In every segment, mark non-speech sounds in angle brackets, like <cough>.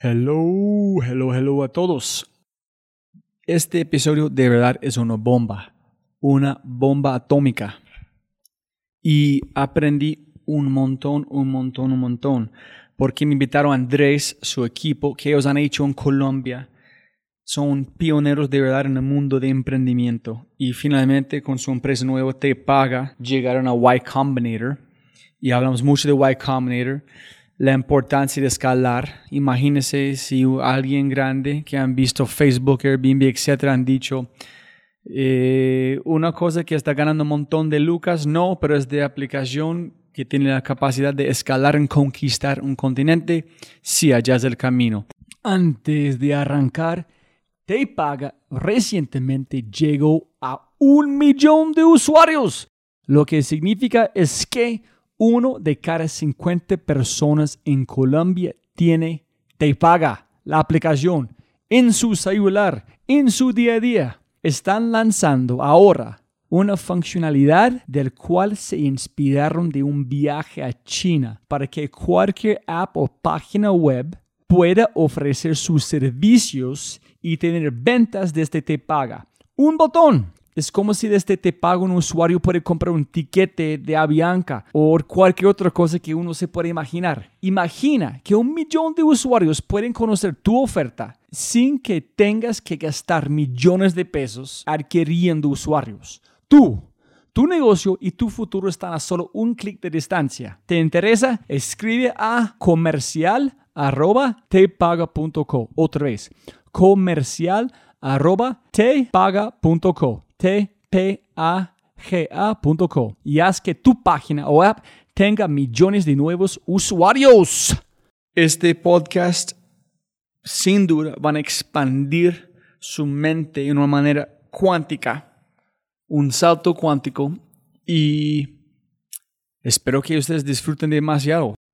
Hello, hello, hello a todos. Este episodio de verdad es una bomba, una bomba atómica. Y aprendí un montón, un montón, un montón. Porque me invitaron Andrés, su equipo, que ellos han hecho en Colombia. Son pioneros de verdad en el mundo de emprendimiento. Y finalmente, con su empresa nueva, Te Paga, llegaron a Y Combinator. Y hablamos mucho de Y Combinator la importancia de escalar. Imagínense si alguien grande que han visto Facebook, Airbnb, etcétera, han dicho eh, una cosa que está ganando un montón de lucas, no, pero es de aplicación que tiene la capacidad de escalar en conquistar un continente, sí, allá es el camino. Antes de arrancar, Paga recientemente llegó a un millón de usuarios, lo que significa es que uno de cada 50 personas en Colombia tiene Te Paga, la aplicación, en su celular, en su día a día. Están lanzando ahora una funcionalidad del cual se inspiraron de un viaje a China para que cualquier app o página web pueda ofrecer sus servicios y tener ventas desde Te Paga. Un botón es como si desde Te Pago un usuario puede comprar un tiquete de Avianca o cualquier otra cosa que uno se pueda imaginar. Imagina que un millón de usuarios pueden conocer tu oferta sin que tengas que gastar millones de pesos adquiriendo usuarios. Tú, Tu negocio y tu futuro están a solo un clic de distancia. ¿Te interesa? Escribe a comercial tepaga.co. Otra vez, comercial. T P A G A.co. Y haz que tu página o app tenga millones de nuevos usuarios. Este podcast, sin duda, van a expandir su mente de una manera cuántica un salto cuántico y espero que ustedes disfruten demasiado.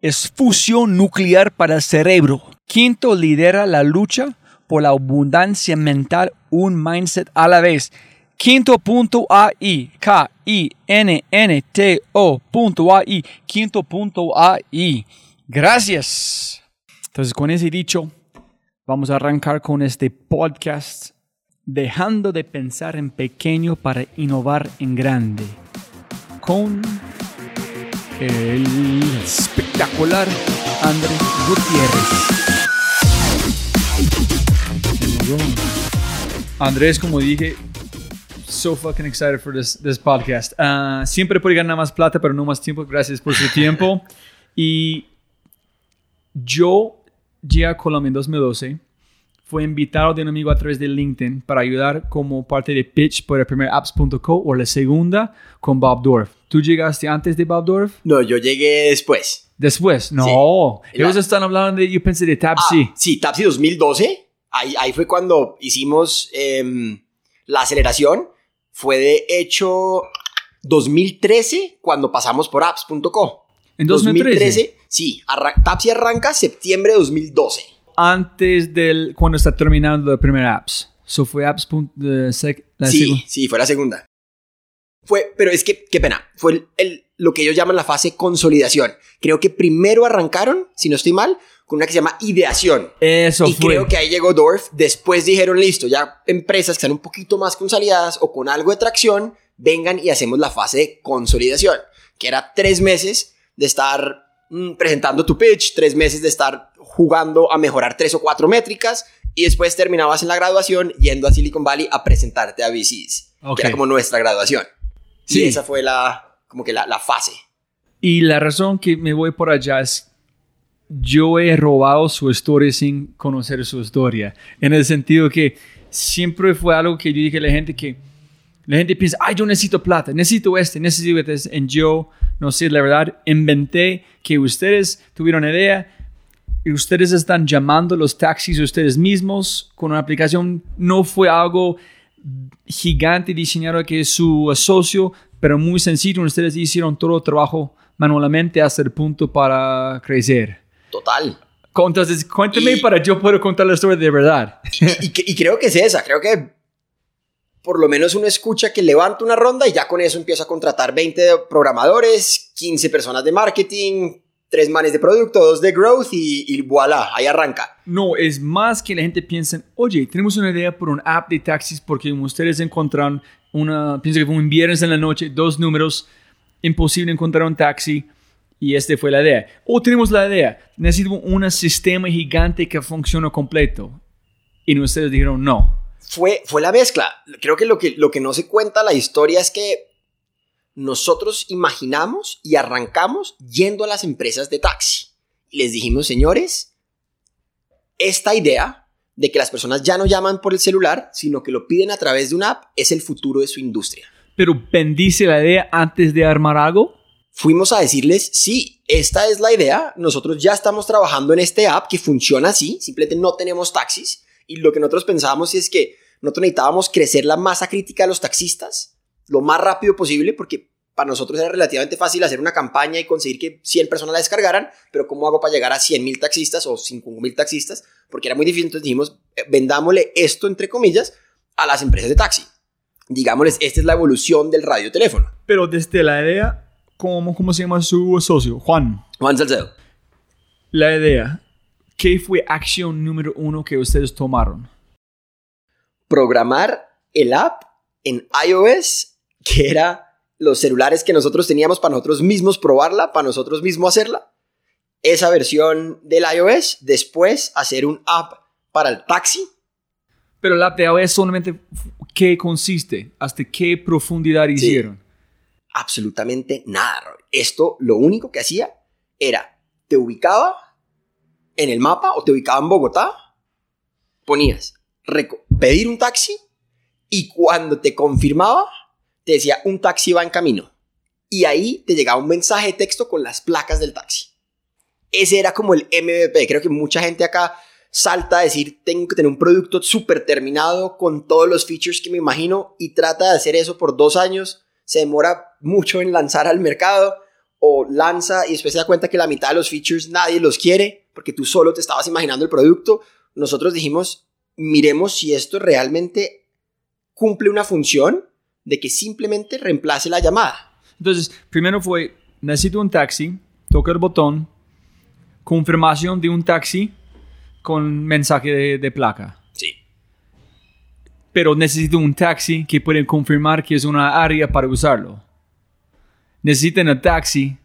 es fusión nuclear para el cerebro. Quinto lidera la lucha por la abundancia mental, un mindset a la vez. Quinto.ai, K-I-N-N-T-O.ai, quinto.ai. Gracias. Entonces, con ese dicho, vamos a arrancar con este podcast, dejando de pensar en pequeño para innovar en grande. Con el espectacular Andrés Gutiérrez. Andrés, como dije, so fucking excited for this, this podcast. Uh, siempre puede ganar más plata, pero no más tiempo. Gracias por su tiempo. Y yo llegué a Colombia en 2012. Fue invitado de un amigo a través de LinkedIn para ayudar como parte de pitch por el primer apps.co o la segunda con Bob Dorf. ¿Tú llegaste antes de Bob Dorf? No, yo llegué después. Después, no. Ellos están hablando de, yo pensé de Tapsi. Ah, sí, Tapsi 2012. Ahí, ahí fue cuando hicimos em, la aceleración. Fue de hecho 2013 cuando pasamos por apps.co. ¿En 2013? sí. Tapsi arranca septiembre de 2012. Antes del, cuando está terminando el primer apps. ¿So fue apps? sí, sí, fue la segunda. Fue, pero es que, qué pena, fue el, lo que ellos llaman la fase consolidación. Creo que primero arrancaron, si no estoy mal, con una que se llama ideación. Eso y creo que ahí llegó Dorf. Después dijeron, listo, ya empresas que están un poquito más consolidadas o con algo de tracción, vengan y hacemos la fase de consolidación, que era tres meses de estar mm, presentando tu pitch, tres meses de estar jugando a mejorar tres o cuatro métricas y después terminabas en la graduación yendo a Silicon Valley a presentarte a VCs, que era como nuestra graduación. Sí. Y esa fue la, como que la, la fase. Y la razón que me voy por allá es yo he robado su historia sin conocer su historia. En el sentido que siempre fue algo que yo dije a la gente que la gente piensa, ay, yo necesito plata, necesito este, necesito este. Y yo, no sé, la verdad, inventé que ustedes tuvieron idea y ustedes están llamando los taxis ustedes mismos con una aplicación. No fue algo gigante diseñado que es su socio, pero muy sencillo. Ustedes hicieron todo el trabajo manualmente hasta el punto para crecer. Total. Entonces, cuénteme para yo puedo contar la historia de verdad. Y, creo que es esa. Creo que por lo menos uno escucha que levanta una ronda y ya con eso empieza a contratar 20 programadores, 15 personas de marketing, tres manes de producto, dos de growth y, y voilà, ahí arranca. No, es más que la gente piensa, oye, tenemos una idea por un app de taxis porque ustedes encontraron una, pienso que fue un viernes en la noche, dos números, imposible encontrar un taxi y este fue la idea. O tenemos la idea, necesito un sistema gigante que funcione completo. Y ustedes dijeron no. Fue, fue la mezcla. Creo que lo, que lo que no se cuenta la historia es que nosotros imaginamos y arrancamos yendo a las empresas de taxi. Y les dijimos, señores, esta idea de que las personas ya no llaman por el celular, sino que lo piden a través de una app, es el futuro de su industria. Pero bendice la idea antes de armar algo. fuimos a decirles, sí, esta es la idea, nosotros ya estamos trabajando en este app que funciona así, simplemente no tenemos taxis y lo que nosotros pensábamos es que nosotros necesitábamos crecer la masa crítica de los taxistas lo más rápido posible porque para nosotros era relativamente fácil hacer una campaña y conseguir que 100 personas la descargaran, pero ¿cómo hago para llegar a 100 mil taxistas o 5 mil taxistas? Porque era muy difícil, entonces dijimos, eh, vendámosle esto, entre comillas, a las empresas de taxi. Digámosles, esta es la evolución del radioteléfono. Pero desde la idea, ¿cómo, cómo se llama su socio? Juan. Juan Salcedo. La idea, ¿qué fue acción número uno que ustedes tomaron? Programar el app en iOS, que era los celulares que nosotros teníamos para nosotros mismos probarla, para nosotros mismos hacerla. Esa versión del iOS, después hacer un app para el taxi. Pero el app de iOS solamente, ¿qué consiste? ¿Hasta qué profundidad hicieron? Absolutamente nada, Robert. Esto lo único que hacía era, te ubicaba en el mapa o te ubicaba en Bogotá, ponías pedir un taxi y cuando te confirmaba, decía un taxi va en camino. Y ahí te llegaba un mensaje de texto con las placas del taxi. Ese era como el MVP. Creo que mucha gente acá salta a decir, tengo que tener un producto súper terminado con todos los features que me imagino y trata de hacer eso por dos años. Se demora mucho en lanzar al mercado o lanza y después se da cuenta que la mitad de los features nadie los quiere porque tú solo te estabas imaginando el producto. Nosotros dijimos, miremos si esto realmente cumple una función de que simplemente reemplace la llamada. Entonces, primero fue, necesito un taxi, toca el botón, confirmación de un taxi con mensaje de, placa. Sí. Pero necesito un taxi que puede confirmar que es una área para usarlo. Necesitan el taxi.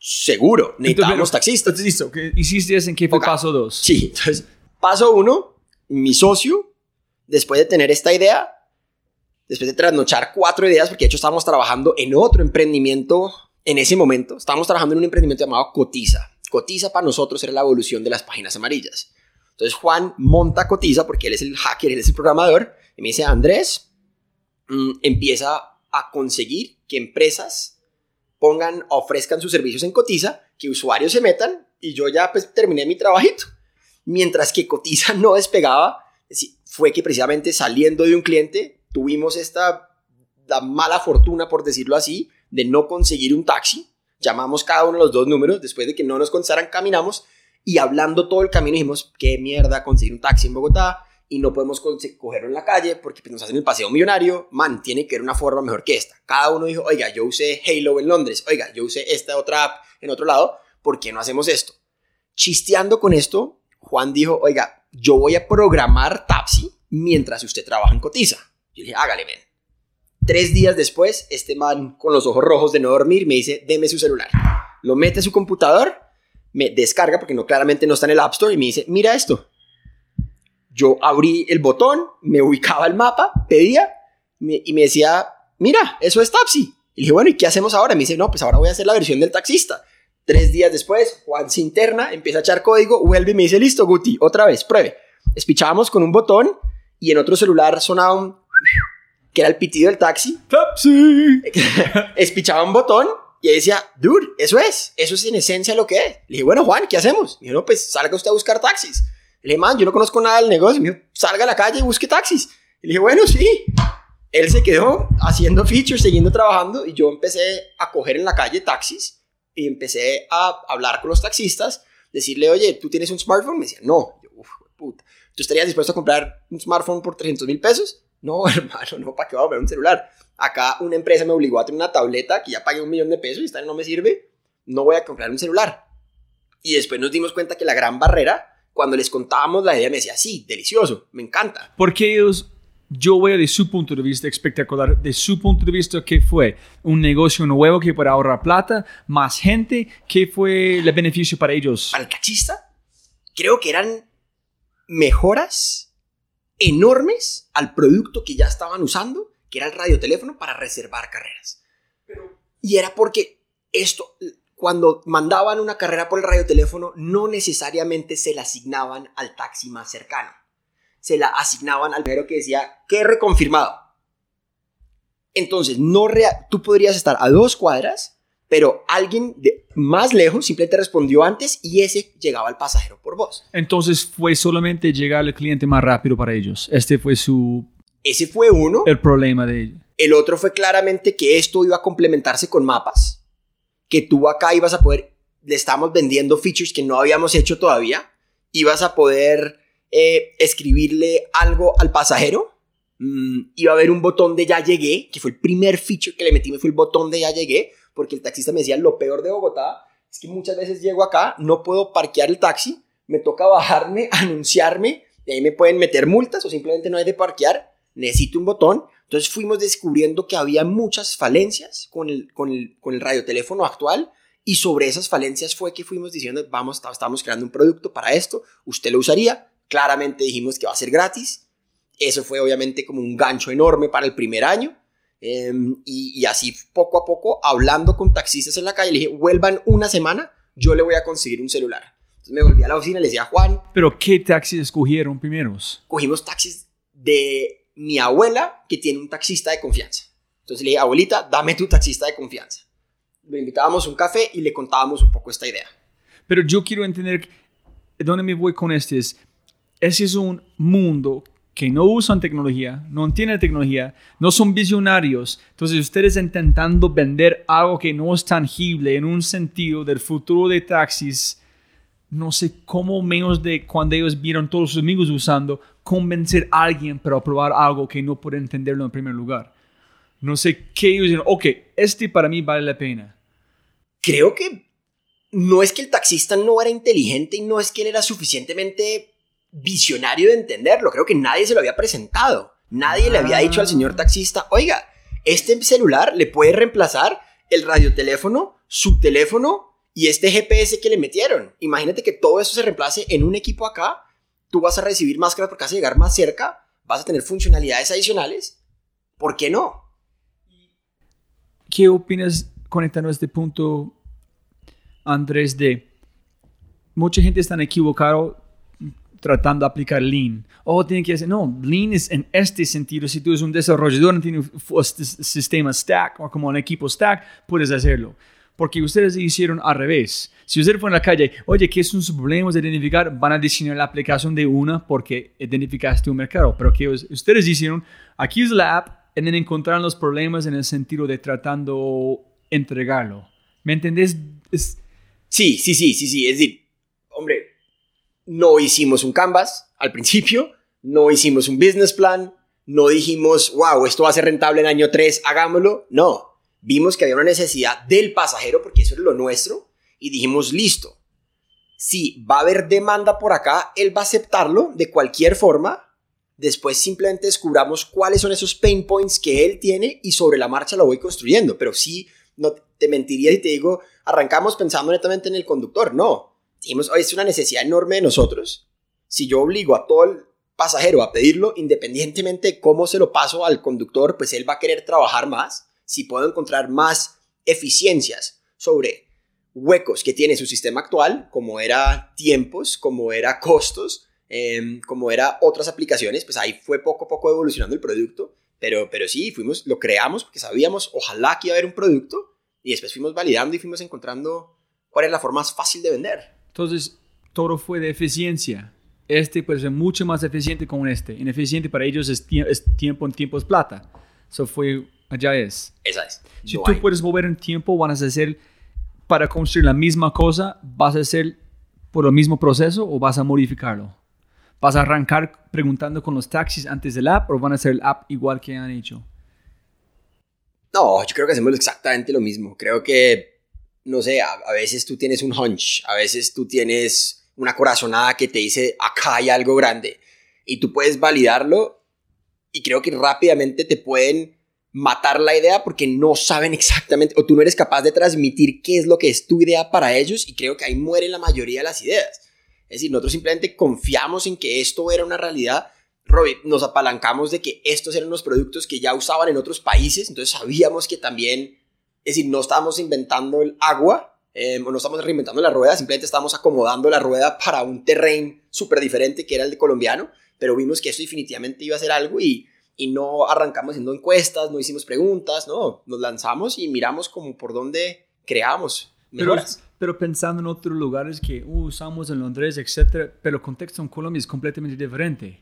Seguro, necesitamos taxistas. Listo, hiciste eso en qué fue paso dos. Sí, entonces, paso uno, mi socio, después de tener esta idea, después de trasnochar cuatro ideas, porque de hecho estábamos trabajando en otro emprendimiento en ese momento. Estábamos trabajando en un emprendimiento llamado Cotiza. Cotiza para nosotros era la evolución de las páginas amarillas. Entonces Juan monta Cotiza porque él es el hacker, él es el programador, y me dice, Andrés, mm, empieza a conseguir que empresas pongan, ofrezcan sus servicios en Cotiza, que usuarios se metan, y yo ya pues terminé mi trabajito. Mientras que Cotiza <laughs> no despegaba, fue que precisamente saliendo de un cliente tuvimos esta la mala fortuna, por decirlo así, de no conseguir un taxi. Llamamos cada uno de los dos números, después de que no nos contestaran, caminamos y hablando todo el camino dijimos, qué mierda conseguir un taxi en Bogotá y no podemos cogerlo en la calle porque pues, nos hacen el paseo millonario. Man, tiene que haber una forma mejor que esta. Cada uno dijo, oiga, yo usé Halo en Londres, oiga, yo usé esta otra app en otro lado, ¿por qué no hacemos esto? Chisteando con esto, Juan dijo, oiga, yo voy a programar taxi mientras usted trabaja en Cotiza. Yo dije, hágale, ven. Tres días después, este man con los ojos rojos de no dormir me dice, deme su celular. Lo mete a su computador, me descarga porque no claramente no está en el App Store y me dice, mira esto. Yo abrí el botón, me ubicaba el mapa, pedía y me decía, mira, eso es Tapsi. Y dije, bueno, ¿y qué hacemos ahora? Me dice, no, pues ahora voy a hacer la versión del taxista. Tres días después, Juan se interna, empieza a echar código, vuelve y me dice, listo, Guti, otra vez, pruebe. Espichábamos con un botón y en otro celular sonaba un que era el pitido del taxi. ¡Taxi! <laughs> Espichaba un botón y decía, dude, eso es, eso es en esencia lo que es. Le dije, bueno, Juan, ¿qué hacemos? Y no, pues salga usted a buscar taxis. Le dije, man, yo no conozco nada del negocio. Me dijo, salga a la calle y busque taxis. Le dije, bueno, sí. Él se quedó haciendo features, siguiendo trabajando y yo empecé a coger en la calle taxis y empecé a hablar con los taxistas, decirle, oye, ¿tú tienes un smartphone? Me decía, no. Yo, uf, puta. ¿Tú estarías dispuesto a comprar un smartphone por 300 mil pesos? No, <laughs> hermano, no, ¿para qué voy a ver un celular? Acá una empresa me obligó a tener una tableta que ya pagué un millón de pesos y esta no me sirve. No voy a comprar un celular. Y después nos dimos cuenta que la gran barrera, cuando les contábamos la idea, me decía, sí, delicioso, me encanta. Porque ellos, yo veo de su punto de vista espectacular, de su punto de vista, que fue un negocio nuevo que puede ahorrar plata, más gente, ¿qué fue el beneficio para ellos? Para el taxista, creo que eran mejoras enormes al producto que ya estaban usando, que era el radioteléfono para reservar carreras. Y era porque esto, cuando mandaban una carrera por el radioteléfono, no necesariamente se la asignaban al taxi más cercano. Se la asignaban al primero que decía, que reconfirmado. Entonces, no tú podrías estar a dos cuadras pero alguien de más lejos simplemente respondió antes y ese llegaba al pasajero por voz. Entonces fue solamente llegar al cliente más rápido para ellos. Este fue su Ese fue uno. el problema de ellos. El otro fue claramente que esto iba a complementarse con mapas, que tú acá ibas a poder, le estamos vendiendo features que no habíamos hecho todavía, ibas a poder eh, escribirle algo al pasajero, mm, iba a haber un botón de ya llegué, que fue el primer feature que le metí, fue el botón de ya llegué, porque el taxista me decía, lo peor de Bogotá es que muchas veces llego acá, no puedo parquear el taxi, me toca bajarme, <laughs> anunciarme, y ahí me pueden meter multas o simplemente no hay de parquear, necesito un botón. Entonces fuimos descubriendo que había muchas falencias con el, con el, con el radioteléfono actual y sobre esas falencias fue que fuimos diciendo, vamos, estamos creando un producto para esto, usted lo usaría. Claramente dijimos que va a ser gratis. Eso fue obviamente como un gancho enorme para el primer año. Em, y, y así poco a poco, hablando con taxistas en la calle, le dije, vuelvan una semana, yo le voy a conseguir un celular. Entonces me volví a la oficina le decía, Juan, Pero ¿qué taxis escogieron primeros? cogimos taxis de mi abuela que tiene un taxista de confianza. Entonces le dije, abuelita, dame tu taxista de confianza. Le invitábamos a un café y le contábamos un poco esta idea. Pero yo quiero entender dónde me voy con este. Es, ese es un mundo que no usan tecnología, no entienden tecnología, no son visionarios. Entonces ustedes intentando vender algo que no es tangible en un sentido del futuro de taxis, no sé cómo menos de cuando ellos vieron todos sus amigos usando, convencer a alguien para probar algo que no puede entenderlo en primer lugar. No sé qué ellos dijeron, ok, este para mí vale la pena. Creo que no es que el taxista no era inteligente y no es que él era suficientemente visionario de entenderlo. Creo que nadie se lo había presentado. Nadie le había dicho al señor taxista, oiga, este celular le puede reemplazar el radioteléfono, su teléfono y este GPS que le metieron. Imagínate que todo eso se reemplace en un equipo acá. Tú vas a recibir máscaras porque vas a llegar más cerca, vas a tener funcionalidades adicionales. ¿Por qué no? ¿Qué opinas conectando a este punto, Andrés, de mucha gente está equivocado tratando de aplicar Lean? Oh, tienen que decir, no, Lean es en este sentido. Si tú eres un desarrollador, no tienes un sistema stack o como un equipo stack, puedes hacerlo. Porque ustedes hicieron al revés. Si ustedes fueron a la calle, oye, ¿qué son sus problemas de identificar? Van a diseñar la aplicación de una porque identificaste un mercado. Pero que ustedes hicieron, aquí es la app, y then encontraron los problemas en el sentido de tratando entregarlo. ¿Me entendés? Sí, sí, sí, sí, sí. Es decir, no hicimos un canvas al principio, no hicimos un business plan, no dijimos, wow, esto va a ser rentable en año 3, hagámoslo. No, vimos que había una necesidad del pasajero, porque eso es lo nuestro, y dijimos, listo, si va a haber demanda por acá, él va a aceptarlo de cualquier forma. Después simplemente descubramos cuáles son esos pain points que él tiene y sobre la marcha lo voy construyendo. Pero sí, no te mentiría si te digo, arrancamos pensando netamente en el conductor. No, oye, es una necesidad enorme de nosotros. Si yo obligo a todo el pasajero a pedirlo, independientemente de cómo se lo paso al conductor, pues él va a querer trabajar más. Si puedo encontrar más eficiencias sobre huecos que tiene su sistema actual, como era tiempos, como era costos, eh, como era otras aplicaciones, pues ahí fue poco a poco evolucionando el producto. Pero, pero sí, fuimos, lo creamos porque sabíamos, ojalá que iba a haber un producto y después fuimos validando y fuimos encontrando cuál es la forma más fácil de vender. Entonces, todo fue de eficiencia. Este puede ser mucho más eficiente con este. Ineficiente para ellos es, tie es tiempo en tiempo es plata. Eso fue, allá es. Esa es. Si No tú hay. puedes mover en tiempo, van a hacer, para construir la misma cosa, vas a hacer por el mismo proceso o vas a modificarlo. ¿Vas a arrancar preguntando con los taxis antes del app o van a hacer el app igual que han hecho? No, yo creo que hacemos exactamente lo mismo. Creo que, no sé, a, veces tú tienes un hunch, a veces tú tienes una corazonada que te dice, acá hay algo grande, y tú puedes validarlo, y creo que rápidamente te pueden matar la idea porque no saben exactamente, o tú no eres capaz de transmitir qué es lo que es tu idea para ellos, y creo que ahí mueren la mayoría de las ideas. Es decir, nosotros simplemente confiamos en que esto era una realidad. Robbie, nos apalancamos de que estos eran los productos que ya usaban en otros países, entonces sabíamos que también, es decir, no estábamos inventando el agua, eh, o no estamos reinventando la rueda, simplemente estamos acomodando la rueda para un terreno súper diferente que era el de colombiano, pero vimos que esto definitivamente iba a ser algo y, y no arrancamos haciendo encuestas, no hicimos preguntas, no, nos lanzamos y miramos como por dónde, creábamos Pero, mejoras. pero pensando en otros lugares que uh, usamos en Londres, etcétera, pero el contexto en Colombia es completamente diferente.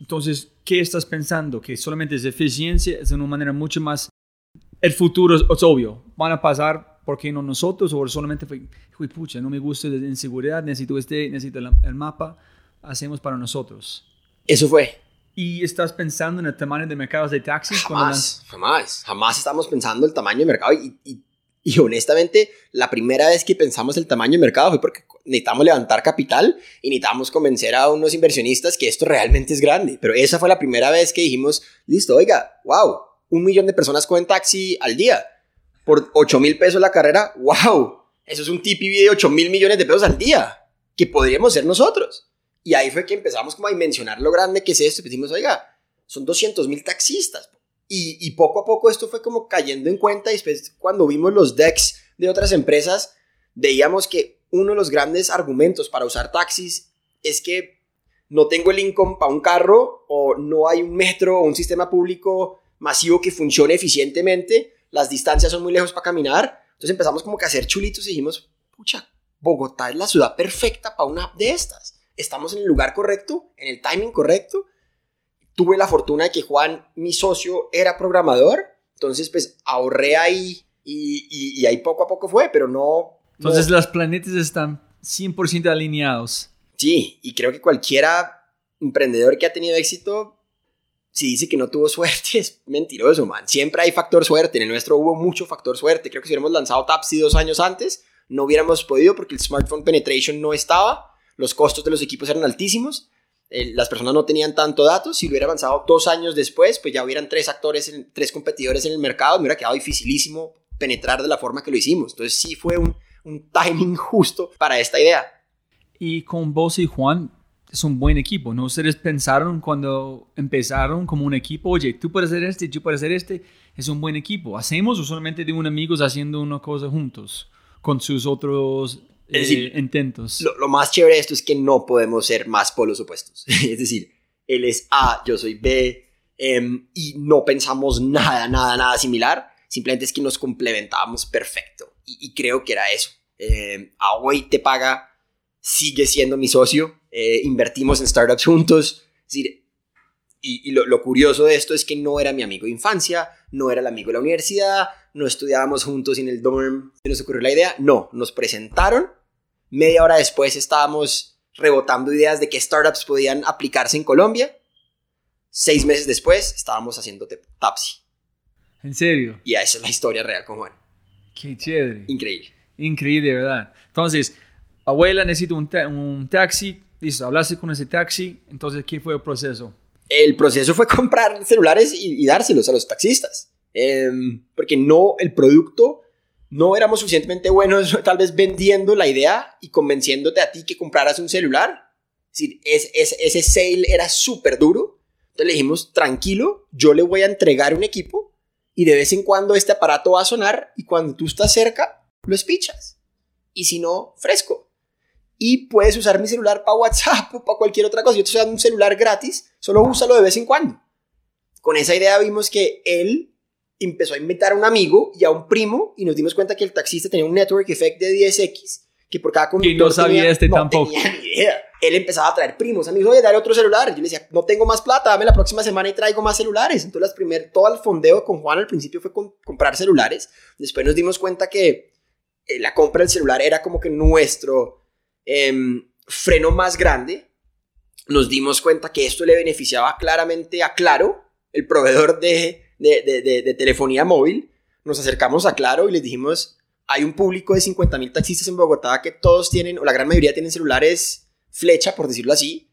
Entonces, ¿qué estás pensando? Que solamente es eficiencia, es de una manera mucho más... El futuro es, es obvio, van a pasar, ¿por qué no nosotros? O solamente fue, pucha, no me gusta la inseguridad, necesito este, necesito el, el mapa, hacemos para nosotros. Eso fue. ¿Y estás pensando en el tamaño de mercados de taxis? Jamás, jamás, jamás estamos pensando el tamaño de mercado y, y- y honestamente la primera vez que pensamos el tamaño de mercado fue porque necesitamos levantar capital y necesitamos convencer a unos inversionistas que esto realmente es grande. Pero esa fue la primera vez que dijimos, listo, oiga, wow, un millón de personas cogen taxi al día por 8 mil pesos la carrera, wow, eso es un TPV de 8 mil millones de pesos al día que podríamos ser nosotros. Y ahí fue que empezamos como a dimensionar lo grande que es esto. Y decimos, oiga, son 200 mil taxistas. Y, y poco a poco esto fue como cayendo en cuenta. Y después, cuando vimos los decks de otras empresas, veíamos que uno de los grandes argumentos para usar taxis es que no tengo el income para un carro o no hay un metro o un sistema público masivo que funcione eficientemente. Las distancias son muy lejos para caminar. Entonces empezamos como que a hacer chulitos y dijimos, pucha, Bogotá es la ciudad perfecta para una app de estas. Estamos en el lugar correcto, en el timing correcto. Tuve la fortuna de que Juan, mi socio, era programador. Entonces, pues ahorré ahí y, y- y ahí poco a poco fue, pero no... Entonces no- los planetas están 100% alineados. Sí, y creo que cualquiera emprendedor que ha tenido éxito, si dice que no tuvo suerte, <laughs> es mentiroso, man. Siempre hay factor suerte. En el nuestro hubo mucho factor suerte. Creo que si hubiéramos lanzado Tapsi dos años antes, no hubiéramos podido porque el smartphone penetration no estaba, los costos de los equipos eran altísimos, eh, las personas no tenían tanto datos. Si hubiera avanzado dos años después, pues ya hubieran tres actores, tres competidores en el mercado, me hubiera quedado dificilísimo penetrar de la forma que lo hicimos. Entonces sí fue un, un timing <laughs> justo para esta idea. Y con vos y Juan es un buen equipo, ¿no? Ustedes pensaron cuando empezaron como un equipo, oye, tú puedes hacer este, yo puedo hacer este, es un buen equipo. ¿Hacemos o solamente de un amigos haciendo una cosa juntos con sus otros Es eh, decir, intentos? Lo, lo más chévere de esto es que no podemos ser más polos opuestos. <laughs> es decir, él es A, yo soy B, em, y no pensamos nada, nada, nada similar. Simplemente es que nos complementábamos perfecto. Y, y creo que era eso. Eh, Away te paga, sigue siendo mi socio. Eh, invertimos en startups juntos. Es decir, y, y lo, lo curioso de esto es que no era mi amigo de infancia, no era el amigo de la universidad, no estudiábamos juntos en el dorm. ¿Se nos ocurrió la idea? No, nos presentaron Media hora después estábamos rebotando ideas de qué startups podían aplicarse en Colombia. Seis meses después estábamos haciendo Tapsi. ¿En serio? Y esa es la historia real con Juan. Qué chévere. Increíble. Increíble, ¿verdad? Entonces, abuela, necesito un, ta- un taxi. Listo, hablaste con ese taxi. Entonces, ¿qué fue el proceso? El proceso fue <laughs> comprar celulares y, dárselos a los taxistas. Em, porque no, el producto, no éramos suficientemente buenos <laughs> tal vez vendiendo la idea y convenciéndote a ti que compraras un celular. Es decir, es, es- ese sale era súper duro. Entonces le dijimos, tranquilo, yo le voy a entregar un equipo y de vez en cuando este aparato va a sonar y cuando tú estás cerca, lo espichas. Y si no, fresco. Y puedes usar mi celular para WhatsApp o para cualquier otra cosa. Yo te estoy dando un celular gratis, solo úsalo de vez en cuando. Con esa idea vimos que él empezó a invitar a un amigo y a un primo y nos dimos cuenta que el taxista tenía un network effect de 10x que por cada conductor no sabía tenía- este no tampoco. tenía ni idea. Él empezaba a traer primos, amigos, oye, dale otro celular. Yo le decía, no tengo más plata, dame la próxima semana y traigo más celulares. Entonces, las primer, todo el fondeo con Juan al principio fue con- comprar celulares. Después nos dimos cuenta que eh, la compra del celular era como que nuestro em, freno más grande. Nos dimos cuenta que esto le beneficiaba claramente a Claro, el proveedor de, de, de- de- de telefonía móvil. Nos acercamos a Claro y les dijimos, hay un público de 50 mil taxistas en Bogotá que todos tienen, o la gran mayoría tienen celulares flecha, por decirlo así.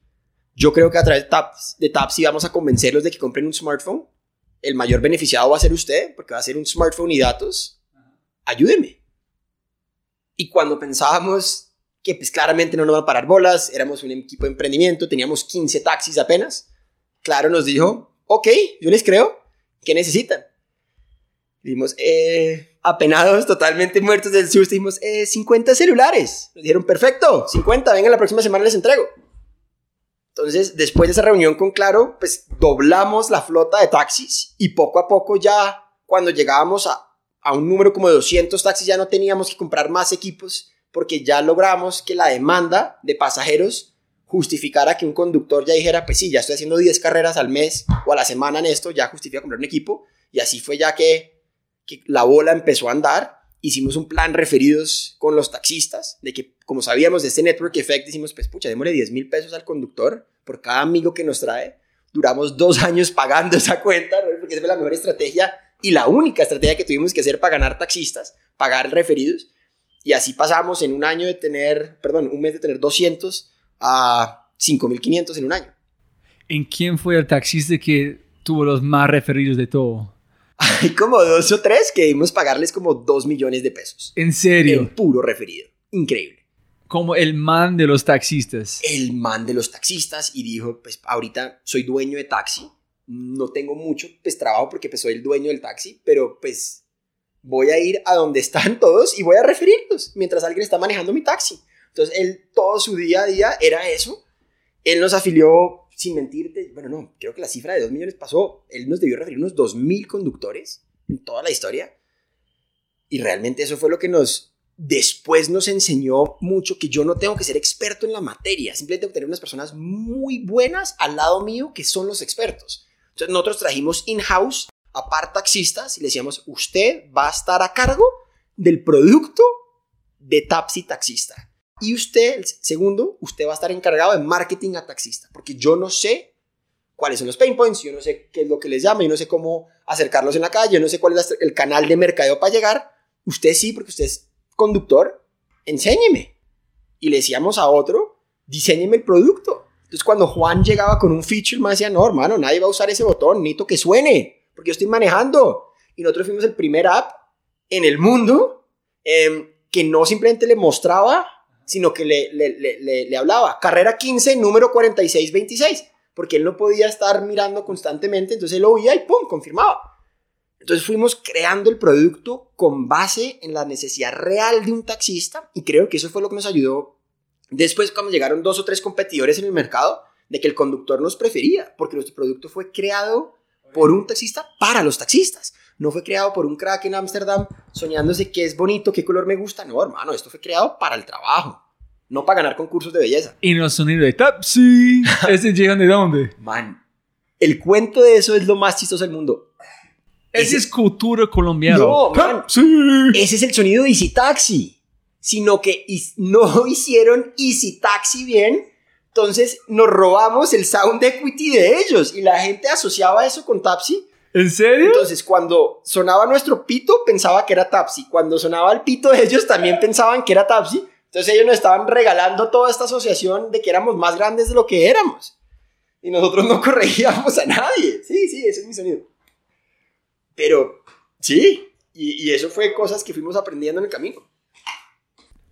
Yo creo que a través de Taps, de Tapsi vamos a convencerlos de que compren un smartphone. El mayor beneficiado va a ser usted, porque va a ser un smartphone y datos. Ayúdeme. Y cuando pensábamos que pues claramente no nos van a parar bolas, éramos un equipo de emprendimiento, teníamos 15 taxis apenas, Claro nos dijo, ok, yo les creo, ¿qué necesitan? Dijimos, eh, apenados, totalmente muertos del susto, dijimos, eh, 50 celulares. Nos dijeron, perfecto, 50, vengan la próxima semana les entrego. Entonces, después de esa reunión con Claro, pues doblamos la flota de taxis y poco a poco ya, cuando llegábamos a, a un número como de 200 taxis ya no teníamos que comprar más equipos porque ya logramos que la demanda de pasajeros justificara que un conductor ya dijera, pues sí, ya estoy haciendo 10 carreras al mes o a la semana en esto, ya justifica comprar un equipo. Y así fue ya que, que la bola empezó a andar. Hicimos un plan referidos con los taxistas, de que como sabíamos de este network effect, decimos, pues pucha, démosle 10 mil pesos al conductor por cada amigo que nos trae. Duramos dos <laughs> años pagando esa cuenta, porque esa fue la mejor estrategia y la única estrategia que tuvimos que hacer para ganar taxistas, pagar referidos. Y así pasamos en un año de tener, perdón, un mes de tener 200 a 5.500 en un año. ¿En quién fue el taxista que tuvo los más referidos de todo? Hay como dos o tres que debimos pagarles como 2 millones de pesos. ¿En serio? En puro referido. Increíble. Como el man de los taxistas. El man de los taxistas y dijo, pues ahorita soy dueño de taxi, no tengo mucho pues trabajo porque pues soy el dueño del taxi, pero pues voy a ir a donde están <laughs> todos y voy a referirlos mientras alguien está manejando mi taxi. Entonces, él todo su día a día era eso. Él nos afilió, sin mentirte, bueno, no, creo que la cifra de 2 millones pasó. Él nos debió referir unos 2 mil conductores en toda la historia. Y realmente eso fue lo que nos, después nos enseñó mucho que yo no tengo que ser experto en la materia, simplemente tengo que tener unas personas muy buenas al lado mío que son los expertos. Entonces nosotros trajimos in-house a par taxistas y le decíamos, usted va a estar a cargo del producto de taxi taxista. Y usted, el segundo, usted va a estar encargado de marketing a taxista, porque yo no sé cuáles son los pain points, yo no sé qué es lo que les llama, yo no sé cómo acercarlos en la calle, yo no sé cuál es el canal de mercadeo para llegar. Usted sí, porque usted es conductor, enséñeme. Y le decíamos a otro, diseñeme el producto. Entonces cuando Juan llegaba con un feature, me decía, no, hermano, nadie va a usar ese botón, necesito que suene, porque yo estoy manejando. Y nosotros fuimos el primer app en el mundo em, que no simplemente le mostraba sino que le, le, le, hablaba, carrera 15, número 4626, porque él no podía estar mirando constantemente, entonces él lo oía y ¡pum! confirmaba. Entonces fuimos creando el producto con base en la necesidad real de un taxista y creo que eso fue lo que nos ayudó después cuando llegaron dos o tres competidores en el mercado, de que el conductor nos prefería, porque nuestro producto fue creado por un taxista para los taxistas. No fue creado por un crack en Ámsterdam soñándose qué es bonito, qué color me gusta. No, hermano, esto fue creado para el trabajo, no para ganar concursos de belleza. Y los sonidos de Tapsi, <laughs> ¿ese llegan de dónde? Man, el cuento de eso es lo más chistoso del mundo. Ese, es cultura colombiana. No, man, ese es el sonido de Easy Taxi. Sino que <laughs> no hicieron Easy Taxi bien entonces nos robamos el sound equity de ellos y la gente asociaba eso con Tapsi. ¿En serio? Entonces cuando sonaba nuestro pito pensaba que era Tapsi. Cuando sonaba el pito de ellos también pensaban que era Tapsi. Entonces ellos nos estaban regalando toda esta asociación de que éramos más grandes de lo que éramos. Y nosotros no <laughs> corregíamos a nadie. Sí, sí, ese es mi sonido. Pero sí, y, y eso fue cosas que fuimos aprendiendo en el camino.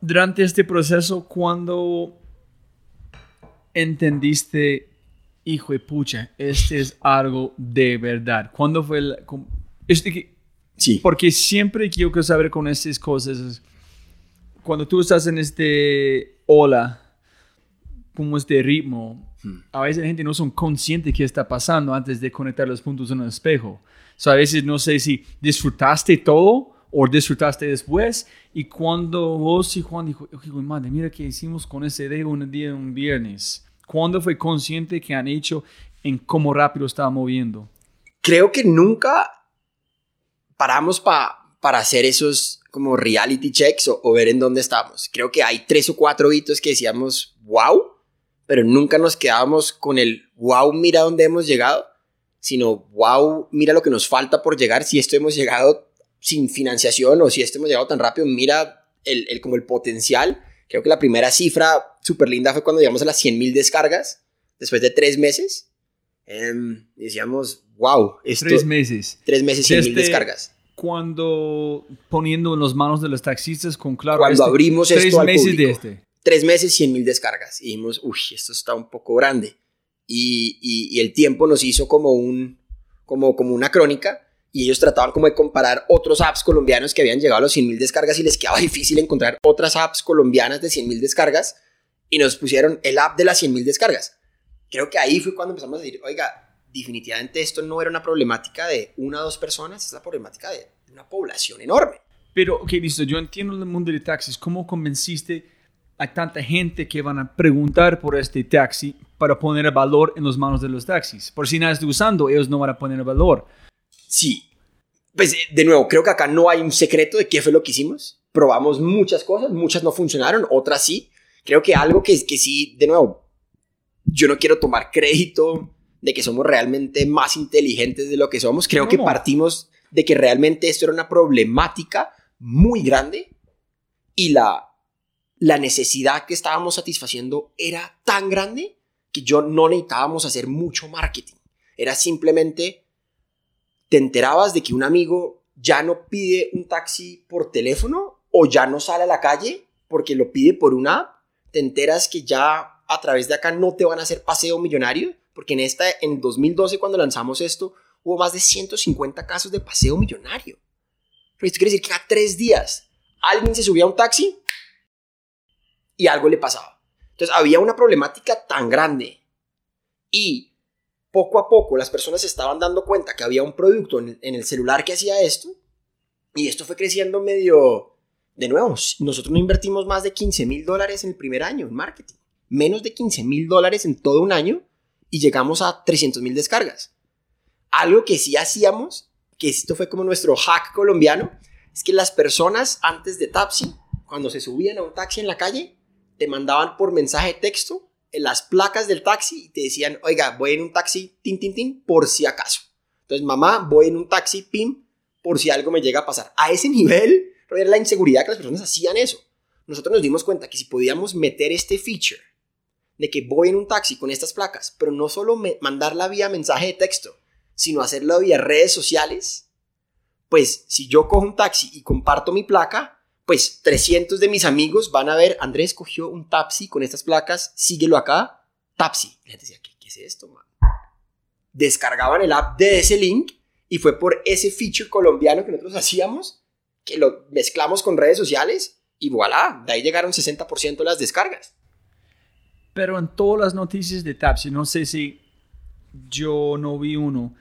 Durante este proceso, cuando entendiste, hijo de pucha, este es algo de verdad? ¿Cuándo fue el... Este, sí. Porque siempre quiero saber con estas cosas, cuando tú estás en este ola, como este ritmo, hmm. a veces la gente no son conscientes de qué está pasando antes de conectar los puntos en el espejo. O a veces no sé si disfrutaste todo o disfrutaste después. Y cuando vos y Juan dijo, madre, mira qué hicimos con ese dedo un día, un viernes. ¿Cuándo fue consciente que han hecho en cómo rápido estaba moviendo? Creo que nunca paramos para hacer esos como reality checks o, ver en dónde estamos. Creo que hay tres o cuatro hitos que decíamos, wow, pero nunca nos quedábamos con el, wow, mira dónde hemos llegado, sino, wow, mira lo que nos falta por llegar, si esto hemos llegado sin financiación o si esto hemos llegado tan rápido, mira el, el como el potencial. Creo que la primera cifra súper linda fue cuando llegamos a las 100.000 descargas, después de tres meses. Em, decíamos, wow. Esto, tres meses. Tres meses, 100.000 este, descargas. Cuando poniendo en las manos de los taxistas con claro. Cuando este, abrimos tres esto meses al de este. Tres meses, 100.000 descargas. Y dijimos, uy, esto está un poco grande. Y, y, y, el tiempo nos hizo como, un, como, como una crónica y ellos trataban como de comparar otros apps colombianos que habían llegado a los 100.000 descargas y les quedaba difícil encontrar otras apps colombianas de 100.000 descargas y nos pusieron el app de las 100.000 descargas. Creo que ahí fue cuando empezamos a decir, oiga, definitivamente esto no era una problemática de una o dos personas, es la problemática de una población enorme. Pero, ok, listo, yo entiendo el mundo de taxis. ¿Cómo convenciste a tanta gente que van a preguntar por este taxi para poner el valor en las manos de los taxis? Por si nada está usando, ellos no van a poner el valor. Sí. Pues, eh, de nuevo, creo que acá no hay un secreto de qué fue lo que hicimos. Probamos muchas cosas, muchas no funcionaron, otras sí. Creo que algo que, que sí, de nuevo, yo no quiero tomar crédito de que somos realmente más inteligentes de lo que somos. Creo No, que partimos de que realmente esto era una problemática muy grande y la, la necesidad que estábamos satisfaciendo era tan grande que yo no necesitábamos hacer mucho marketing. Era simplemente, te enterabas de que un amigo ya no pide un taxi por teléfono o ya no sale a la calle porque lo pide por una app. Te enteras que ya a través de acá no te van a hacer paseo millonario porque en esta en 2012 cuando lanzamos esto hubo más de 150 casos de paseo millonario. Pero esto quiere decir que cada tres días alguien se subía a un taxi y algo le pasaba. Entonces había una problemática tan grande y poco a poco las personas se estaban dando cuenta que había un producto en, el celular que hacía esto y esto fue creciendo medio... De nuevo, nosotros no invertimos más de 15 mil dólares en el primer año en marketing. Menos de 15 mil dólares en todo un año y llegamos a 300 mil descargas. Algo que sí hacíamos, que esto fue como nuestro hack colombiano, es que las personas antes de Tapsi, cuando se subían a un taxi en la calle, te mandaban por mensaje texto las placas del taxi y te decían, oiga, voy en un taxi, tin, tin, tin, por si acaso. Entonces, mamá, voy en un taxi, pim, por si algo me llega a pasar. A ese nivel era la inseguridad que las personas hacían eso. Nosotros nos dimos cuenta que si podíamos meter este feature de que voy en un taxi con estas placas, pero no solo mandarla vía mensaje de texto, sino hacerlo vía redes sociales, pues si yo cojo un taxi y comparto mi placa, pues 300 de mis amigos van a ver, Andrés cogió un taxi con estas placas, síguelo acá, taxi. Y la gente decía, ¿qué, es esto? Descargaban el app de ese link y fue por ese feature colombiano que nosotros hacíamos, que lo mezclamos con redes sociales y voilà, de ahí llegaron 60% de las descargas. Pero en todas las noticias de Tapsi, no sé si yo no vi uno.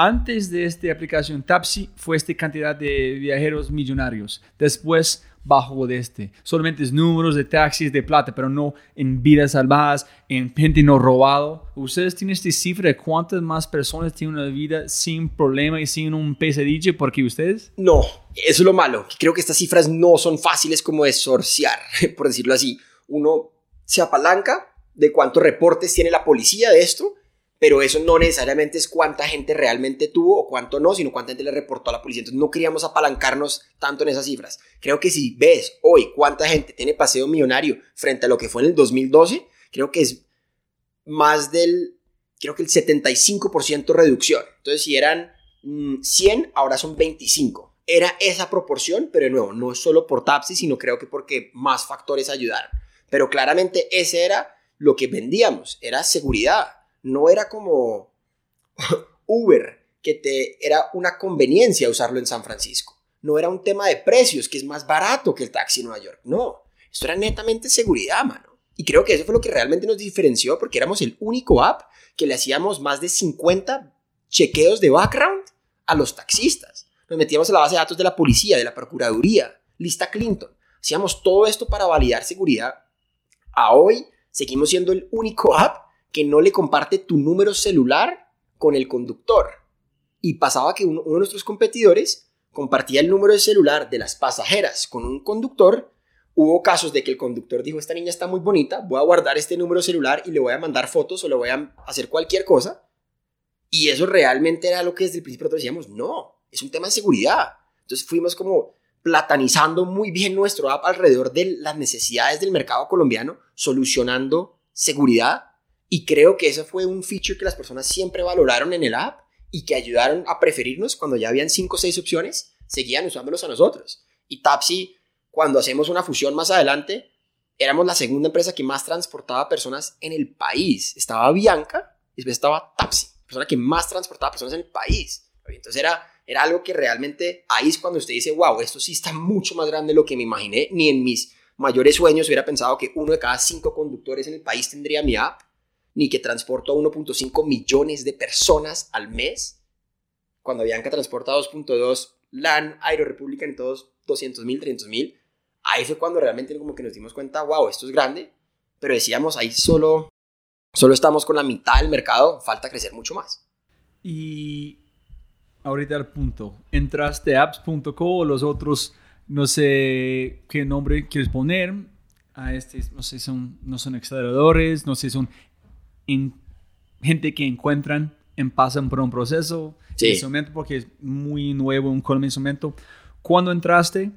Antes de esta aplicación Tapsi fue esta cantidad de viajeros millonarios. Después bajó de este. Solamente es números de taxis de plata, pero no en vidas salvadas, en gente no robado. ¿Ustedes tienen esta cifra de cuántas más personas tienen una vida sin problema y sin un pesadilla? Porque ustedes... No, eso es lo malo. Creo que estas cifras no son fáciles como de sorciar, <laughs> por decirlo así. Uno se apalanca de cuántos reportes tiene la policía de esto, pero eso no necesariamente es cuánta gente realmente tuvo o cuánto no, sino cuánta gente le reportó a la policía. Entonces no queríamos apalancarnos tanto en esas cifras. Creo que si ves hoy cuánta gente tiene paseo millonario frente a lo que fue en el 2012, creo que es más del, creo que el 75% reducción. Entonces si eran mm, 100, ahora son 25. Era esa proporción, pero de nuevo, no solo por Tapsi, sino creo que porque más factores ayudaron. Pero claramente ese era lo que vendíamos, era seguridad. No era como Uber, que te era una conveniencia usarlo en San Francisco. No era un tema de precios, que es más barato que el taxi en Nueva York. No, esto era netamente seguridad, mano. Y creo que eso fue lo que realmente nos diferenció porque éramos el único app que le hacíamos más de 50 chequeos de background a los taxistas. Nos metíamos en la base de datos de la policía, de la procuraduría, lista Clinton. Hacíamos todo esto para validar seguridad. A hoy seguimos siendo el único app que no le comparte tu número celular con el conductor. Y pasaba que uno, de nuestros competidores compartía el número de celular de las pasajeras con un conductor. Hubo casos de que el conductor dijo, esta niña está muy bonita, voy a guardar este número celular y le voy a mandar fotos o le voy a hacer cualquier cosa. Y eso realmente era lo que desde el principio nosotros decíamos, no, es un tema de seguridad. Entonces fuimos como platanizando muy bien nuestro app alrededor de las necesidades del mercado colombiano, solucionando seguridad. Y creo que ese fue un feature que las personas siempre valoraron en el app y que ayudaron a preferirnos cuando ya habían 5 o 6 opciones, seguían usándolos a nosotros. Y Tapsi, cuando hacemos una fusión más adelante, éramos la segunda empresa que más transportaba personas en el país. Estaba Bianca y después estaba Tapsi, persona que más transportaba personas en el país. Entonces era, era algo que realmente ahí es cuando usted dice, wow, esto sí está mucho más grande de lo que me imaginé, ni en mis mayores sueños hubiera pensado que uno de cada cinco conductores en el país tendría mi app, ni que transporto a 1.5 millones de personas al mes, cuando Bianca transporta 2.2 LAN, Aerorepublica en todos 200 mil, 300 mil. Ahí fue cuando realmente como que nos dimos cuenta, wow, esto es grande. Pero decíamos, ahí solo, solo estamos con la mitad del mercado, falta crecer mucho más. Y ahorita al punto, entraste a apps.co o los otros, no sé qué nombre quieres poner a este, no sé, son, no son acceleradores, no sé, son en- gente que encuentran en pasan por un proceso Sí. en ese momento porque es muy nuevo un Colombia en ese momento. ¿Cuándo entraste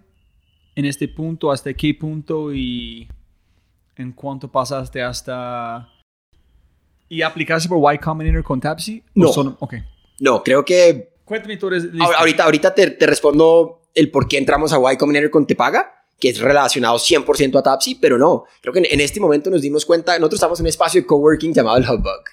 en este punto? ¿Hasta qué punto? ¿Y en cuánto pasaste hasta... ¿Y aplicaste por Y Combinator con Tapsi? ¿O No. solo- ok. No, creo que Cuéntame tú eres... ahor- ahorita, ahorita te, te respondo el por qué entramos a Y Combinator con Te Paga, que es relacionado 100% a Tapsi, pero no. Creo que en, en este momento nos dimos cuenta, nosotros estamos en un espacio de coworking llamado el Hubbug,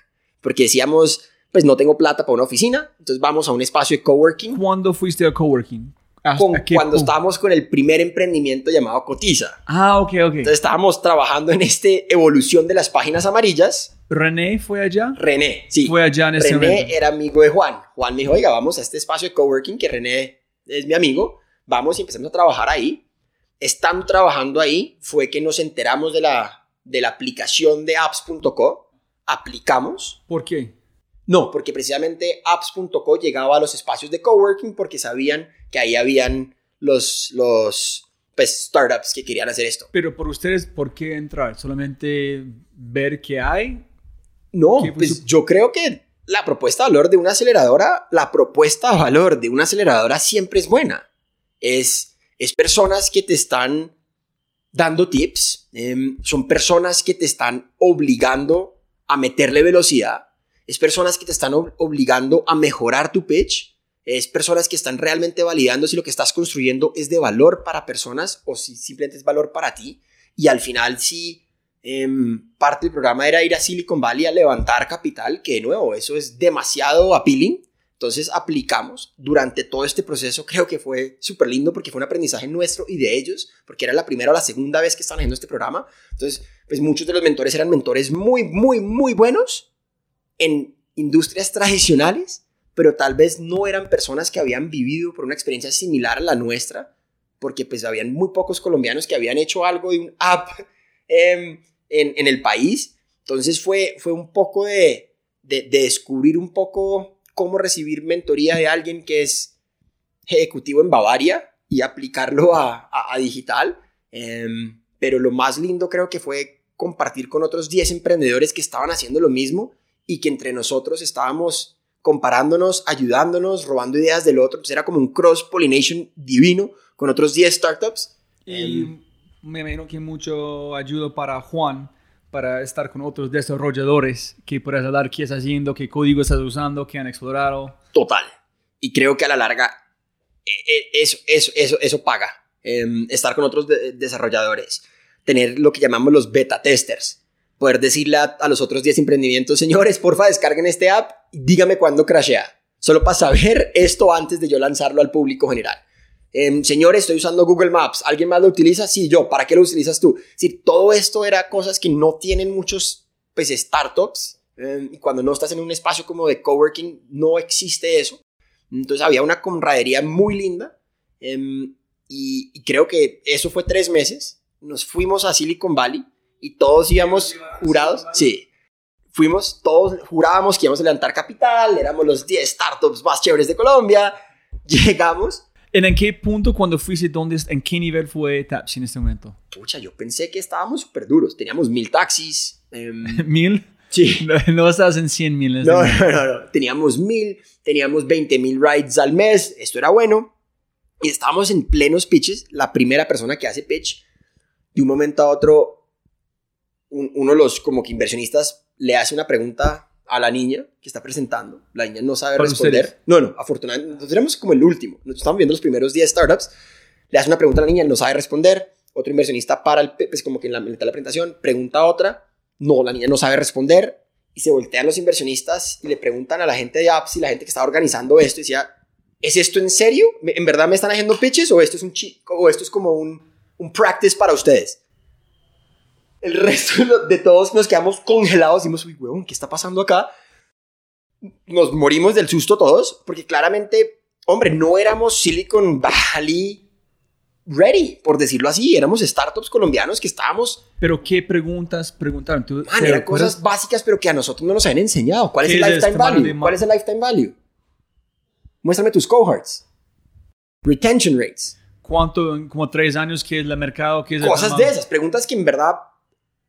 porque decíamos, pues no tengo plata para una oficina, entonces vamos a un espacio de coworking ¿Cuándo fuiste a coworking? ¿Hasta con, cuando estábamos con el primer emprendimiento llamado Cotiza. Ah, ok, ok. Entonces estábamos trabajando en esta evolución de las páginas amarillas. ¿René fue allá? René, sí. Fue allá en ese René momento. era amigo de Juan. Juan me dijo, oiga, vamos a este espacio de coworking que René es mi amigo. Vamos y empezamos a trabajar ahí. Estando trabajando ahí fue que nos enteramos de la, de la aplicación de apps.co. Aplicamos. ¿Por qué? No, porque precisamente apps.co llegaba a los espacios de coworking porque sabían que ahí habían los, los pues, startups que querían hacer esto. Pero por ustedes, ¿por qué entrar? ¿Solamente ver qué hay? No, ¿Qué fue pues yo creo que la propuesta de valor de una aceleradora, la propuesta de valor de una aceleradora siempre es buena. Es, es personas que te están dando tips, em, son personas que te están obligando a meterle velocidad, es personas que te están ob- obligando a mejorar tu pitch, es personas que están realmente validando si lo que estás construyendo es de valor para personas o si simplemente es valor para ti. Y al final, si em, parte del programa era ir a Silicon Valley a levantar capital, que de nuevo, eso es demasiado appealing. Entonces aplicamos durante todo este proceso, creo que fue súper lindo porque fue un aprendizaje nuestro y de ellos, porque era la primera o la segunda vez que estaban haciendo este programa. Entonces, pues muchos de los mentores eran mentores muy, muy, muy buenos en industrias tradicionales, pero tal vez no eran personas que habían vivido por una experiencia similar a la nuestra, porque pues habían muy pocos colombianos que habían hecho algo de un app em, en, en el país. Entonces fue, fue un poco de, de, de descubrir un poco cómo recibir mentoría de alguien que es ejecutivo en Bavaria y aplicarlo a, a- a digital. Em, pero lo más lindo creo que fue compartir con otros 10 emprendedores que estaban haciendo lo mismo y que entre nosotros estábamos comparándonos, ayudándonos, robando ideas del otro. Entonces era como un cross-pollination divino con otros 10 startups. Y me imagino que mucho ayuda para Juan para estar con otros desarrolladores que puedas hablar qué estás haciendo, qué código estás usando, qué han explorado. total. Y creo que a la larga eh, eh, eso, eso, eso, eso paga. Em, estar con otros de- desarrolladores. Tener lo que llamamos los beta testers. Poder decirle a, a los otros 10 emprendimientos, señores, porfa, descarguen este app y dígame cuándo crashea. Solo para saber esto antes de yo lanzarlo al público general. Em, señores, estoy usando Google Maps. ¿Alguien más lo utiliza? Sí, yo. ¿Para qué lo utilizas tú? Es decir, todo esto era cosas que no tienen muchos pues, startups. em, y cuando no estás en un espacio como de coworking, no existe eso. Entonces había una camaradería muy linda. em, y, y creo que eso fue tres meses. Nos fuimos a Silicon Valley y todos íbamos jurados. Sí. Fuimos, todos jurábamos que íbamos a levantar capital. Éramos los 10 startups más chéveres de Colombia. <laughs> Llegamos. ¿En, qué punto cuando fuiste, dónde, en qué nivel fue Tapsi en este momento? Pucha, yo pensé que estábamos súper duros. Teníamos mil taxis. em, <laughs> ¿Mil? sí. No, no estás en 100 mil. este No, no, no, no. Teníamos mil, teníamos 20 mil rides al mes. Esto era bueno. Y estábamos en plenos pitches. La primera persona que hace pitch, de un momento a otro, un- uno de los como que inversionistas le hace una pregunta a la niña que está presentando. La niña no sabe responder. ustedes. No, no, afortunadamente. Nosotros éramos como el último. Nosotros estamos viendo los primeros 10 startups. Le hace una pregunta a la niña, no sabe responder. Otro inversionista para el, pues como que en la mitad de la presentación, pregunta a otra. No, la niña no sabe responder. Y se voltean los inversionistas y le preguntan a la gente de apps y la gente que estaba organizando esto. Y decía, ¿es esto en serio? ¿Me- ¿En verdad me están haciendo pitches o esto es un chi- o esto es como un, un practice para ustedes? El resto de todos nos quedamos congelados. Dijimos, uy, huevón, ¿qué está pasando acá? Nos morimos del susto todos, porque claramente hombre, no éramos Silicon Valley ready, por decirlo así. Éramos startups colombianos que estábamos, Pero ¿qué preguntas preguntaron? ¿Tú, man, eran cosas básicas, pero que a nosotros no nos habían enseñado. ¿Cuál es ¿Qué el es lifetime este value? ¿Cuál es el lifetime value? Muéstrame tus cohorts. Retention rates. ¿Cuánto, como tres años, qué es el mercado? ¿Qué es Cosas de esas, preguntas que en verdad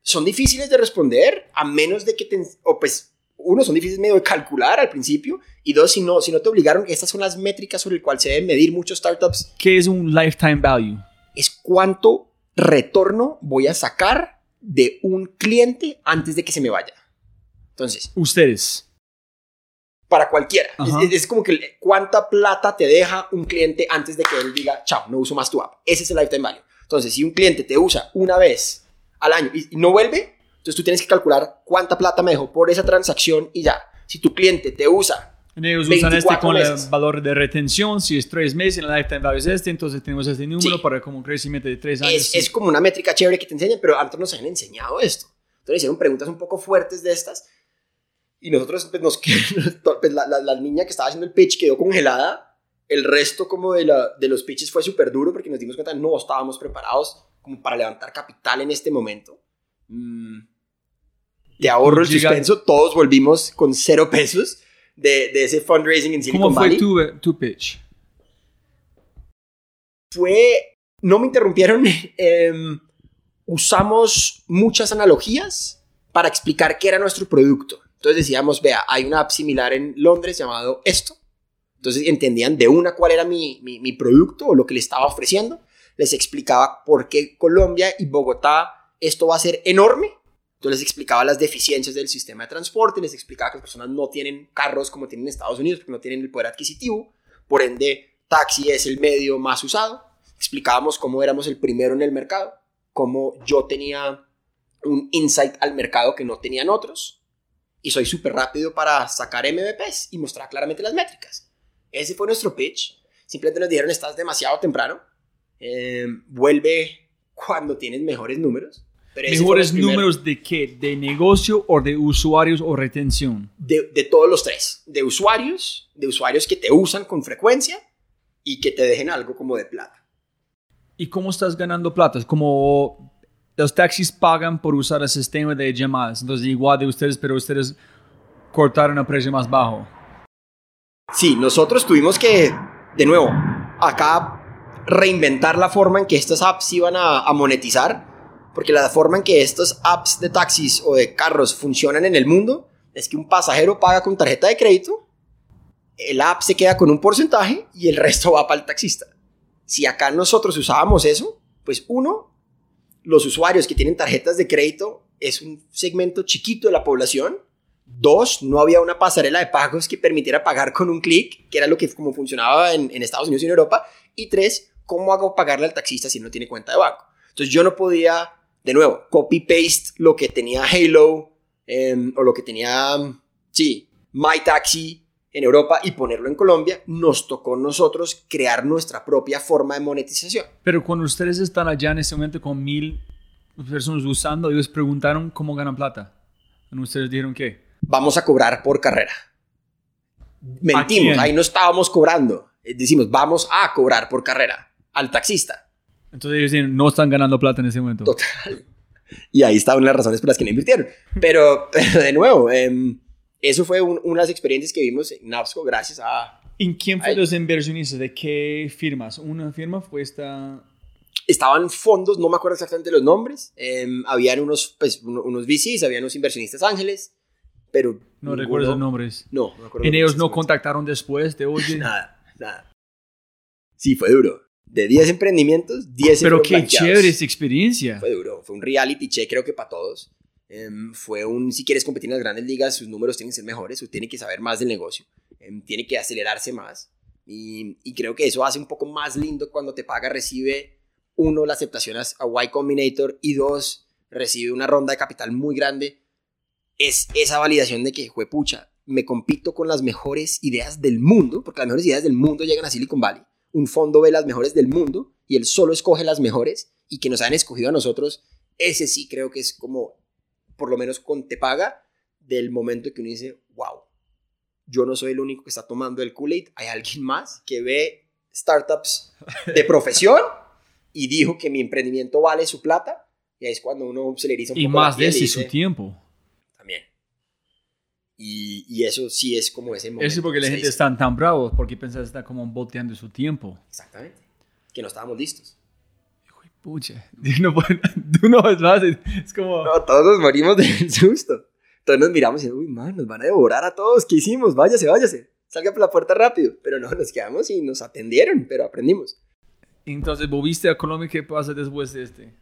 son difíciles de responder, a menos de que te, o pues, uno, son difíciles medio de calcular al principio, y dos, si no, si no te obligaron, estas son las métricas sobre las cuales se deben medir muchos startups, ¿Qué es un lifetime value? es cuánto retorno voy a sacar de un cliente antes de que se me vaya. Entonces, Ustedes. para cualquiera, es, es como que cuánta plata te deja un cliente antes de que él diga, chao, no uso más tu app. Ese es el lifetime value. Entonces, si un cliente te usa una vez al año y y no vuelve, entonces tú tienes que calcular cuánta plata me dejó por esa transacción y ya. Si tu cliente te usa, Ellos usan este 24 con el meses. valor de retención. Si es tres meses, el lifetime value es este. Entonces tenemos este número Sí. para como un crecimiento de tres años. es, es como una métrica chévere que te enseñan, pero antes nos habían enseñado esto. Entonces hicieron preguntas un poco fuertes de estas. Y nosotros, pues, nos, <laughs> pues, la, la, la niña que estaba haciendo el pitch quedó congelada. El resto como de, la, de los pitches fue súper duro porque nos dimos cuenta no estábamos preparados como para levantar capital en este momento. Mm. Te ahorro el suspenso. Todos volvimos con cero pesos de, de ese fundraising en Silicon ¿Cómo fue Valley. tu, tu pitch? fue, no me interrumpieron, <laughs> em, usamos muchas analogías para explicar qué era nuestro producto. Entonces decíamos, vea, hay una app similar en Londres llamado esto. Entonces entendían de una cuál era mi, mi, mi producto o lo que le estaba ofreciendo. Les explicaba por qué Colombia y Bogotá esto va a ser enorme. Entonces les explicaba las deficiencias del sistema de transporte, les explicaba que las personas no tienen carros como tienen en Estados Unidos porque no tienen el poder adquisitivo. Por ende, taxi es el medio más usado. Explicábamos cómo éramos el primero en el mercado, cómo yo tenía un insight al mercado que no tenían otros. Y soy súper rápido para sacar MVPs y mostrar claramente las métricas. Ese fue nuestro pitch. Simplemente nos dijeron, estás demasiado temprano. Eh, vuelve cuando tienes mejores números. Pero ¿Mejores números de qué? ¿De negocio o de usuarios o retención? de, de todos los tres. De usuarios, de usuarios que te usan con frecuencia y que te dejen algo como de plata. ¿Y cómo estás ganando plata? Es como los taxis pagan por usar el sistema de llamadas. Entonces, igual de ustedes, pero ustedes cortaron a precio más bajo. Sí, nosotros tuvimos que, de nuevo, acá reinventar la forma en que estas apps iban a, monetizar, porque la forma en que estas apps de taxis o de carros funcionan en el mundo es que un pasajero paga con tarjeta de crédito, el app se queda con un porcentaje y el resto va para el taxista. Si acá nosotros usábamos eso, pues uno, los usuarios que tienen tarjetas de crédito es un segmento chiquito de la población. Dos, no había una pasarela de pagos que permitiera pagar con un clic, que era lo que como funcionaba en, Estados Unidos y en Europa. Y tres, ¿cómo hago pagarle al taxista si no tiene cuenta de banco? Entonces yo no podía, de nuevo, copy-paste lo que tenía Halo em, o lo que tenía, sí, My Taxi en Europa y ponerlo en Colombia. Nos tocó nosotros crear nuestra propia forma de monetización. Pero cuando ustedes están allá en ese momento con mil personas usando, ellos preguntaron cómo ganan plata. ¿Y ustedes dijeron qué? Vamos a cobrar por carrera. Mentimos, ahí no estábamos cobrando. Eh, Decimos, vamos a cobrar por carrera al taxista. Entonces ellos dicen, no están ganando plata en ese momento. Total. Y ahí estaban las razones por las que no invirtieron. Pero, <laughs> pero de nuevo, em, eso fue un- una de las experiencias que vimos en Napsco gracias a... ¿En quién fue Ay. los inversionistas? ¿De qué firmas? Una firma fue esta... Estaban fondos, no me acuerdo exactamente los nombres. em, habían unos, pues, uno- unos VCs, habían unos inversionistas ángeles, pero... No ninguno- recuerdo los nombres. No, no ¿En los ellos no contactaron después de oye? Nada, nada. Sí, fue duro. De 10 emprendimientos, 10 se Pero qué blanqueados. chévere esa experiencia. Fue duro. Fue un reality check, creo que para todos. Em, fue un, si quieres competir en las grandes ligas, sus números tienen que ser mejores, usted tiene que saber más del negocio, em, tiene que acelerarse más. Y, y creo que eso hace un poco más lindo cuando te paga, recibe uno, la aceptación a Y Combinator y dos, recibe una ronda de capital muy grande. Es esa validación de que, juepucha, me compito con las mejores ideas del mundo, porque las mejores ideas del mundo llegan a Silicon Valley. Un fondo ve las mejores del mundo y él solo escoge las mejores y que nos han escogido a nosotros. Ese sí creo que es como, por lo menos con te paga, del momento que uno dice, wow, yo no soy el único que está tomando el Kool-Aid, hay alguien más que ve startups de profesión y dijo que mi emprendimiento vale su plata, y ahí es cuando uno se le eriza un Y poco la más de y su tiempo. Y, y eso sí es como ese momento. Eso es porque la gente dice, está tan bravo, porque pensás está como boteando su tiempo. Exactamente. Que no estábamos listos. Uy, pucha. <laughs> No, no es más. Es como. No, todos nos morimos del <laughs> susto. Todos nos miramos y uy, man, nos van a devorar a todos. ¿Qué hicimos? Váyase, váyase. Salga por la puerta rápido. Pero no, nos quedamos y nos atendieron, pero aprendimos. Entonces, ¿volviste a Colombia? ¿Qué pasa después de este?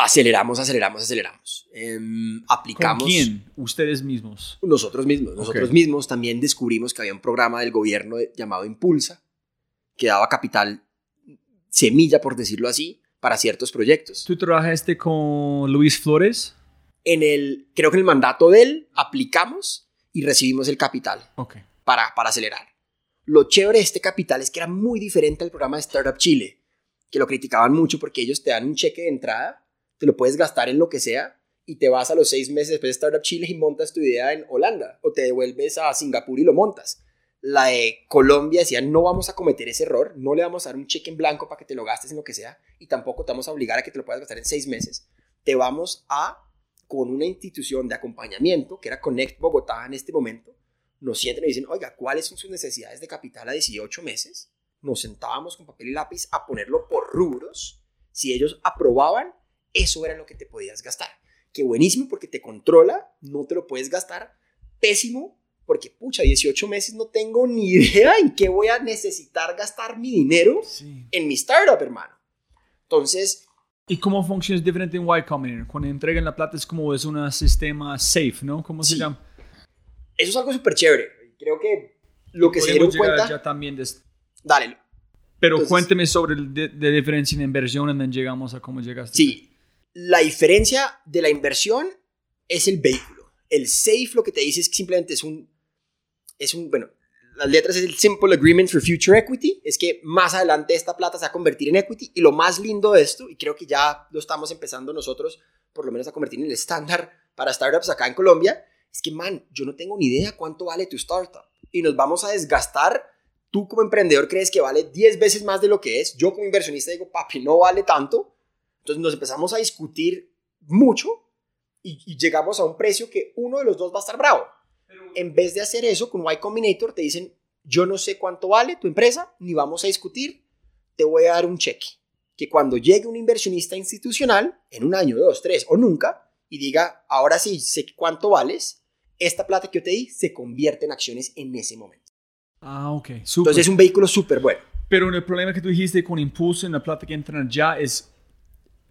Aceleramos, aceleramos, aceleramos. Em, aplicamos. ¿Con quién? Ustedes mismos. Nosotros mismos. Nosotros Ok. mismos también descubrimos que había un programa del gobierno llamado Impulsa, que daba capital, semilla, por decirlo así, para ciertos proyectos. ¿Tú trabajaste con Luis Flores? En el, creo que en el mandato de él, aplicamos y recibimos el capital. Ok. para, para acelerar. Lo chévere de este capital es que era muy diferente al programa de Startup Chile, que lo criticaban mucho porque ellos te dan un cheque de entrada, te lo puedes gastar en lo que sea y te vas a los seis meses después de Startup Chile y montas tu idea en Holanda o te devuelves a Singapur y lo montas. La de Colombia decía, no vamos a cometer ese error, no le vamos a dar un cheque en blanco para que te lo gastes en lo que sea y tampoco te vamos a obligar a que te lo puedas gastar en seis meses. Te vamos a, con una institución de acompañamiento, que era Connect Bogotá en este momento, nos sienten y dicen, oiga, ¿cuáles son sus necesidades de capital a 18 meses? Nos sentábamos con papel y lápiz a ponerlo por rubros. Si ellos aprobaban, eso era lo que te podías gastar. Qué buenísimo porque te controla, no te lo puedes gastar. Pésimo porque, pucha, 18 meses no tengo ni <laughs> idea en qué voy a necesitar gastar mi dinero Sí. en mi startup, hermano. Entonces, ¿Y cómo funciona es diferente en Y Combinator? Cuando entregan la plata es como es un sistema safe, ¿no? ¿Cómo se llama? eso es algo súper chévere. Creo que lo que se dieron cuenta... ya también de Dale, Pero Entonces- cuénteme sobre la diferencia en inversión y then llegamos a cómo llegaste. Sí, la diferencia de la inversión es el vehículo. El SAFE lo que te dice es que simplemente es un, es un, bueno, las letras es el Simple Agreement for Future Equity, es que más adelante esta plata se va a convertir en equity y lo más lindo de esto, y creo que ya lo estamos empezando nosotros por lo menos a convertir en el estándar para startups acá en Colombia, es que, man, yo no tengo ni idea cuánto vale tu startup y nos vamos a desgastar. Tú como emprendedor crees que vale 10 veces más de lo que es. Yo como inversionista digo, papi, no vale tanto. Entonces nos empezamos a discutir mucho y, y llegamos a un precio que uno de los dos va a estar bravo. En vez de hacer eso con Y Combinator te dicen, yo no sé cuánto vale tu empresa, ni vamos a discutir, te voy a dar un cheque. Que cuando llegue un inversionista institucional, en un año, dos, tres o nunca, y diga, ahora sí sé cuánto vales, esta plata que yo te di se convierte en acciones en ese momento. Ah, ok. Súper. Entonces es un vehículo súper bueno. Pero el problema que tú dijiste con impulso en la plata que entran ya es,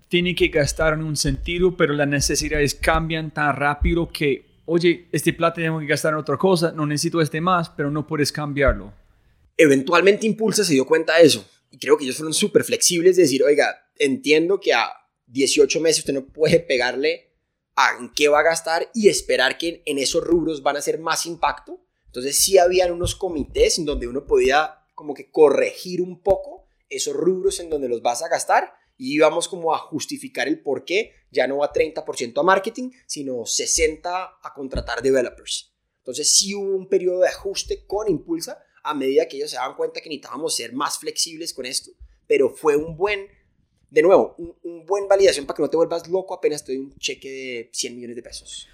tiene que gastar en un sentido, pero las necesidades cambian tan rápido que, oye, este plata tengo que gastar en otra cosa, no necesito este más, pero no puedes cambiarlo. Eventualmente Impulsa se dio cuenta de eso. Y creo que ellos fueron súper flexibles de decir, oiga, entiendo que a 18 meses usted no puede pegarle a en qué va a gastar y esperar que en esos rubros van a hacer más impacto. Entonces sí habían unos comités en donde uno podía como que corregir un poco esos rubros en donde los vas a gastar y íbamos como a justificar el por qué ya no va 30% a marketing, sino 60% a contratar developers. Entonces sí hubo un periodo de ajuste con Impulsa a medida que ellos se daban cuenta que necesitábamos ser más flexibles con esto, pero fue un buen, de nuevo, un, un buen validación para que no te vuelvas loco apenas te doy un cheque de 100 millones de pesos.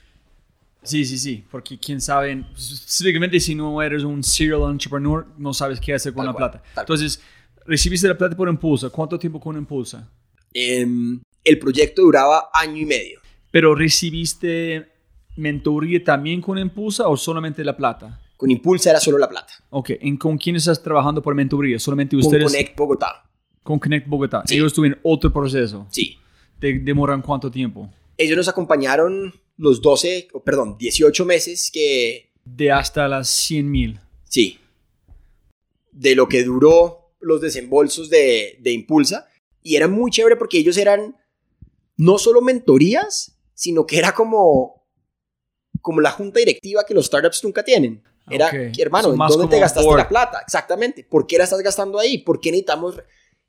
Sí, sí, sí, porque quién sabe, específicamente si no eres un serial entrepreneur, no sabes qué hacer con Tal la cual, plata. Entonces, recibiste la plata por Impulsa. ¿Cuánto tiempo con Impulsa? Em, el proyecto duraba año y medio. ¿Pero recibiste mentoría también con Impulsa o solamente la plata? Con Impulsa era solo la plata. Ok, ¿en con quién estás trabajando por mentoría? ¿Solamente Con ustedes? Connect Bogotá. Con Connect Bogotá. Sí. Ellos tuvieron otro proceso. Sí. ¿Te demoran cuánto tiempo? Ellos nos acompañaron los 12, o perdón, 18 meses que, De hasta las 100 mil. sí, de lo que duró los desembolsos de, de Impulsa. Y era muy chévere porque ellos eran no solo mentorías, sino que era como, como la junta directiva que los startups nunca tienen. Era, Ok. hermano, ¿en ¿dónde te gastaste board. la plata? Exactamente. ¿Por qué la estás gastando ahí? ¿Por qué necesitamos...?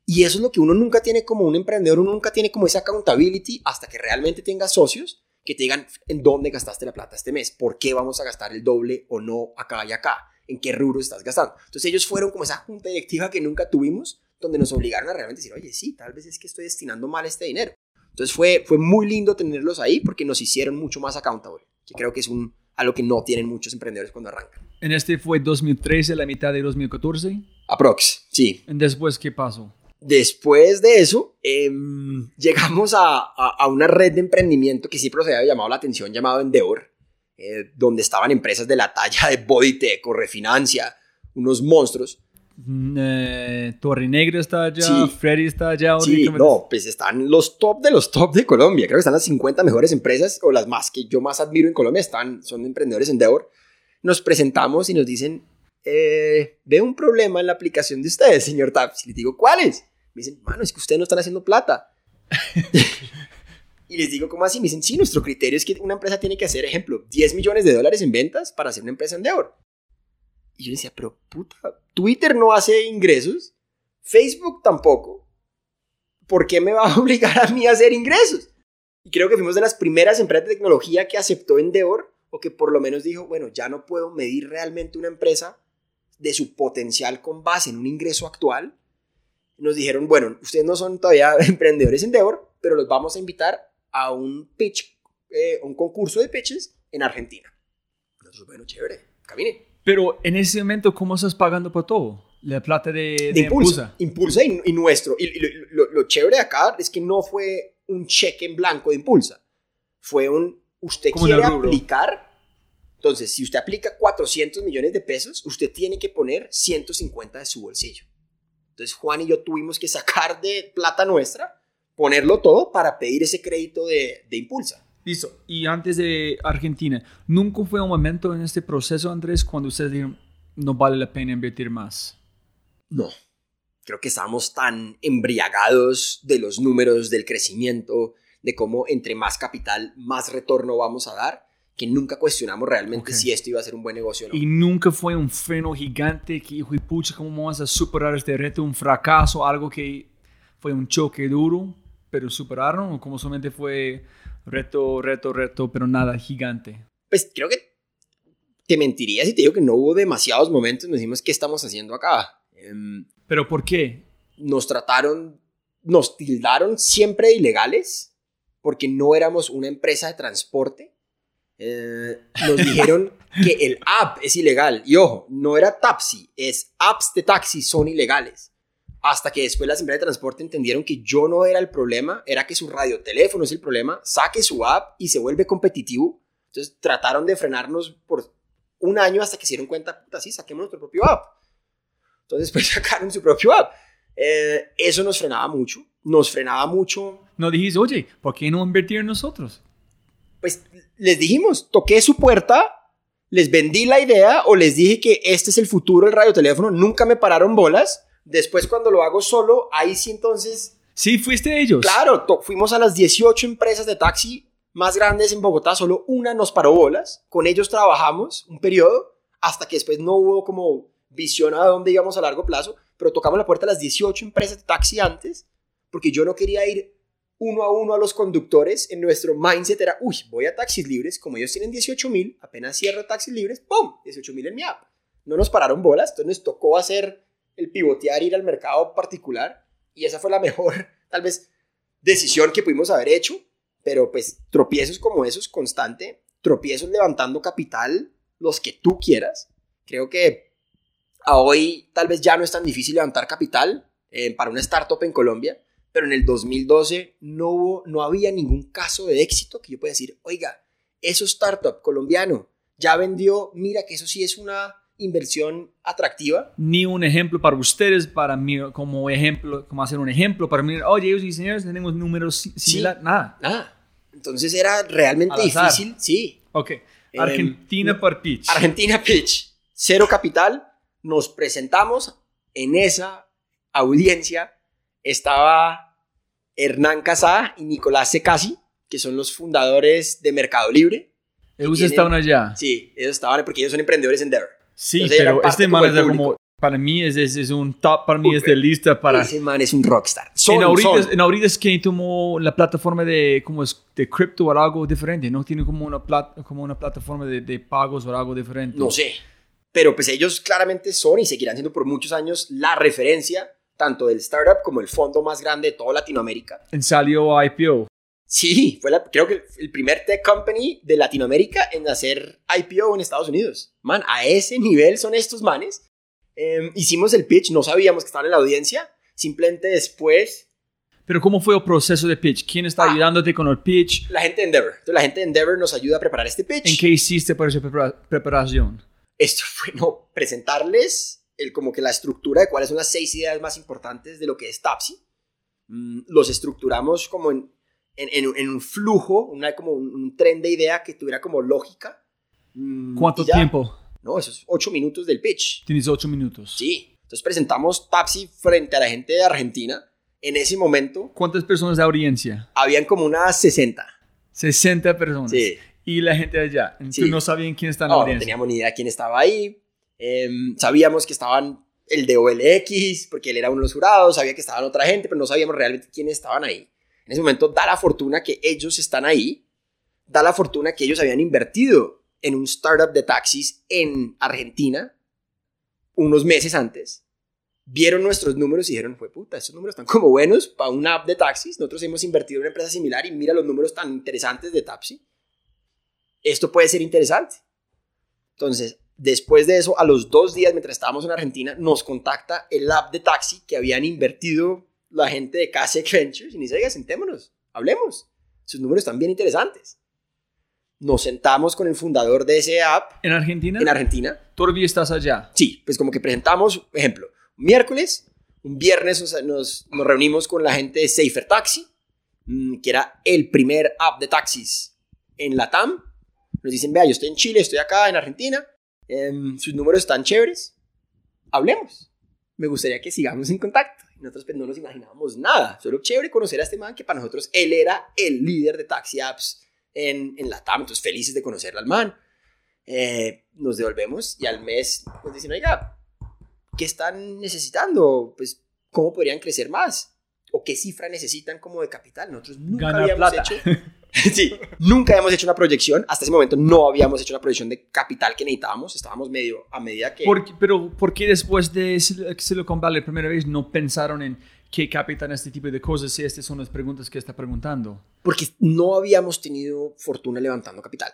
Y eso es lo que uno nunca tiene como un emprendedor, uno nunca tiene como esa accountability hasta que realmente tenga socios que te digan en dónde gastaste la plata este mes, por qué vamos a gastar el doble o no acá y acá, en qué rubro estás gastando. Entonces ellos fueron como esa junta directiva que nunca tuvimos, donde nos obligaron a realmente decir, oye, sí, tal vez es que estoy destinando mal este dinero. Entonces fue, fue muy lindo tenerlos ahí porque nos hicieron mucho más accountable, que creo que es un, algo que no tienen muchos emprendedores cuando arrancan. En este fue 2013, la mitad de 2014. Aprox, sí. Después, ¿qué pasó? Después de eso, em, llegamos a, a, a, una red de emprendimiento que siempre nos había llamado la atención, llamado Endeavor, eh, donde estaban empresas de la talla de Bodytech o Refinancia, unos monstruos. Mm, eh, Torre Negra está allá, Sí. Freddy está allá. Sí, no, pues están los top de los top de Colombia. Creo que están las 50 mejores empresas o las más que yo más admiro en Colombia. Están, son emprendedores Endeavor. Nos presentamos y nos dicen, eh, veo un problema en la aplicación de ustedes, señor Taps. Y les digo, ¿cuáles? Me dicen, mano, es que ustedes no están haciendo plata. <laughs> y les digo, ¿cómo así? Me dicen, sí, nuestro criterio es que una empresa tiene que hacer, ejemplo, 10 millones de dólares en ventas para ser una empresa Endeavor. Y yo decía, pero puta, Twitter no hace ingresos, Facebook tampoco. ¿Por qué me va a <laughs> obligar a mí a hacer ingresos? Y creo que fuimos de las primeras empresas de tecnología que aceptó Endeavor o que por lo menos dijo, bueno, ya no puedo medir realmente una empresa de su potencial con base en un ingreso actual. Nos dijeron, bueno, ustedes no son todavía <laughs> emprendedores Endeavor, pero los vamos a invitar a un pitch, eh, un concurso de pitches en Argentina. Nosotros, bueno, chévere, camine. Pero en ese momento, ¿cómo estás pagando por todo? La plata de, de Impulsa. Impulsa y, y nuestro. Y, y lo, lo, chévere acá es que no fue un cheque en blanco de Impulsa. Fue un, usted quiere aplicar. Entonces, si usted aplica 400 millones de pesos, usted tiene que poner 150 de su bolsillo. Entonces, Juan y yo tuvimos que sacar de plata nuestra, ponerlo todo para pedir ese crédito de, de Impulsa. Listo. Y antes de Argentina, ¿nunca fue un momento en este proceso, Andrés, cuando ustedes dijeron, no vale la pena invertir más? No. Creo que estábamos tan embriagados de los números, del crecimiento, de cómo entre más capital, más retorno vamos a dar, que nunca cuestionamos realmente okay. si esto iba a ser un buen negocio o no. Y nunca fue un freno gigante que, hijo y pucha, ¿cómo vamos a superar este reto? Un fracaso, algo que fue un choque duro, pero superaron, o como solamente fue reto, reto, reto, pero nada gigante. Pues creo que te mentiría si te digo que no hubo demasiados momentos donde decimos qué estamos haciendo acá. Um, ¿Pero por qué? Nos trataron, nos tildaron siempre de ilegales porque no éramos una empresa de transporte. Eh, nos <laughs> dijeron que el app es ilegal. Y ojo, no era Tapsi, es apps de taxi son ilegales. Hasta que después las empresas de transporte entendieron que yo no era el problema, era que su radioteléfono es el problema, saque su app y se vuelve competitivo. Entonces trataron de frenarnos por un año hasta que se dieron cuenta, puta, sí, saquemos nuestro propio app. Entonces <laughs> pues sacaron su propio app. Eh, eso nos frenaba mucho, nos frenaba mucho. No dijiste, oye, ¿por qué no invertir en nosotros? Pues les dijimos, toqué su puerta, les vendí la idea o les dije que este es el futuro del radioteléfono, nunca me pararon bolas. Después cuando lo hago solo, ahí sí entonces... Sí, fuiste ellos. Claro, fuimos a las 18 empresas de taxi más grandes en Bogotá, solo una nos paró bolas, con ellos trabajamos un periodo, hasta que después no hubo como visión a dónde íbamos a largo plazo, pero tocamos la puerta a las 18 empresas de taxi antes, porque yo no quería ir uno a uno a los conductores, en nuestro mindset era, uy, voy a taxis libres, como ellos tienen 18 mil, apenas cierro taxis libres, ¡pum! 18 mil en mi app. No nos pararon bolas, entonces nos tocó hacer el pivotear, ir al mercado particular, y esa fue la mejor, <laughs> tal vez, decisión que pudimos haber hecho, pero pues tropiezos como esos constante, tropiezos levantando capital, los que tú quieras. Creo que hoy tal vez ya no es tan difícil levantar capital eh, para una startup en Colombia, pero en el 2012 no, hubo, no había ningún caso de éxito que yo pueda decir, oiga, eso startup colombiano ya vendió, mira que eso sí es una inversión atractiva. Ni un ejemplo para ustedes, para mí, como ejemplo, como hacer un ejemplo para mí, oye, y señores, tenemos números similares, sí, nada. Nada. Entonces era realmente difícil, sí. Ok, Argentina eh, por pitch. Argentina pitch, cero capital, nos presentamos en esa audiencia estaba Hernán Casá y Nicolás Secasi, que son los fundadores de Mercado Libre. Ellos estaban allá. Sí, ellos estaban porque ellos son emprendedores en Endeavor. Sí, pero este man era como, para mí es, es, es un top, para mí es de lista para... Ese man es un rockstar. Son, en, ahorita, son. en ahorita es que tomó la plataforma de, como es, de cripto o algo diferente, ¿no? Tiene como una, plat, como una plataforma de, de pagos o algo diferente. No sé. Pero pues ellos claramente son y seguirán siendo por muchos años la referencia tanto del startup como el fondo más grande de toda Latinoamérica. En salió IPO. Sí, fue la, creo que el primer tech company de Latinoamérica en hacer IPO en Estados Unidos. Man, a ese nivel son estos manes. Eh, hicimos el pitch, no sabíamos que estaban en la audiencia. Simplemente después Pero ¿cómo fue el proceso de pitch? ¿Quién está Ah. ayudándote con el pitch? la gente de Endeavor. Entonces la gente de Endeavor nos ayuda a preparar este pitch. ¿En qué hiciste para esa prepara- preparación? Esto <laughs> fue no, presentarles el, como que la estructura de cuáles son las seis ideas más importantes de lo que es Tapsi. Mm, los estructuramos como en, en, en un- en un flujo, una, como un, un tren de idea que tuviera como lógica. Mm, ¿Cuánto tiempo? No, esos ocho minutos del pitch. Tienes ocho minutos. Sí. Entonces presentamos Tapsi frente a la gente de Argentina. En ese momento ¿Cuántas personas de audiencia? habían como unas 60. 60 personas. Sí. Y la gente de allá. Sí. Tú no sabían quién está en la No, no audiencia. teníamos ni idea quién estaba ahí. Em, sabíamos que estaban el de OLX, porque él era uno de los jurados, sabía que estaban otra gente, pero no sabíamos realmente quiénes estaban ahí. En ese momento da la fortuna que ellos están ahí, da la fortuna que ellos habían invertido en un startup de taxis en Argentina unos meses antes. Vieron nuestros números y dijeron, fue puta, estos números están como buenos para una app de taxis. Nosotros hemos invertido en una empresa similar y mira los números tan interesantes de Tapsi. Esto puede ser interesante. Entonces, después de eso, a los dos días, mientras estábamos en Argentina, nos contacta el app de taxi que habían invertido la gente de Kasek Ventures y dice, oiga, sentémonos, hablemos. Sus números están bien interesantes. Nos sentamos con el fundador de ese app ¿En Argentina? en Argentina. Todavía estás allá. Sí, pues como que presentamos, ejemplo, un miércoles, un viernes nos reunimos con la gente de Safer Taxi, mm, que era el primer app de taxis en la TAM. Nos dicen, vea, yo estoy en Chile, estoy acá en Argentina, em, sus números están chéveres, hablemos. Me gustaría que sigamos en contacto. Nosotros pues, no nos imaginábamos nada, solo chévere conocer a este man que para nosotros él era el líder de taxi apps en, en la TAM, entonces felices de conocerlo al man. Eh, nos devolvemos y al mes nos dicen, oiga, ¿qué están necesitando? Pues, ¿cómo podrían crecer más? ¿O qué cifra necesitan como de capital? Nosotros nunca Ganar habíamos plata. hecho... <laughs> <laughs> sí, nunca habíamos hecho una proyección. Hasta ese momento no habíamos hecho una proyección de capital que necesitábamos. Estábamos medio a medida que... ¿Por qué- pero ¿por qué después de Sil- Silicon Valley la primera vez no pensaron en qué capitan este tipo de cosas si estas son las preguntas que está preguntando? Porque no habíamos tenido fortuna levantando capital.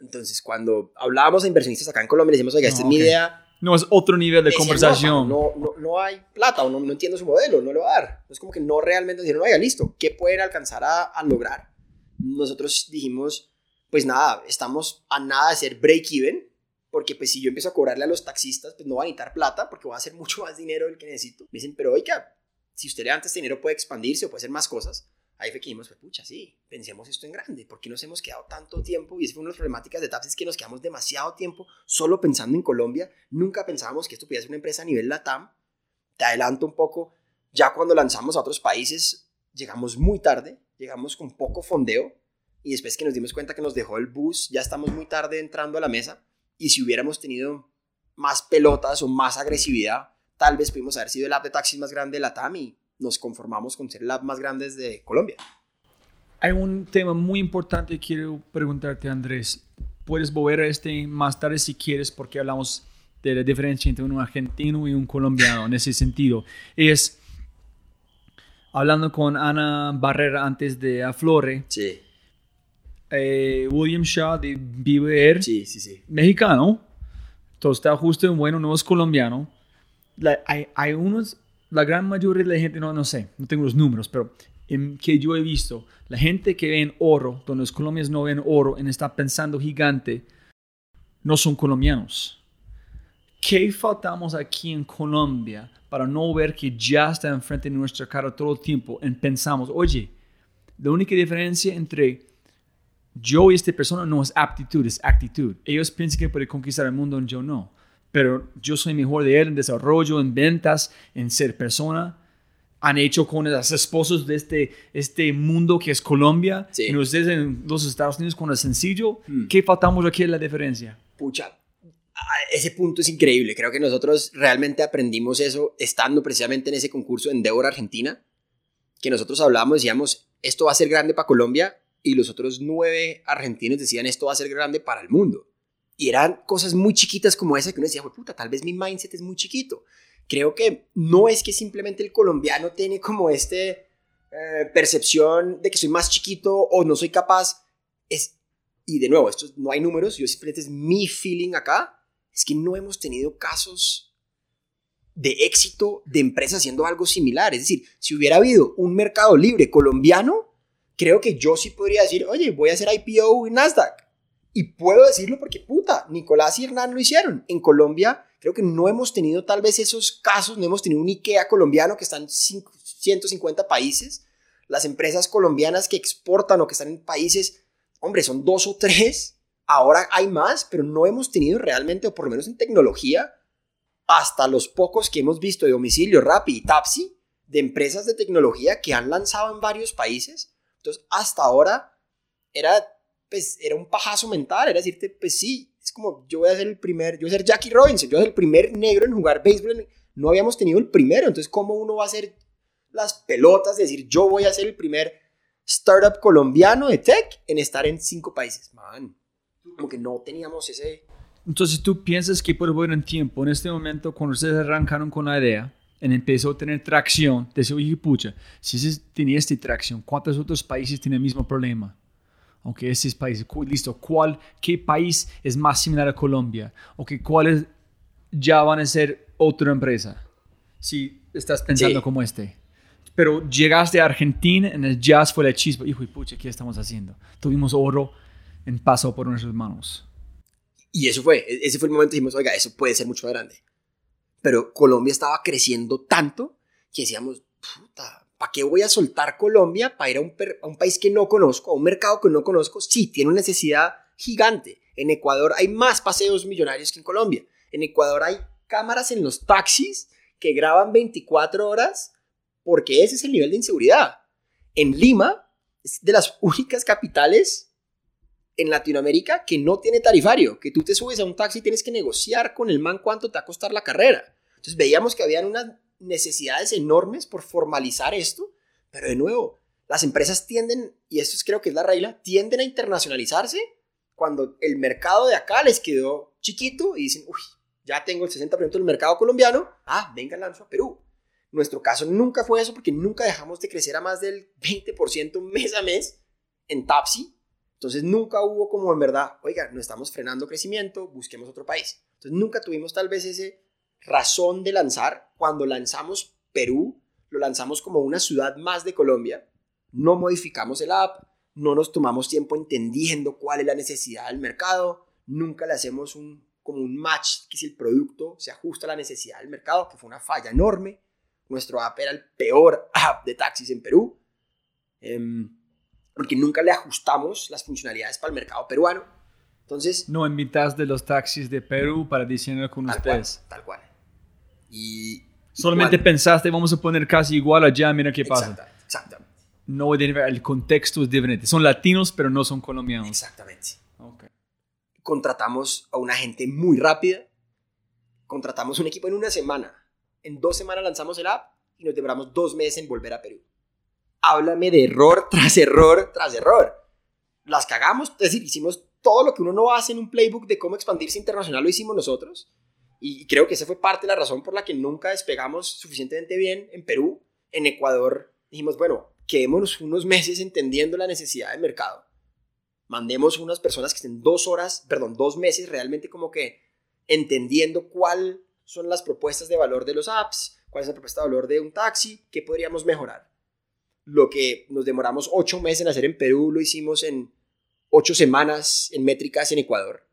Entonces, cuando hablábamos a inversionistas acá en Colombia, les decimos, oiga, esta No, es mi idea, No, es otro nivel de Decían, conversación. No, no, no hay plata o no, no entiendo su modelo, no lo va a dar. Es como que no realmente dijeron, oiga, listo, ¿qué pueden alcanzar a, a lograr? Nosotros dijimos, pues nada, estamos a nada de ser break-even, porque pues si yo empiezo a cobrarle a los taxistas, pues no va a necesitar plata, porque voy a hacer <laughs> mucho más dinero del que necesito. Me dicen, pero oiga, si usted levanta este dinero puede expandirse o puede hacer más cosas. Ahí fue que dijimos, pues pucha, sí, pensemos esto en grande. ¿Por qué nos hemos quedado tanto tiempo? Y esa fue una de las problemáticas de TAPS, es que nos quedamos demasiado tiempo solo pensando en Colombia. Nunca pensábamos que esto pudiera ser una empresa a nivel LATAM. Te adelanto un poco, ya cuando lanzamos a otros países, llegamos muy tarde, llegamos con poco fondeo. Y después que nos dimos cuenta que nos dejó el bus, ya estamos muy tarde entrando a la mesa. Y si hubiéramos tenido más pelotas o más agresividad, tal vez pudimos haber sido el app de taxis más grande de LATAM y nos conformamos con ser el app más grande de Colombia. Hay un tema muy importante que quiero preguntarte, Andrés. Puedes volver a este más tarde si quieres, porque hablamos de la diferencia entre un argentino y un colombiano en ese sentido. Es, hablando con Ana Barrera antes de Aflore, Sí, eh, William Shaw de Viver, sí, sí, sí. mexicano, todo está justo y bueno, no es colombiano. La- hay, hay unos, la gran mayoría de la gente, no, no sé, no tengo los números, pero en, que yo he visto, la gente que ve en oro, donde los colombianos no ven oro, en está pensando gigante, no son colombianos. ¿Qué faltamos aquí en Colombia para no ver que ya está enfrente de nuestra cara todo el tiempo y pensamos, oye, la única diferencia entre yo y esta persona no es aptitud, es actitud. Ellos piensan que pueden conquistar el mundo y yo no. Pero yo soy mejor de él en desarrollo, en ventas, en ser persona. Han hecho con los esposos de este, este mundo que es Colombia. Sí. Y ustedes en los Estados Unidos con el sencillo. Hmm. ¿Qué faltamos aquí en la diferencia? Pucha, ese punto es increíble. Creo que nosotros realmente aprendimos eso estando precisamente en ese concurso de Endeavor Argentina, que nosotros hablábamos, decíamos, esto va a ser grande para Colombia, y los otros nueve argentinos decían, esto va a ser grande para el mundo. Y eran cosas muy chiquitas como esa que uno decía, puta, tal vez mi mindset es muy chiquito. Creo que no es que simplemente el colombiano tiene como este eh, percepción de que soy más chiquito o no soy capaz. Es, y de nuevo, esto no hay números, yo simplemente es mi feeling acá, es que no hemos tenido casos de éxito de empresas haciendo algo similar. Es decir, si hubiera habido un mercado libre colombiano, creo que yo sí podría decir, oye, voy a hacer IPO en Nasdaq. Y puedo decirlo porque, puta, Nicolás y Hernán lo hicieron. En Colombia, creo que no hemos tenido tal vez esos casos, no hemos tenido un IKEA colombiano que está en 150 países. Las empresas colombianas que exportan o que están en países, hombre, son dos o tres. Ahora hay más, pero no hemos tenido realmente, o por lo menos en tecnología, hasta los pocos que hemos visto de domicilio, Rappi y Tapsi, de empresas de tecnología que han lanzado en varios países. Entonces, hasta ahora era pues era un pajazo mental, era decirte, pues sí, es como yo voy a ser el primer, yo voy a ser Jackie Robinson, yo voy a ser el primer negro en jugar béisbol, no habíamos tenido el primero, entonces ¿cómo uno va a hacer las pelotas de decir yo voy a ser el primer startup colombiano de tech en estar en cinco países? Man, como que no teníamos ese... Entonces tú piensas que por buen tiempo, en este momento, cuando ustedes arrancaron con la idea, en empezó a tener tracción, decía, oye, pucha, si tenía esta tracción, ¿cuántos otros países tienen el mismo problema? aunque estos países, listo, ¿cuál, qué país es más similar a Colombia? ¿O que cuáles ya van a ser otra empresa? Si estás pensando como este. Pero llegaste a Argentina, en el jazz fue la chispa. Hijo y pucha, ¿qué estamos haciendo? Tuvimos oro en paso por nuestras manos. Y eso fue, e-, ese fue el momento que dijimos, oiga, eso puede ser mucho más grande. Pero Colombia estaba creciendo tanto que decíamos, puta, ¿para qué voy a soltar Colombia para ir a un, país que no conozco, a un mercado que no conozco? Sí, tiene una necesidad gigante. En Ecuador hay más paseos millonarios que en Colombia. En Ecuador hay cámaras en los taxis que graban 24 horas porque ese es el nivel de inseguridad. En Lima es de las <laughs> únicas capitales en Latinoamérica que no tiene tarifario, que tú te subes a un taxi y tienes que negociar con el man cuánto te va a costar la carrera. Entonces veíamos que habían unas necesidades enormes por formalizar esto, pero de nuevo, las empresas tienden, y esto es, creo que es la regla, tienden a internacionalizarse cuando el mercado de acá les quedó chiquito y dicen, uy, ya tengo el 60% del mercado colombiano, ah, venga, lanzo a Perú. Nuestro caso nunca fue eso porque nunca dejamos de crecer a más del 20% mes a mes en Tapsi. Entonces nunca hubo como en verdad, oiga, no estamos frenando crecimiento, busquemos otro país. Entonces nunca tuvimos tal vez ese razón de lanzar. Cuando lanzamos Perú, lo lanzamos como una ciudad más de Colombia. No modificamos el app, no nos tomamos tiempo entendiendo cuál es la necesidad del mercado, nunca le hacemos un, como un match, que si el producto se ajusta a la necesidad del mercado, que fue una falla enorme. Nuestro app era el peor <laughs> app de taxis en Perú, em, porque nunca le ajustamos las funcionalidades para el mercado peruano. Entonces... No invitas de los taxis de Perú para diseñar con ustedes. tal cual. Y, Solamente pensaste, vamos a poner casi igual allá, mira qué pasa. Exactamente. No, el contexto es diferente. Son latinos, pero no son colombianos. Exactamente. Okay. Contratamos a una gente muy rápida. Contratamos un equipo en una semana. En dos semanas lanzamos el app y nos demoramos dos meses en volver a Perú. Háblame de error <laughs> tras error tras error. Las cagamos, es decir, hicimos todo lo que uno no hace en un playbook de cómo expandirse internacional, lo hicimos nosotros y creo que esa fue parte de la razón por la que nunca despegamos suficientemente bien en Perú. En Ecuador dijimos, bueno, quedémonos unos meses entendiendo la necesidad del mercado. Mandemos unas personas que estén dos horas, perdón, dos meses realmente como que entendiendo cuáles son las propuestas de valor de los apps, cuál es la propuesta de valor de un taxi, qué podríamos mejorar. Lo que nos demoramos ocho meses en hacer en Perú lo hicimos en ocho semanas en métricas en Ecuador.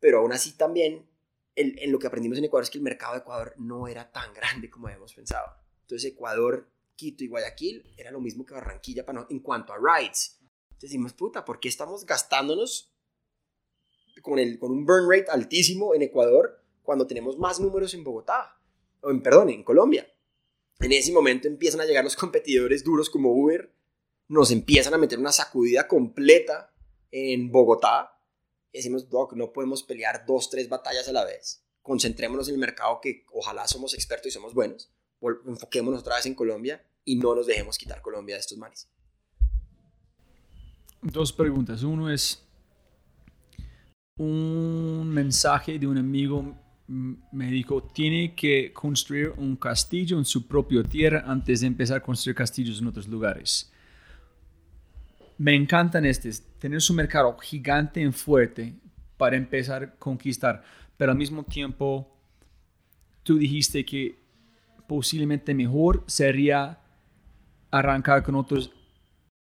Pero aún así también en lo que aprendimos en Ecuador es que el mercado de Ecuador no era tan <laughs> grande como habíamos pensado. Entonces Ecuador, Quito y Guayaquil era lo mismo que Barranquilla para en cuanto a rides. Entonces decimos, puta, ¿por qué estamos gastándonos con, el, con un burn rate altísimo en Ecuador cuando tenemos más números en Bogotá? O en, perdón, en Colombia. En ese momento empiezan a llegar los competidores duros como Uber, nos empiezan a meter una sacudida completa en Bogotá decimos, Doc, no podemos pelear dos, tres batallas a la vez. Concentrémonos en el mercado que ojalá somos expertos y somos buenos. Enfoquémonos otra vez en Colombia y no nos dejemos quitar Colombia de estos manes. Dos preguntas. Uno es un mensaje de un amigo me dijo, tiene que construir un castillo en su propia tierra antes de empezar a construir castillos en otros lugares. Me encantan estos, tener su mercado gigante y fuerte para empezar a conquistar, pero al mismo tiempo tú dijiste que posiblemente mejor sería arrancar con otros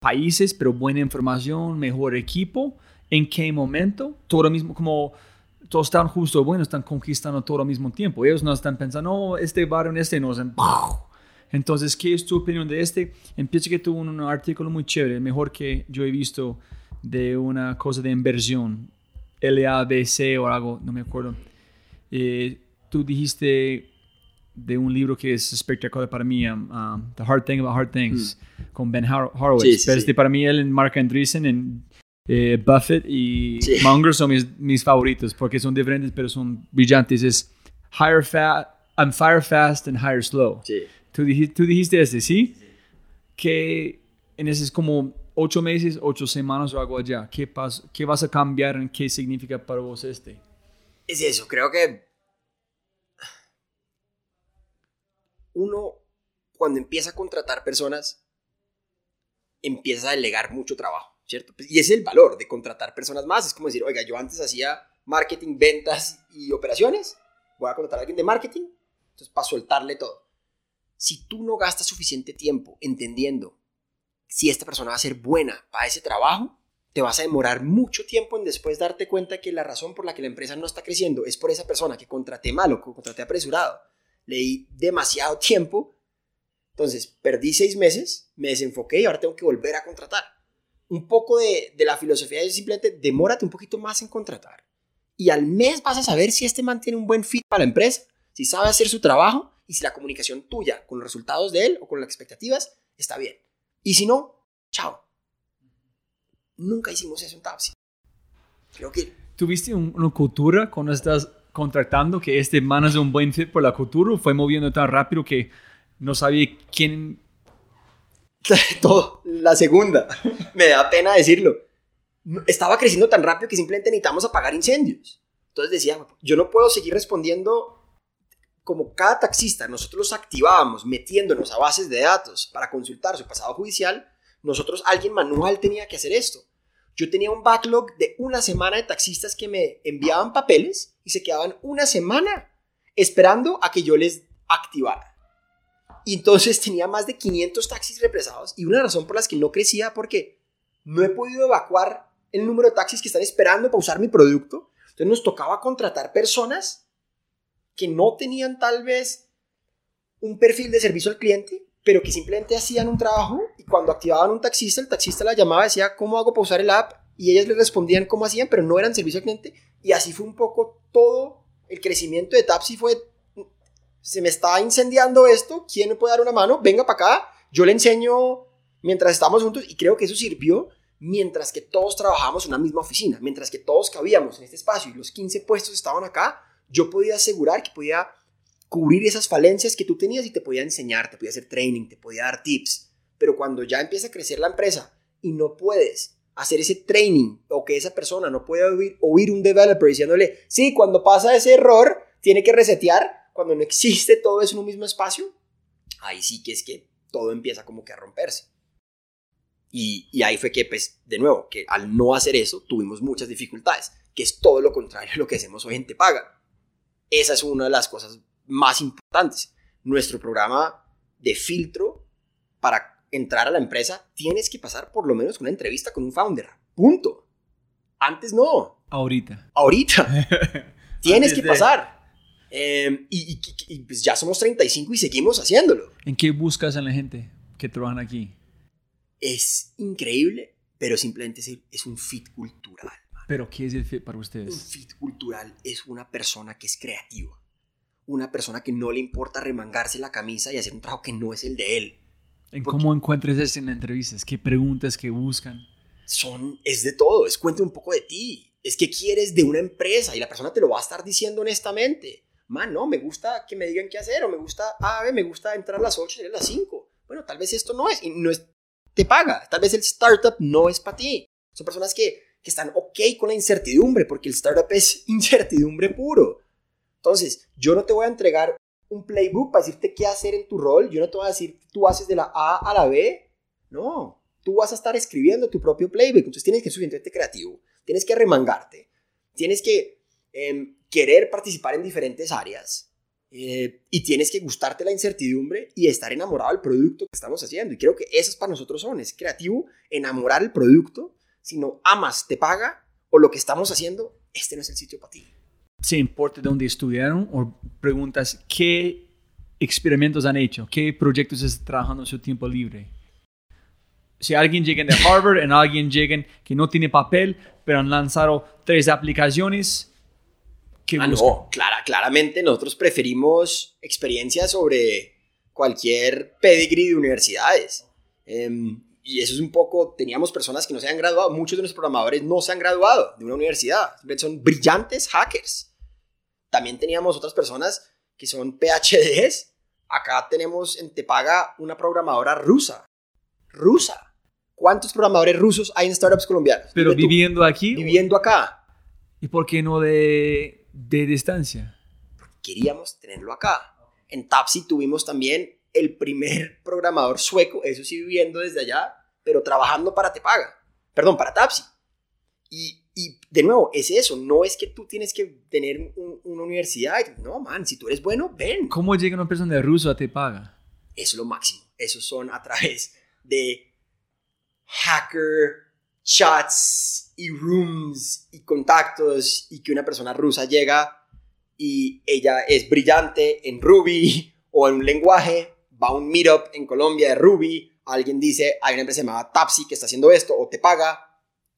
países, pero buena información, mejor equipo. ¿En qué momento? Todo mismo, como todos están justo, bueno, están conquistando todo al mismo tiempo. Ellos no están pensando, no, este varón, este no. Están, Entonces, ¿qué es tu opinión de este? Empieza que tuvo un artículo muy chévere, mejor que yo he visto de una cosa de inversión, LABC o algo, no me acuerdo. Eh, tú dijiste de un libro que es espectacular para mí, um, um, The Hard Thing About Hard Things, con Ben Horowitz. Sí, sí, Pero sí. este, para mí, él, Mark Andreessen, en, eh, Buffett y Sí. Munger son mis, mis favoritos porque son diferentes, pero son brillantes. Es Hire Fast, and Fire Fast and Hire Slow. Sí. Tú dijiste, tú dijiste este, ¿sí? Que en ese es como ocho meses, ocho semanas o algo allá. ¿Qué, pas- ¿Qué vas a cambiar en qué significa para vos este? Es eso, creo que uno cuando empieza a contratar personas empieza a delegar mucho trabajo, ¿cierto? Pues, Y ese es el valor de contratar personas más. Es como decir, oiga, yo antes hacía marketing, ventas y operaciones, voy a contratar a alguien de marketing, entonces para soltarle todo. Si tú no gastas suficiente tiempo entendiendo si esta persona va a ser buena para ese trabajo, te vas a demorar mucho tiempo en después darte cuenta que la razón por la que la empresa no está creciendo es por esa persona que contraté mal o que contraté apresurado. Le di demasiado tiempo, entonces perdí seis meses, me desenfoqué y ahora tengo que volver a contratar. Un poco de, de la filosofía es simplemente demórate un poquito más en contratar. Y al mes vas a saber si este man tiene un buen fit para la empresa, si sabe hacer su trabajo y si la comunicación tuya con los resultados de él o con las expectativas está bien. Y si no, chao. Nunca hicimos eso en Tapsi. Creo que ¿Tuviste un- una cultura cuando estás contratando que este man es un buen fit por la cultura o fue moviendo tan rápido que no sabía quién... <laughs> todo, la segunda, <laughs> me da pena decirlo. Estaba creciendo tan rápido que simplemente necesitamos apagar incendios. Entonces decía, yo no puedo seguir respondiendo como cada taxista, nosotros los activábamos metiéndonos a bases de datos para consultar su pasado judicial, nosotros, alguien manual tenía que hacer esto. Yo tenía un backlog de una semana de taxistas que me enviaban papeles y se quedaban una semana esperando a que yo les activara. Y entonces tenía más de 500 taxis represados y una razón por las que no crecía porque no he podido evacuar el número de taxis que están esperando para usar mi producto. Entonces nos tocaba contratar personas que no tenían tal vez un perfil de servicio al cliente, pero que simplemente hacían un trabajo y cuando activaban un taxista, el taxista la llamaba y decía, ¿cómo hago para usar el app? Y ellas le respondían cómo hacían, pero no eran servicio al cliente. Y así fue un poco todo el crecimiento de Tapsi fue, se me está incendiando esto, ¿quién me puede dar una mano? Venga para acá, yo le enseño mientras estamos juntos y creo que eso sirvió mientras que todos trabajamos en una misma oficina, mientras que todos cabíamos en este espacio y los 15 puestos estaban acá, yo podía asegurar que podía cubrir esas falencias que tú tenías y te podía enseñar, te podía hacer training, te podía dar tips. Pero cuando ya empieza a crecer la empresa y no puedes hacer ese training o que esa persona no puede oír, oír un developer diciéndole, sí, cuando pasa ese error, tiene que resetear, cuando no existe todo eso en un mismo espacio, ahí sí que es que todo empieza como que a romperse. Y, y, ahí fue que, pues, de nuevo, que al no hacer eso tuvimos muchas dificultades, que es todo lo contrario a lo que hacemos hoy en Te Paga. Esa es una de las cosas más importantes. Nuestro programa de filtro para entrar a la empresa, tienes que pasar por lo menos una entrevista con un founder. Punto. Antes no. Ahorita. Ahorita. <laughs> tienes Antes que pasar. Eh, y, y- y, pues ya somos 35 y seguimos haciéndolo. ¿En qué buscas en la gente que trabajan aquí? Es increíble, pero simplemente es, es un fit cultural. ¿Pero qué es el fit para Un ustedes? fit cultural es una persona que es creativa. Una persona que no le importa remangarse la camisa y hacer un trabajo que no es el de él. ¿En porque- cómo encuentras eso en entrevistas? ¿Qué preguntas que buscan? Son, es de todo. Es cuéntame un poco de ti. es que quieres de una empresa y la persona te lo va a estar diciendo honestamente. Man, no, me gusta que me digan qué hacer o me gusta, ah, me gusta entrar a las 8 y a las 5. Bueno, tal vez esto no es y no es, te paga. Tal vez el startup no es para ti. Son personas que, que están ok con la incertidumbre porque el startup es <laughs> incertidumbre puro. Entonces, yo no te voy a entregar un playbook para decirte qué hacer en tu rol. Yo no te voy a decir, tú haces de la A a la B. No, tú vas a estar escribiendo tu propio playbook. Entonces tienes que ser suficientemente creativo. Tienes que remangarte. Tienes que em, querer participar en diferentes áreas. Eh, y tienes que gustarte la incertidumbre y estar enamorado del producto que estamos haciendo. Y creo que eso es para nosotros son. Es creativo, enamorar el producto. Si no amas, te paga. O lo que estamos haciendo, este no es el sitio para ti se importa dónde estudiaron o preguntas qué experimentos han hecho, qué proyectos están trabajando en su tiempo libre. Si alguien llega de Harvard y alguien llega que no tiene papel, pero han lanzado tres aplicaciones, ¿qué ah, no, clara, claramente nosotros preferimos experiencias sobre cualquier pedigree de universidades. Em, y eso es un poco, teníamos personas que no se han graduado, muchos de nuestros programadores no se han graduado de una universidad, son brillantes hackers también teníamos otras personas que son PhDs. Acá tenemos en Tepaga una programadora rusa. Rusa. ¿Cuántos programadores rusos hay en startups colombianos? Pero viviendo aquí. Viviendo acá. ¿Y por qué no de, de distancia? Queríamos tenerlo acá. En Tapsi tuvimos también el primer programador sueco, eso sí viviendo desde allá, pero trabajando para Tepaga. Perdón, para Tapsi. Y y de nuevo, es eso, no es que tú tienes que tener una universidad. No, man, si tú eres bueno, ven. ¿Cómo llega una persona de ruso a te paga? Eso es lo máximo. Eso son a través de hacker chats y rooms y contactos y que una persona rusa llega y ella es brillante en Ruby <laughs> o en un lenguaje, va a un meetup en Colombia de Ruby, alguien dice, hay una empresa llamada Tapsi que está haciendo esto o te paga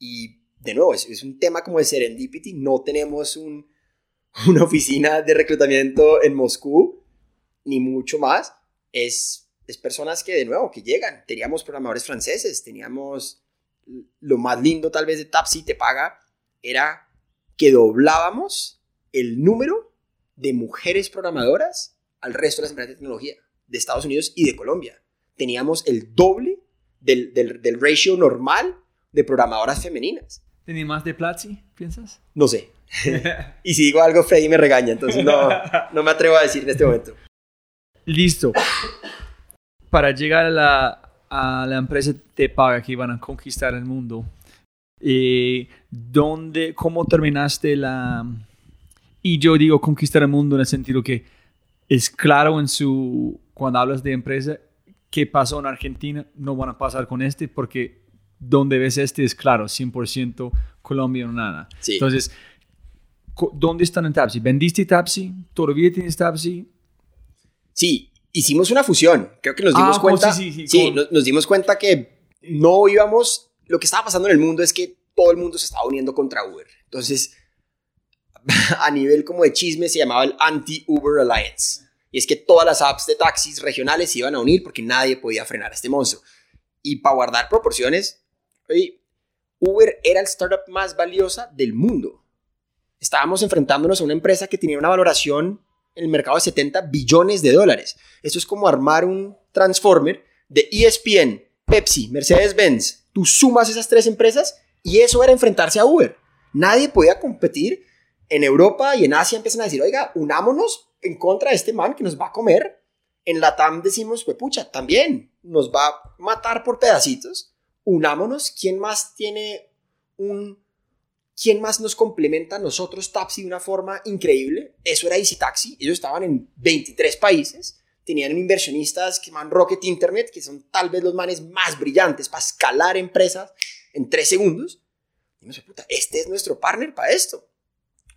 y de nuevo, es, un tema como de serendipity. No tenemos <laughs> una oficina de reclutamiento en Moscú, ni mucho más. Es, es personas que, de nuevo, que llegan. Teníamos programadores franceses, teníamos lo más lindo tal vez de Tapsi te paga, era que doblábamos el número de mujeres programadoras al resto de las empresas de tecnología de Estados Unidos y de Colombia. Teníamos el doble del, del, del ratio normal de programadoras femeninas. ¿Tiene más de Platzi, piensas? No sé. <laughs> y si digo algo, Freddy me regaña, entonces no, no me atrevo a decir en este momento. Listo. Para llegar a la, a la empresa de paga que iban a conquistar el mundo, eh, ¿dónde, ¿cómo terminaste la... Y yo digo conquistar el mundo en el sentido que es claro en su, cuando hablas de empresa, qué pasó en Argentina, no van a pasar con este porque donde ves este es claro, 100% Colombia o nada. Entonces, ¿dónde están en Tapsi? ¿Vendiste Tapsi? ¿Todavía tienes Tapsi? Sí, hicimos una fusión. Creo que nos dimos ah, cuenta. Sí, sí, sí, nos, dimos cuenta que no íbamos. Lo que estaba pasando en el mundo es que todo el mundo se estaba uniendo contra Uber. Entonces, <laughs> a nivel como de chisme, se llamaba el Anti-Uber Alliance. Y es que todas las apps de taxis regionales se iban a unir porque nadie podía frenar a este monstruo. Y para guardar proporciones, Uber era el startup más valiosa del mundo. Estábamos enfrentándonos a una empresa que tenía una valoración el mercado de 70 billones de dólares. Eso es como armar un transformer de ESPN, Pepsi, Mercedes-Benz. Tú sumas esas tres empresas y eso era enfrentarse a Uber. Nadie podía competir. En Europa y en Asia empiezan a decir, oiga, unámonos en contra de este man que nos va a comer. En la TAM decimos, pues pucha, también nos va a matar por pedacitos unámonos, ¿quién más tiene un... ¿Quién más nos complementa a nosotros Taxi de una forma increíble? Eso era Easy Taxi. Ellos estaban en 23 países. Tenían inversionistas que llaman Rocket Internet, que son tal vez los manes más brillantes para escalar empresas en tres segundos. Y no puta, este es nuestro partner para esto.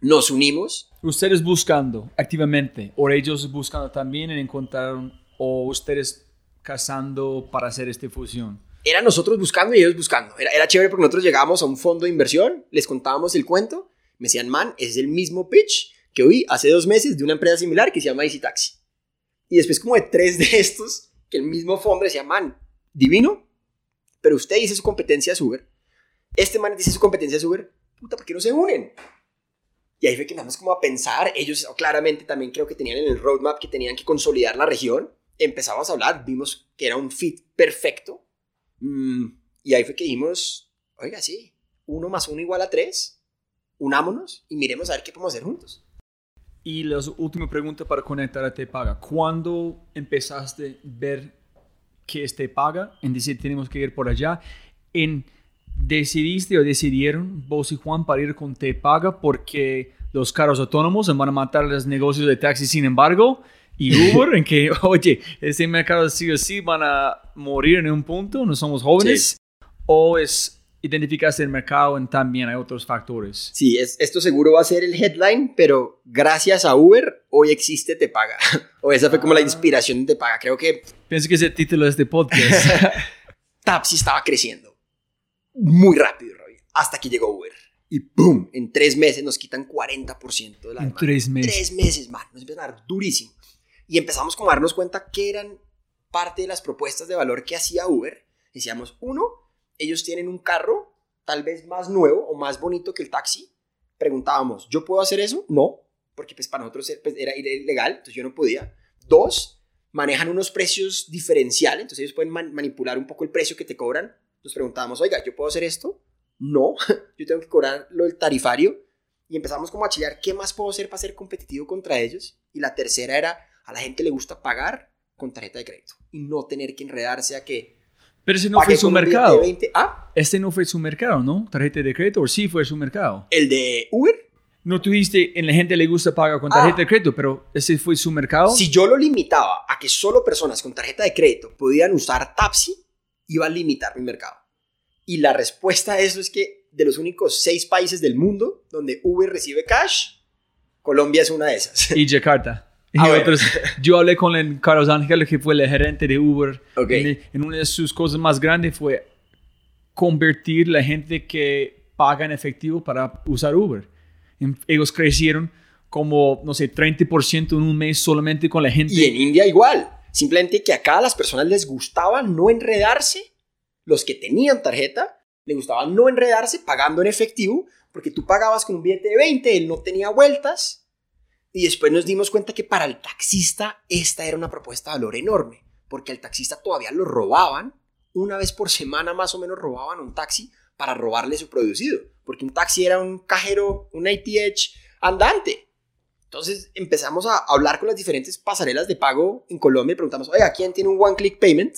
Nos unimos. Ustedes buscando activamente, o ellos buscando también en encontrar, o ustedes cazando para hacer esta fusión era nosotros buscando y ellos buscando. Era, era chévere porque nosotros llegábamos a un fondo de inversión, les contábamos el cuento, me decían, man, es el mismo pitch que oí hace dos meses de una empresa similar que se llama Easy Taxi. Y después como de tres de estos, que el mismo fondo decía, man, divino, pero usted dice su competencia es Uber. Este man dice su competencia es Uber. puta, ¿por qué no se unen? Y ahí fue que empezamos como a pensar, ellos claramente también creo que tenían en el roadmap que tenían que consolidar la región. Empezamos a hablar, vimos que era un fit perfecto. Mm, y ahí fue que dijimos, oiga, sí, uno más uno igual a tres, unámonos y miremos a ver qué podemos hacer juntos. Y la última pregunta para conectar a Te Paga. ¿Cuándo empezaste a ver que es Te Paga? En decir, tenemos que ir por allá. En decidiste o decidieron vos y Juan para ir con Te Paga porque los carros autónomos van a matar los negocios de taxi sin embargo y Uber en que <laughs> oye ese mercado sí o sí van a morir en un punto no somos jóvenes o es identificaste el mercado y también hay otros factores sí es, esto seguro va a ser el headline pero gracias a Uber hoy existe Te Paga <laughs> o esa fue como la inspiración de Te Paga creo que pienso que es el título de este podcast <laughs> Tapsi estaba creciendo muy rápido, Robbie, hasta que llegó Uber. Y ¡pum! En tres meses nos quitan 40% de la En tres meses. Tres meses, man. Nos empiezan a dar durísimo. Y empezamos como a darnos cuenta que eran parte de las propuestas de valor que hacía Uber. Decíamos, uno, ellos tienen un carro tal vez más nuevo o más bonito que el taxi. Preguntábamos, ¿yo puedo hacer eso? No, porque pues para nosotros pues, era ilegal, entonces yo no podía. Dos, manejan unos precios diferenciales, entonces ellos pueden manipular un poco el precio que te cobran nos preguntábamos, oiga, ¿yo puedo hacer esto? No, <laughs> yo tengo que cobrar lo del tarifario. Y empezamos como a chillar, ¿qué más puedo hacer para ser competitivo contra ellos? Y la tercera era, a la gente le gusta pagar con tarjeta de crédito y no tener que enredarse a que... Pero ese no fue su mercado. 20. ¿Ah? Este no fue su mercado, ¿no? Tarjeta de crédito, o sí fue su mercado. ¿El de Uber? No tuviste, en la gente le gusta pagar con tarjeta de ah. crédito, pero ese fue su mercado. Si yo lo limitaba a que solo personas con tarjeta de crédito podían usar Tapsi, iba a limitar mi mercado. Y la respuesta a eso es que de los únicos seis países del mundo donde Uber recibe cash, Colombia es una de esas. Y Jakarta. Ah, yo hablé con Carlos Ángel, que fue el gerente de Uber. En, una de sus cosas más grandes fue convertir la gente que paga en efectivo para usar Uber. Ellos crecieron como, no sé, 30% en un mes solamente con la gente. Y en India igual. Simplemente que acá a las personas les gustaba no enredarse. Los que tenían tarjeta le gustaba no enredarse pagando en efectivo, porque tú pagabas con un billete de 20, él no tenía vueltas. Y después nos dimos cuenta que para el taxista esta era una propuesta de valor enorme, porque al taxista todavía lo robaban. Una vez por semana más o menos robaban un taxi para robarle su producido, porque un taxi era un cajero, un ATH andante. Entonces empezamos a hablar con las diferentes pasarelas de pago en Colombia y preguntamos, oye, ¿quién tiene un one click payment?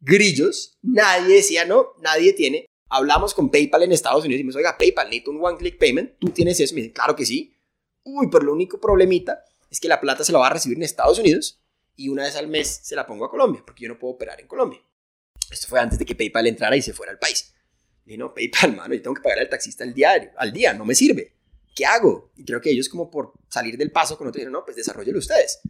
Grillos, nadie decía no, nadie tiene. Hablamos con PayPal en Estados Unidos y dijimos, oiga, PayPal, necesito un one click payment, ¿tú tienes eso? Me dicen, claro que sí. Uy, pero lo único problemita es que la plata se la va a recibir en Estados Unidos y una vez al mes se la pongo a Colombia, porque yo no puedo operar en Colombia. Esto fue antes de que PayPal entrara y se fuera al país. dije, no, PayPal, <laughs> mano, yo tengo que pagar al taxista al diario, al día, no me sirve. ¿qué hago? Y creo que ellos como por salir del paso con otro dijeron, no, pues desarrollenlo ustedes.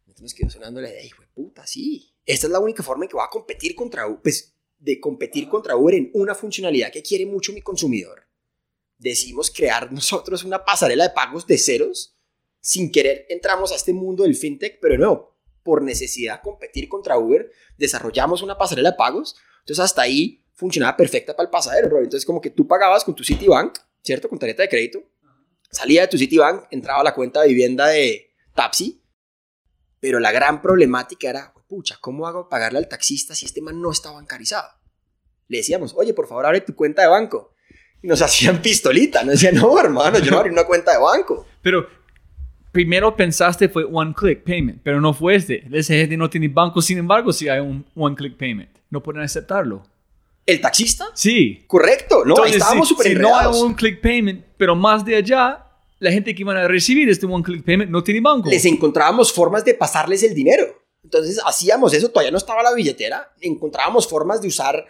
Entonces nos quedó sonando la idea, hijo de puta, sí. Esta es la única forma en que voy a competir contra Uber, pues de competir contra Uber en una funcionalidad que quiere mucho mi consumidor. Decidimos crear <laughs> nosotros una pasarela de pagos de ceros. Sin querer entramos a este mundo del fintech, pero no, por necesidad competir contra Uber, desarrollamos una pasarela de pagos. Entonces hasta ahí funcionaba perfecta para el pasadero, Entonces como que tú pagabas con tu Citibank, ¿cierto? Con tarjeta de crédito Salía de tu Citibank, entraba a la cuenta de vivienda de Tapsi, pero la gran problemática era, pucha, ¿cómo hago pagarle al taxista si este man no está bancarizado? Le decíamos, oye, por favor, abre tu cuenta de banco. Y nos hacían pistolita, nos decían, no, hermano, yo no abrí una cuenta de banco. Pero primero pensaste fue one click payment, pero no fue este. Ese gente no tiene banco, sin embargo, si hay un one click payment. No pueden aceptarlo. ¿El taxista? Sí. Correcto, ¿no? estábamos súper Si no hay un click payment, pero más de allá, la gente que iban a recibir este one click payment no tiene banco. Les encontrábamos formas de pasarles el dinero. Entonces hacíamos eso, todavía no estaba la billetera, encontrábamos formas de usar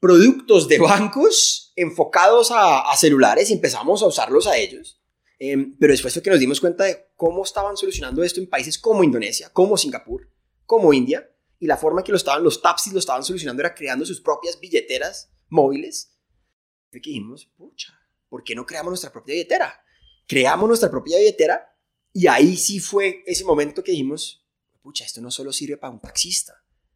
productos de bancos enfocados a, celulares y empezamos a usarlos a ellos. Em, pero después fue que nos dimos cuenta de cómo estaban solucionando esto en países como Indonesia, como Singapur, como India, y la forma que lo estaban, los taxis lo estaban solucionando era creando sus propias billeteras móviles. Y dijimos, pucha, ¿por qué no creamos nuestra propia billetera? Creamos nuestra propia billetera y ahí sí fue ese momento que dijimos, pucha, esto no solo sirve para un taxista,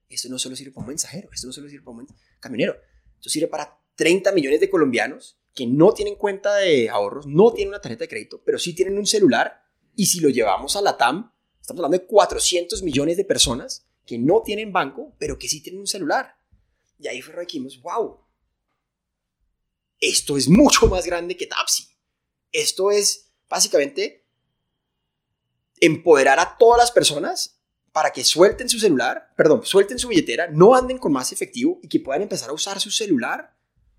esto no solo sirve para un mensajero, esto no solo sirve para un camionero, esto sirve para 30 millones de colombianos que no tienen cuenta de ahorros, no tienen una tarjeta de crédito, pero sí tienen un celular. Y si lo llevamos a la TAM, estamos hablando de 400 millones de personas que no tienen banco, pero que sí tienen un celular. Y ahí fue que dijimos, wow, esto es mucho más grande que Tapsi. Esto es básicamente empoderar a todas las personas para que suelten su celular, perdón, suelten su billetera, no anden con más efectivo y que puedan empezar a usar su celular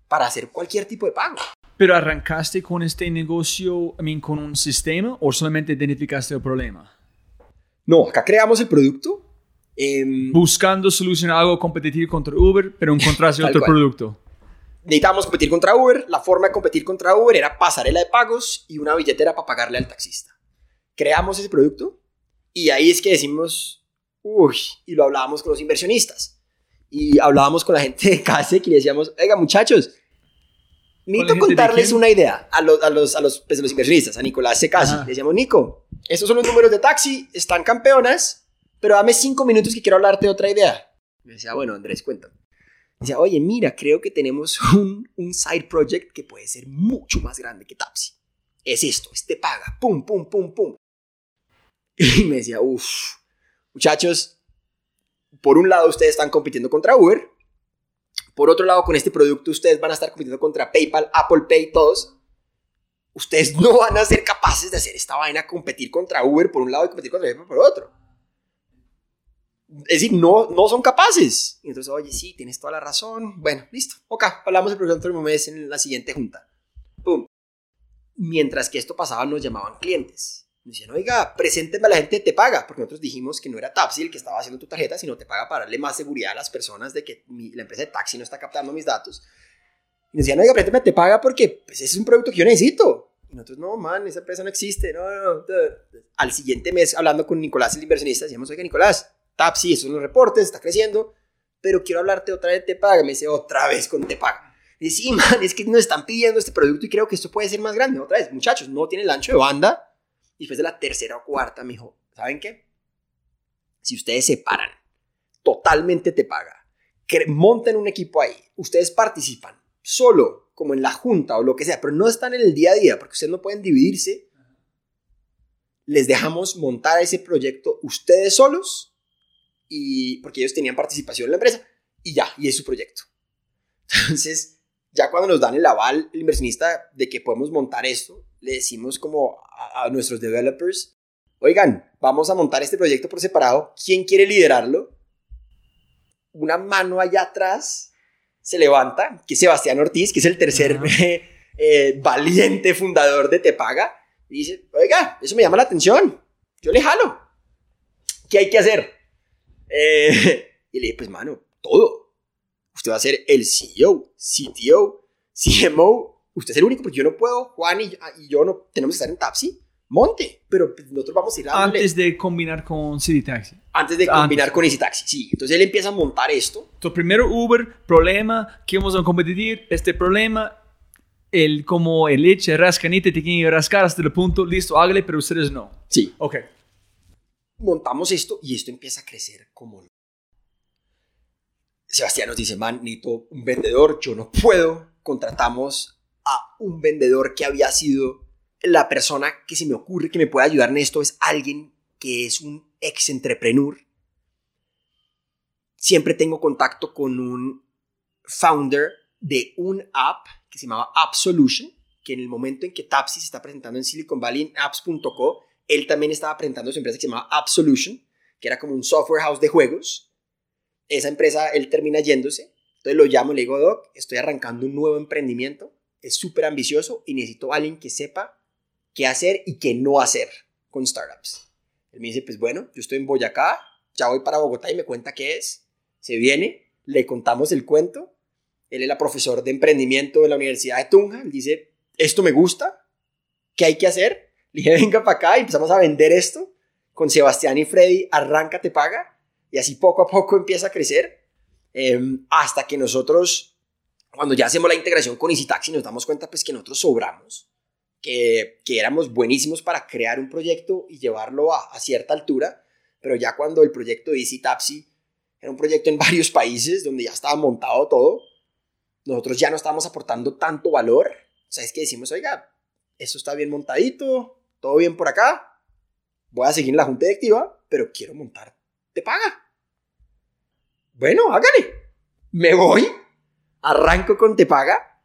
para hacer cualquier tipo de pago. Pero arrancaste con este negocio, I mean, con un sistema o solamente identificaste el problema? No, acá creamos el producto. em, Buscando solucionar algo competitivo contra Uber, pero encontraste <laughs> otro cual. producto. necesitábamos competir contra Uber. La forma de competir contra Uber era pasarela de pagos y una billetera para pagarle al taxista. Creamos ese producto y ahí es que decimos, uy, y lo hablábamos con los inversionistas. Y hablábamos con la gente de CASEC y le decíamos, oiga muchachos, necesito contarles una idea a los, a los, a los, pues, a los inversionistas, a Nicolás Secasi. Le decíamos, Nico, estos son los números de taxi, están campeonas, pero dame cinco minutos que quiero hablarte de otra idea. Me decía, bueno, Andrés, cuéntame. Decía, oye, mira, creo que tenemos un, un side project que puede ser mucho más grande que Tapsi. Es esto, este paga, pum, pum, pum, pum. <laughs> Y me decía, uff, muchachos, por un lado ustedes están compitiendo contra Uber, por otro lado con este producto ustedes van a estar compitiendo contra PayPal, Apple Pay, todos. Ustedes no van a ser capaces de hacer esta vaina, competir contra Uber por un lado y competir contra PayPal por otro. Es decir, no, no son capaces. Y entonces, oye, sí, tienes toda la razón. Bueno, listo. Ok, hablamos del próximo mes en la siguiente junta. Pum. Mientras que esto pasaba, nos llamaban clientes. Decían, oiga, preséntenme a la gente Te Paga. Porque nosotros dijimos que no era Tapsi el que estaba haciendo tu tarjeta, sino Te Paga para darle más seguridad a las personas de que la empresa de taxi no está captando mis datos. Y decían, oiga, presénteme a Te Paga porque pues, ese es un producto que yo necesito. Y nosotros, no, man, esa empresa no existe. No, no, no. Al siguiente mes, hablando con Nicolás, el inversionista, decíamos, oiga, Nicolás, Tapsi, esos son los reportes, está creciendo, pero quiero hablarte otra vez Te Paga. Me dice, otra vez con Te Paga. Man, es que nos están pidiendo este producto y creo que esto puede ser más grande. Otra vez, muchachos, no tiene el ancho de banda. Y después de la tercera o cuarta me dijo, ¿saben qué? Si ustedes se paran, totalmente te paga, monten un equipo ahí, ustedes participan solo, como en la junta o lo que sea, pero no están en el día a día, porque ustedes no pueden dividirse, les dejamos montar ese proyecto ustedes solos, y porque ellos tenían participación en la empresa, y ya, y es su proyecto. Entonces, ya cuando nos dan el aval, el inversionista, de que podemos montar esto, le decimos como a, a nuestros developers, oigan, vamos a montar este proyecto por separado, ¿quién quiere liderarlo? Una mano allá atrás se levanta, que es Sebastián Ortiz, que es el tercer <laughs> eh, valiente fundador de Te Paga, y dice, oiga, eso me llama la atención, yo le jalo, ¿qué hay que hacer? Eh, <laughs> y le dije, pues mano, todo. Usted va a ser el CEO, CTO, CMO. Usted es el único porque yo no puedo. Juan y, y yo no tenemos que estar en Tapsi. Monte. Pero pues, nosotros vamos a ir dándole- Antes de combinar con City Taxi. antes de antes. combinar con Easy Taxi. Sí. Entonces él empieza a montar esto. Entonces, primero Uber, problema, que vamos a competir, este problema, el como el leche, rascanita, te quieren rascar hasta el punto, listo, hágale, pero ustedes no. Sí. Ok. Montamos esto y esto empieza a crecer como... Sebastián nos dice, man, necesito un vendedor, yo no puedo. Contratamos a un vendedor que había sido la persona que se me ocurre que me puede ayudar en esto, es alguien que es un ex entrepreneur. Siempre tengo contacto con un founder de un app que se llamaba App que en el momento en que Tapsi se está presentando en Silicon Valley en apps.co, él también estaba presentando su empresa que se llamaba App que era como un software house de juegos. Esa empresa, él termina yéndose. Entonces lo llamo y le digo, Doc, estoy arrancando un nuevo emprendimiento. Es súper ambicioso y necesito a alguien que sepa qué hacer y qué no hacer con startups. Él me dice, pues bueno, yo estoy en Boyacá, ya voy para Bogotá y me cuenta qué es. Se viene, le contamos el cuento. Él era profesor de emprendimiento en la Universidad de Tunja. Él dice, esto me gusta, ¿qué hay que hacer? Le dije, venga para acá y empezamos a vender esto con Sebastián y Freddy, arranca, te paga. Y así poco a poco empieza a crecer eh, hasta que nosotros, cuando ya hacemos la integración con Easy Taxi, nos damos cuenta pues que nosotros sobramos, que, que éramos buenísimos para crear un proyecto y llevarlo a, a cierta altura, pero ya cuando el proyecto de Easy Taxi era un proyecto en <laughs> varios países donde ya estaba montado todo, nosotros ya no estábamos aportando tanto valor, ¿sabes qué? Decimos, oiga, esto está bien montadito, todo bien por acá, voy a seguir en la junta directiva, pero quiero montar, te paga. Bueno, hágale. Me voy, arranco con te paga,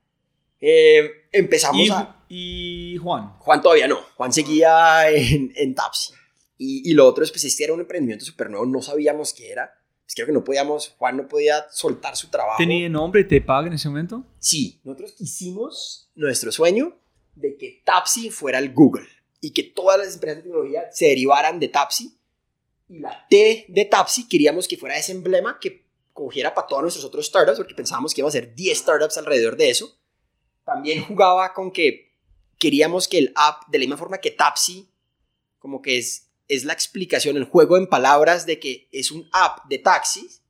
eh, empezamos Y, a... y Juan. Juan todavía no, Juan seguía en, en Tapsi. Y, y lo otro es, pues este era un emprendimiento súper nuevo, no sabíamos qué era. Pues creo que no podíamos, Juan no podía soltar su trabajo. ¿Tenía nombre? ¿Te paga en ese momento? Sí, nosotros hicimos nuestro sueño de que Tapsi fuera el Google y que todas las empresas de tecnología se derivaran de Tapsi. Y la T de Tapsi queríamos que fuera ese emblema que cogiera para todos nuestros otros startups, porque pensábamos que iba a ser 10 startups alrededor de eso. También jugaba con que queríamos que el app, de la misma forma que Tapsi, como que es, es la explicación, el juego en palabras de que es un app de taxis,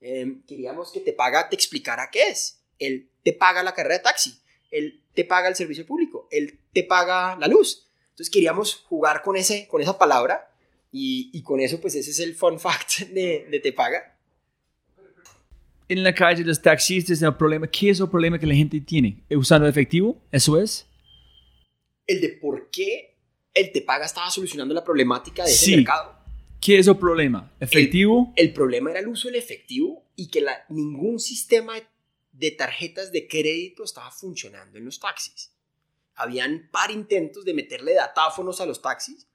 eh, queríamos que te paga, te explicara qué es. Él te paga la carrera de taxi, él te paga el servicio público, él te paga la luz. Entonces queríamos jugar con, ese, con esa palabra y, y con eso pues ese es el fun fact <laughs> de, de te paga. En la calle los taxistas, el problema, ¿qué es el problema que la gente tiene? ¿Usando efectivo? ¿Eso es? El de por qué el te paga estaba solucionando la problemática de ese Sí. mercado. ¿Qué es el problema? ¿Efectivo? El problema era el uso del efectivo y que la- ningún sistema de tarjetas de crédito estaba funcionando en los taxis. Habían par intentos de meterle datáfonos a los taxis,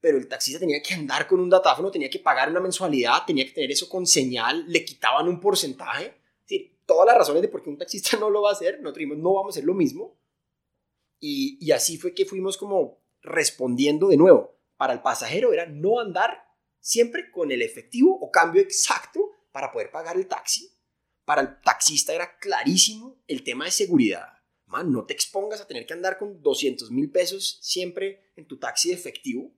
pero el taxista tenía que andar con un datáfono, tenía que pagar una mensualidad, tenía que tener eso con señal, le quitaban un porcentaje. Es decir, todas las razones de por qué un taxista <laughs> no lo va a hacer, nosotros dijimos, no vamos a hacer lo mismo. Y, y así fue que fuimos como respondiendo de nuevo. Para el pasajero era no andar siempre con el efectivo o cambio exacto para poder pagar el taxi. Para el taxista era clarísimo el tema de seguridad. Man, no te expongas a tener que andar con 200 mil pesos siempre en tu taxi de efectivo.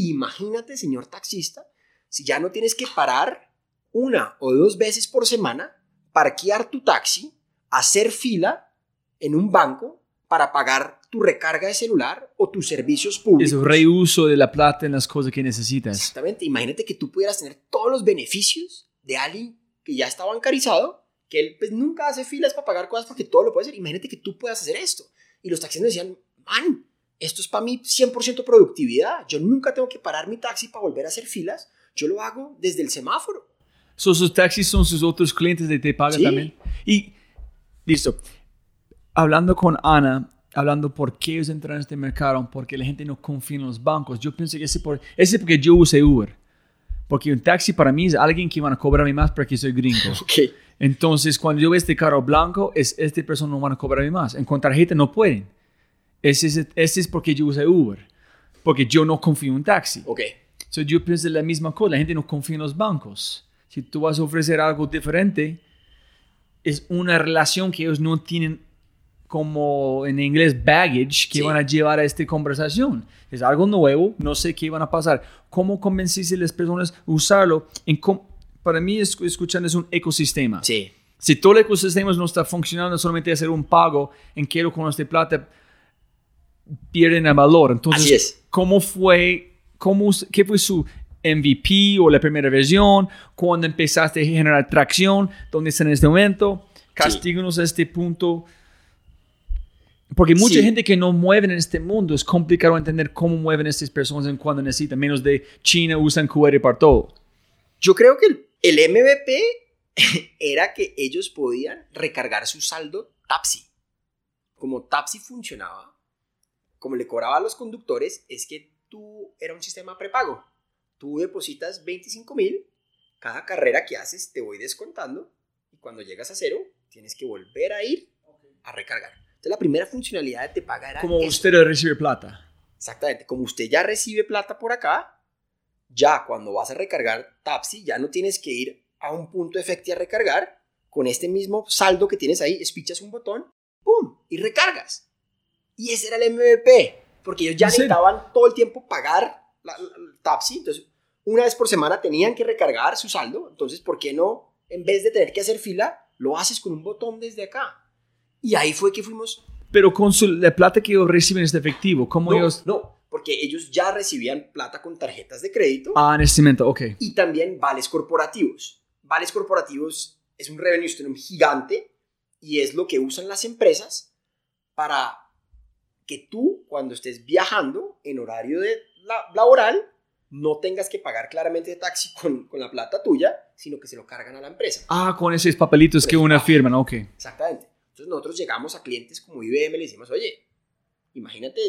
Imagínate, señor taxista, si ya no tienes que parar una o dos veces por semana, parquear tu taxi, hacer fila en un banco para pagar tu recarga de celular o tus servicios públicos. Es reuso de la plata en las cosas que necesitas. Exactamente. Imagínate que tú pudieras tener todos los beneficios de alguien que ya está bancarizado, que él pues nunca hace filas para pagar cosas porque todo lo puede hacer. Imagínate que tú puedas hacer esto. Y los taxistas decían, man, esto es para mí 100% productividad. Yo nunca tengo que parar mi taxi para volver a hacer filas. Yo lo hago desde el semáforo. So, sus taxis son sus otros clientes de Te Paga Sí. también. Y, listo. Hablando con Ana, hablando por qué ellos entran en este mercado, porque la gente no confía en los bancos. Yo pienso que ese por, ese es porque yo usé Uber. Porque un taxi para mí es alguien que van a cobrarme más porque soy gringo. <laughs> Ok. Entonces, cuando yo veo este carro blanco, es este persona no van a cobrarme más. En con tarjeta no pueden. Ese es, ese es porque yo usé Uber. Porque yo no confío en un taxi. Ok. So, yo pienso la misma cosa. La gente no confía en los bancos. Si tú vas a ofrecer algo diferente, es una relación que ellos no tienen como en inglés baggage que Sí. van a llevar a esta conversación. Es algo nuevo, no sé qué van a pasar. ¿Cómo convenciste a las personas a usarlo? En para mí, es- escuchando es un ecosistema. Sí. Si todo el ecosistema no está funcionando, solamente hacer un pago en quiero con este plata, pierden el valor. Entonces, Así es. ¿cómo fue, cómo, qué fue su MVP o la primera versión? ¿Cuándo empezaste a generar tracción? ¿Dónde está en este momento? Castíganos a este punto. Porque mucha Sí. gente que no mueve en este mundo es complicado entender cómo mueven estas personas en cuando necesitan. Menos de China usan QR para todo. Yo creo que el, el MVP <laughs> era que ellos podían recargar su saldo Tapsi. Como Tapsi funcionaba, como le cobraba a los conductores, es que tú era un sistema prepago. Tú depositas 25 mil, cada carrera que haces te voy descontando y cuando llegas a cero tienes que volver a ir a recargar. Entonces la primera funcionalidad de Te Paga era Como usted recibe plata. Exactamente, como usted ya recibe plata por acá, ya cuando vas a recargar Tapsi, ya no tienes que ir a un punto efecti a recargar. Con este mismo saldo que tienes ahí, espichas un botón, ¡pum! y recargas. Y ese era el MVP, porque ellos ya necesitaban todo el tiempo pagar la, la- la Tapsi. Entonces, una vez por semana tenían que recargar su saldo. Entonces, ¿por qué no, en vez de tener que hacer fila, lo haces con un botón desde acá? Y ahí fue que fuimos Pero con su- la plata que ellos reciben es de efectivo. ¿Cómo no, ellos...? no, porque ellos ya recibían plata con tarjetas de crédito Ah, en este momento, ok. y también vales corporativos. Vales corporativos es un revenue stream gigante y es lo que usan las empresas para que tú, cuando estés viajando en horario de la- laboral, no tengas que pagar claramente de taxi con, con la plata tuya, sino que se lo cargan a la empresa. Ah, con esos papelitos que una firma, ¿no? Ok. Exactamente. Entonces nosotros llegamos a clientes como IBM y le decimos, oye, imagínate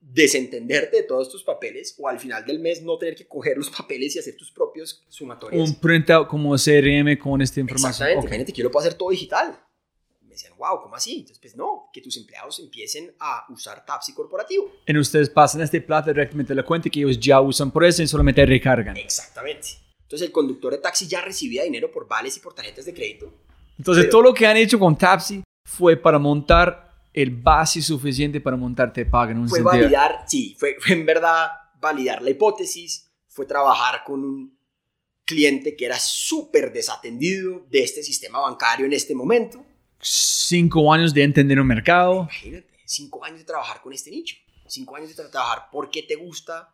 desentenderte de todos tus papeles o al final del mes no tener que coger los papeles y hacer tus propios sumatorios. Un printout como CRM con esta información. Exactamente, Ok. imagínate que yo lo puedo hacer todo digital. Wow, ¿cómo así? Entonces, pues no, que tus empleados empiecen a usar Tapsi corporativo. Y ustedes pasan este plata directamente a la cuenta que ellos ya usan por eso y solamente recargan. Exactamente. Entonces el conductor de taxi ya recibía dinero por vales y por tarjetas de crédito. Entonces Pero- todo lo que han hecho con Tapsi fue para montar el base suficiente para montar Te Pagan. en un Fue sentido. validar, sí, fue, fue en verdad validar la hipótesis, fue trabajar con un cliente que era súper desatendido de este sistema bancario en este momento. Cinco años de entender un mercado. Imagínate, cinco años de trabajar con este nicho, cinco años de tra- trabajar. ¿Por qué te gusta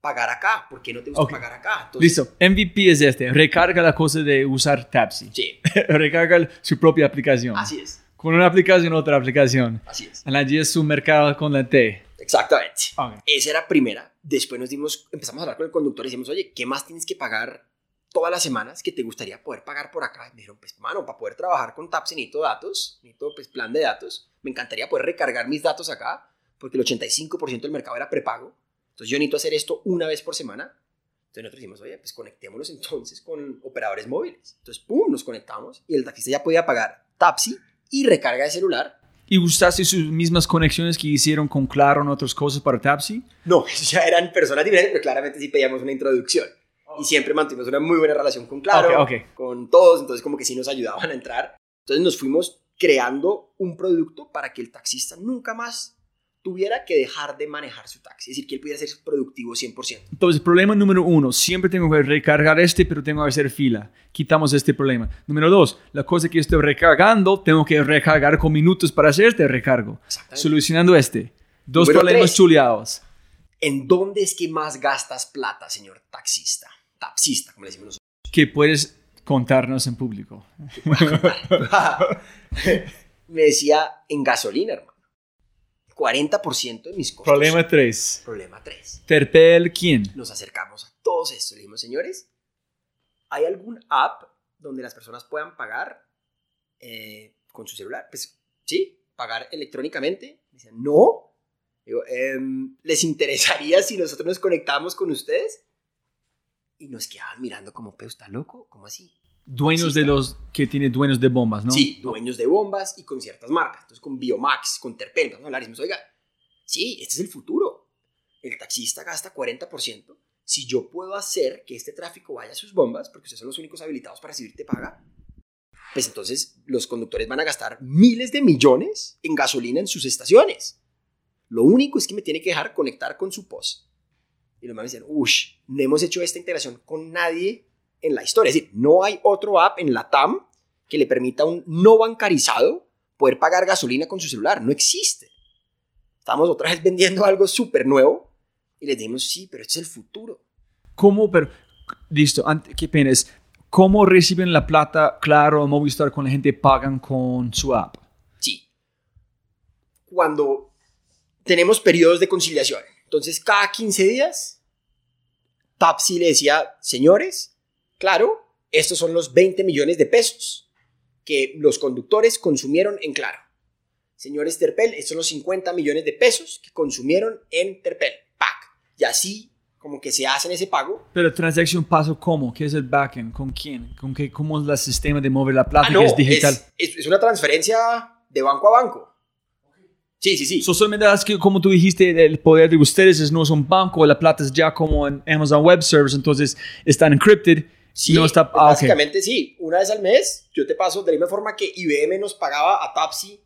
pagar acá? ¿Por qué no te gusta pagar acá? Entonces, Listo. MVP es este. Recarga la cosa de usar Tapsi. Sí, <laughs> Recarga su propia aplicación. así es, Con una aplicación, otra aplicación. así es. Allí es su mercado con la T. Exactamente. Ok. Esa era primera. Después nos dimos, empezamos a hablar con el conductor y decimos, oye, ¿qué más tienes que pagar todas las semanas que te gustaría poder pagar por acá? Y me dijeron, pues, mano, para poder trabajar con Tapsi necesito datos, necesito, pues, plan de datos. Me encantaría poder recargar mis datos acá, porque el 85% del mercado era prepago. Entonces yo necesito hacer esto una vez por semana. Entonces nosotros dijimos, oye, pues conectémonos entonces con operadores móviles. Entonces, pum, nos conectamos y el taxista ya podía pagar Tapsi y recarga de celular ¿Y usaste sus mismas conexiones que hicieron con Claro en otras cosas para Tapsi? No, <laughs> ya eran personas diferentes, pero claramente sí pedíamos una introducción. Y siempre mantuvimos una muy buena relación con Claro, Ok, ok. con todos, entonces como que sí nos ayudaban a entrar. Entonces nos fuimos creando un producto para que el taxista nunca más tuviera que dejar de manejar su taxi, es decir, que él pudiera ser productivo 100%. Entonces, problema número uno, siempre tengo que recargar este, pero tengo que hacer fila. Quitamos este problema. Número dos, la cosa que estoy recargando, tengo que recargar con minutos para hacer este recargo. Solucionando este. Dos Número problemas tres. chuleados. ¿En dónde es que más gastas plata, señor taxista? Taxista, como le decimos nosotros. Que puedes contarnos en público. <laughs> Me decía, en gasolina, hermano. 40% de mis costos. Problema tres. Problema 3. Terpel, ¿quién? nos acercamos a todos estos. Le dijimos, señores, ¿hay algún app donde las personas puedan pagar eh, con su celular? Pues sí, pagar electrónicamente. Dicen, no. Digo, "Em, ¿les interesaría si nosotros nos conectamos con ustedes? Y nos quedaban mirando como, pero está loco, ¿cómo así? Dueños Sí, de los que tiene dueños de bombas, ¿no? Sí, dueños de bombas y con ciertas marcas. Entonces, con Biomax, con Terpel, vamos a hablar y decimos, oiga, sí, este es el futuro. El taxista gasta 40%. Si yo puedo hacer que este tráfico vaya a sus bombas, porque ustedes son los únicos habilitados para recibirte paga, pues entonces los conductores van a gastar miles de millones en gasolina en sus estaciones. Lo único es que me tiene que dejar conectar con su post. Y los mames decían, uff, no hemos hecho esta integración con nadie en la historia. Es decir, no hay otro app en la TAM que le permita a un no bancarizado poder pagar gasolina con su celular. No existe. Estamos otra vez vendiendo algo súper nuevo y les dijimos, sí, pero este es el futuro. ¿Cómo, pero, listo, qué pena es, ¿cómo reciben la plata Claro Movistar con la gente pagan con su app? Sí. Cuando tenemos periodos de conciliación, entonces cada 15 días, Tapsi le decía, señores, claro, estos son los 20 millones de pesos que los conductores consumieron en Claro. Señores Terpel, estos son los 50 millones de pesos que consumieron en Terpel. Pack. Y así como que se hacen ese pago. Pero transacción paso cómo? ¿Qué es el backend? ¿Con quién? ¿Con qué? ¿Cómo es el sistema de mover la plata Ah, no, que es digital? Es, es- es una transferencia de banco a banco. Sí, sí, sí. So, solamente es que, como tú dijiste, el poder de ustedes es no es un banco, la plata es ya como en Amazon Web Service, entonces están encrypted. Sí, no está, ah, básicamente sí. Una vez al mes yo te paso de la misma forma que IBM nos pagaba a Tapsi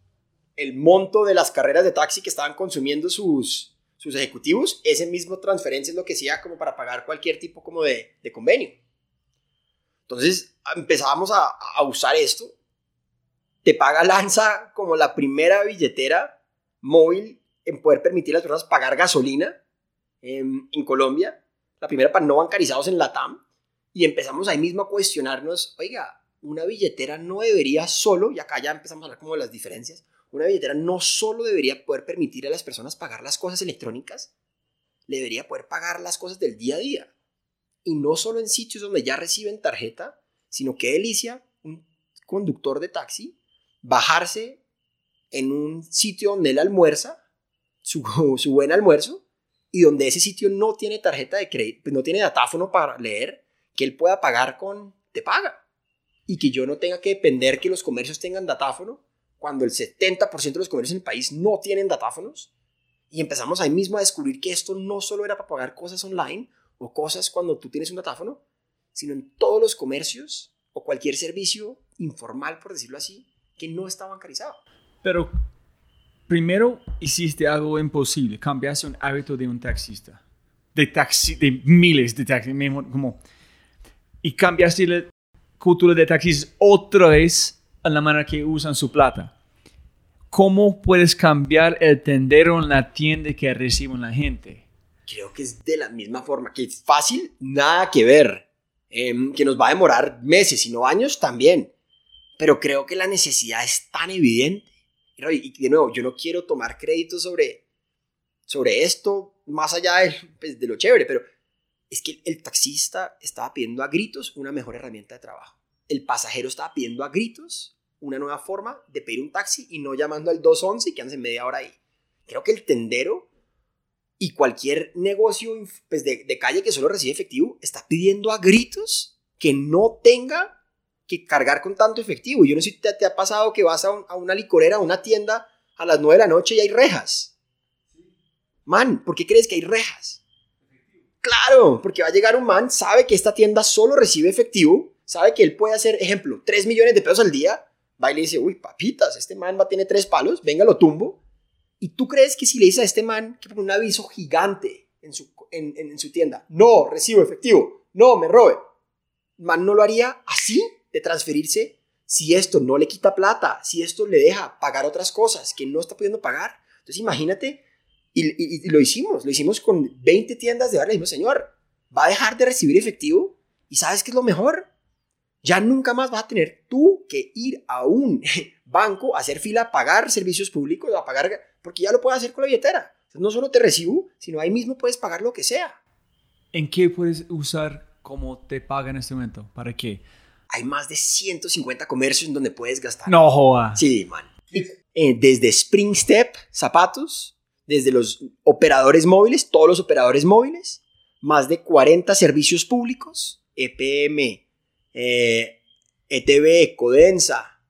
el monto de las carreras de taxi que estaban consumiendo sus, sus ejecutivos. Ese mismo transferencia es lo que hacía como para pagar cualquier tipo como de, de convenio. Entonces empezábamos a, a usar esto. Te paga Lanza como la primera billetera móvil en poder permitir a las personas pagar gasolina en, en Colombia. La primera para no bancarizados en la TAM. Y empezamos ahí mismo a cuestionarnos, oiga, una billetera no debería solo, y acá ya empezamos a hablar como de las diferencias, una billetera no solo debería poder permitir a las personas pagar las cosas electrónicas, le debería poder pagar las cosas del día a día. Y no solo en sitios donde ya reciben tarjeta, sino que delicia un conductor de taxi bajarse en un sitio donde él almuerza, su, <laughs> su buen almuerzo, y donde ese sitio no tiene tarjeta de crédito, pues no tiene datáfono para leer, que él pueda pagar con te paga. Y que yo no tenga que depender que los comercios tengan datáfono, cuando el 70% de los comercios en el país no tienen datáfonos. Y empezamos ahí mismo a descubrir que esto no solo era para pagar cosas online o cosas cuando tú tienes un datáfono, sino en todos los comercios o cualquier servicio informal, por decirlo así, que no está bancarizado. Pero primero hiciste algo imposible, cambiaste un hábito de un taxista, de taxi, de miles de taxis, como, y cambiaste la cultura de taxis otra vez a la manera que usan su plata. ¿Cómo puedes cambiar el tendero en la tienda que reciben la gente? Creo que es de la misma forma, que es fácil, nada que ver, em, que nos va a demorar meses, sino años también. Pero creo que la necesidad es tan evidente. Y de nuevo, yo no quiero tomar crédito sobre, sobre esto, más allá de, pues, de lo chévere, pero es que el taxista estaba pidiendo a gritos una mejor herramienta de trabajo. El pasajero estaba pidiendo a gritos una nueva forma de pedir un taxi y no llamando al 211 y quedándose media hora ahí. Creo que el tendero y cualquier negocio pues, de, de calle que solo recibe efectivo está pidiendo a gritos que no tenga que cargar con tanto efectivo. Yo no sé si te, ha pasado que vas a, una licorera, a una tienda a las 9 de la noche y hay rejas. Man, ¿por qué crees que hay rejas? Claro, porque va a llegar un man, sabe que esta tienda solo recibe efectivo, sabe que él puede hacer, ejemplo, 3 millones de pesos al día, va y le dice, uy, papitas, este man va a tener tres palos, venga, lo tumbo. Y tú crees que si le dices a este man que pone un aviso gigante en su, en su tienda, no, recibo efectivo, no, me robe, man no lo haría así de transferirse si esto no le quita plata, si esto le deja pagar otras cosas que no está pudiendo pagar. Entonces imagínate, y, lo hicimos, lo hicimos con 20 tiendas de bar, le dijimos, señor, va a dejar de recibir efectivo y sabes qué es lo mejor, ya nunca más vas a tener tú que ir a un <laughs> banco a hacer fila a pagar servicios públicos, a pagar, porque ya lo puedes hacer con la billetera. No solo te recibo, sino ahí mismo puedes pagar lo que sea. ¿En qué puedes usar como te paga en este momento? ¿Para qué? Hay más de 150 comercios en donde puedes gastar. No joda. Sí, man. Eh, desde Spring Step, zapatos, desde los operadores móviles, todos los operadores móviles, más de 40 servicios públicos, EPM, eh, ETV, Codensa,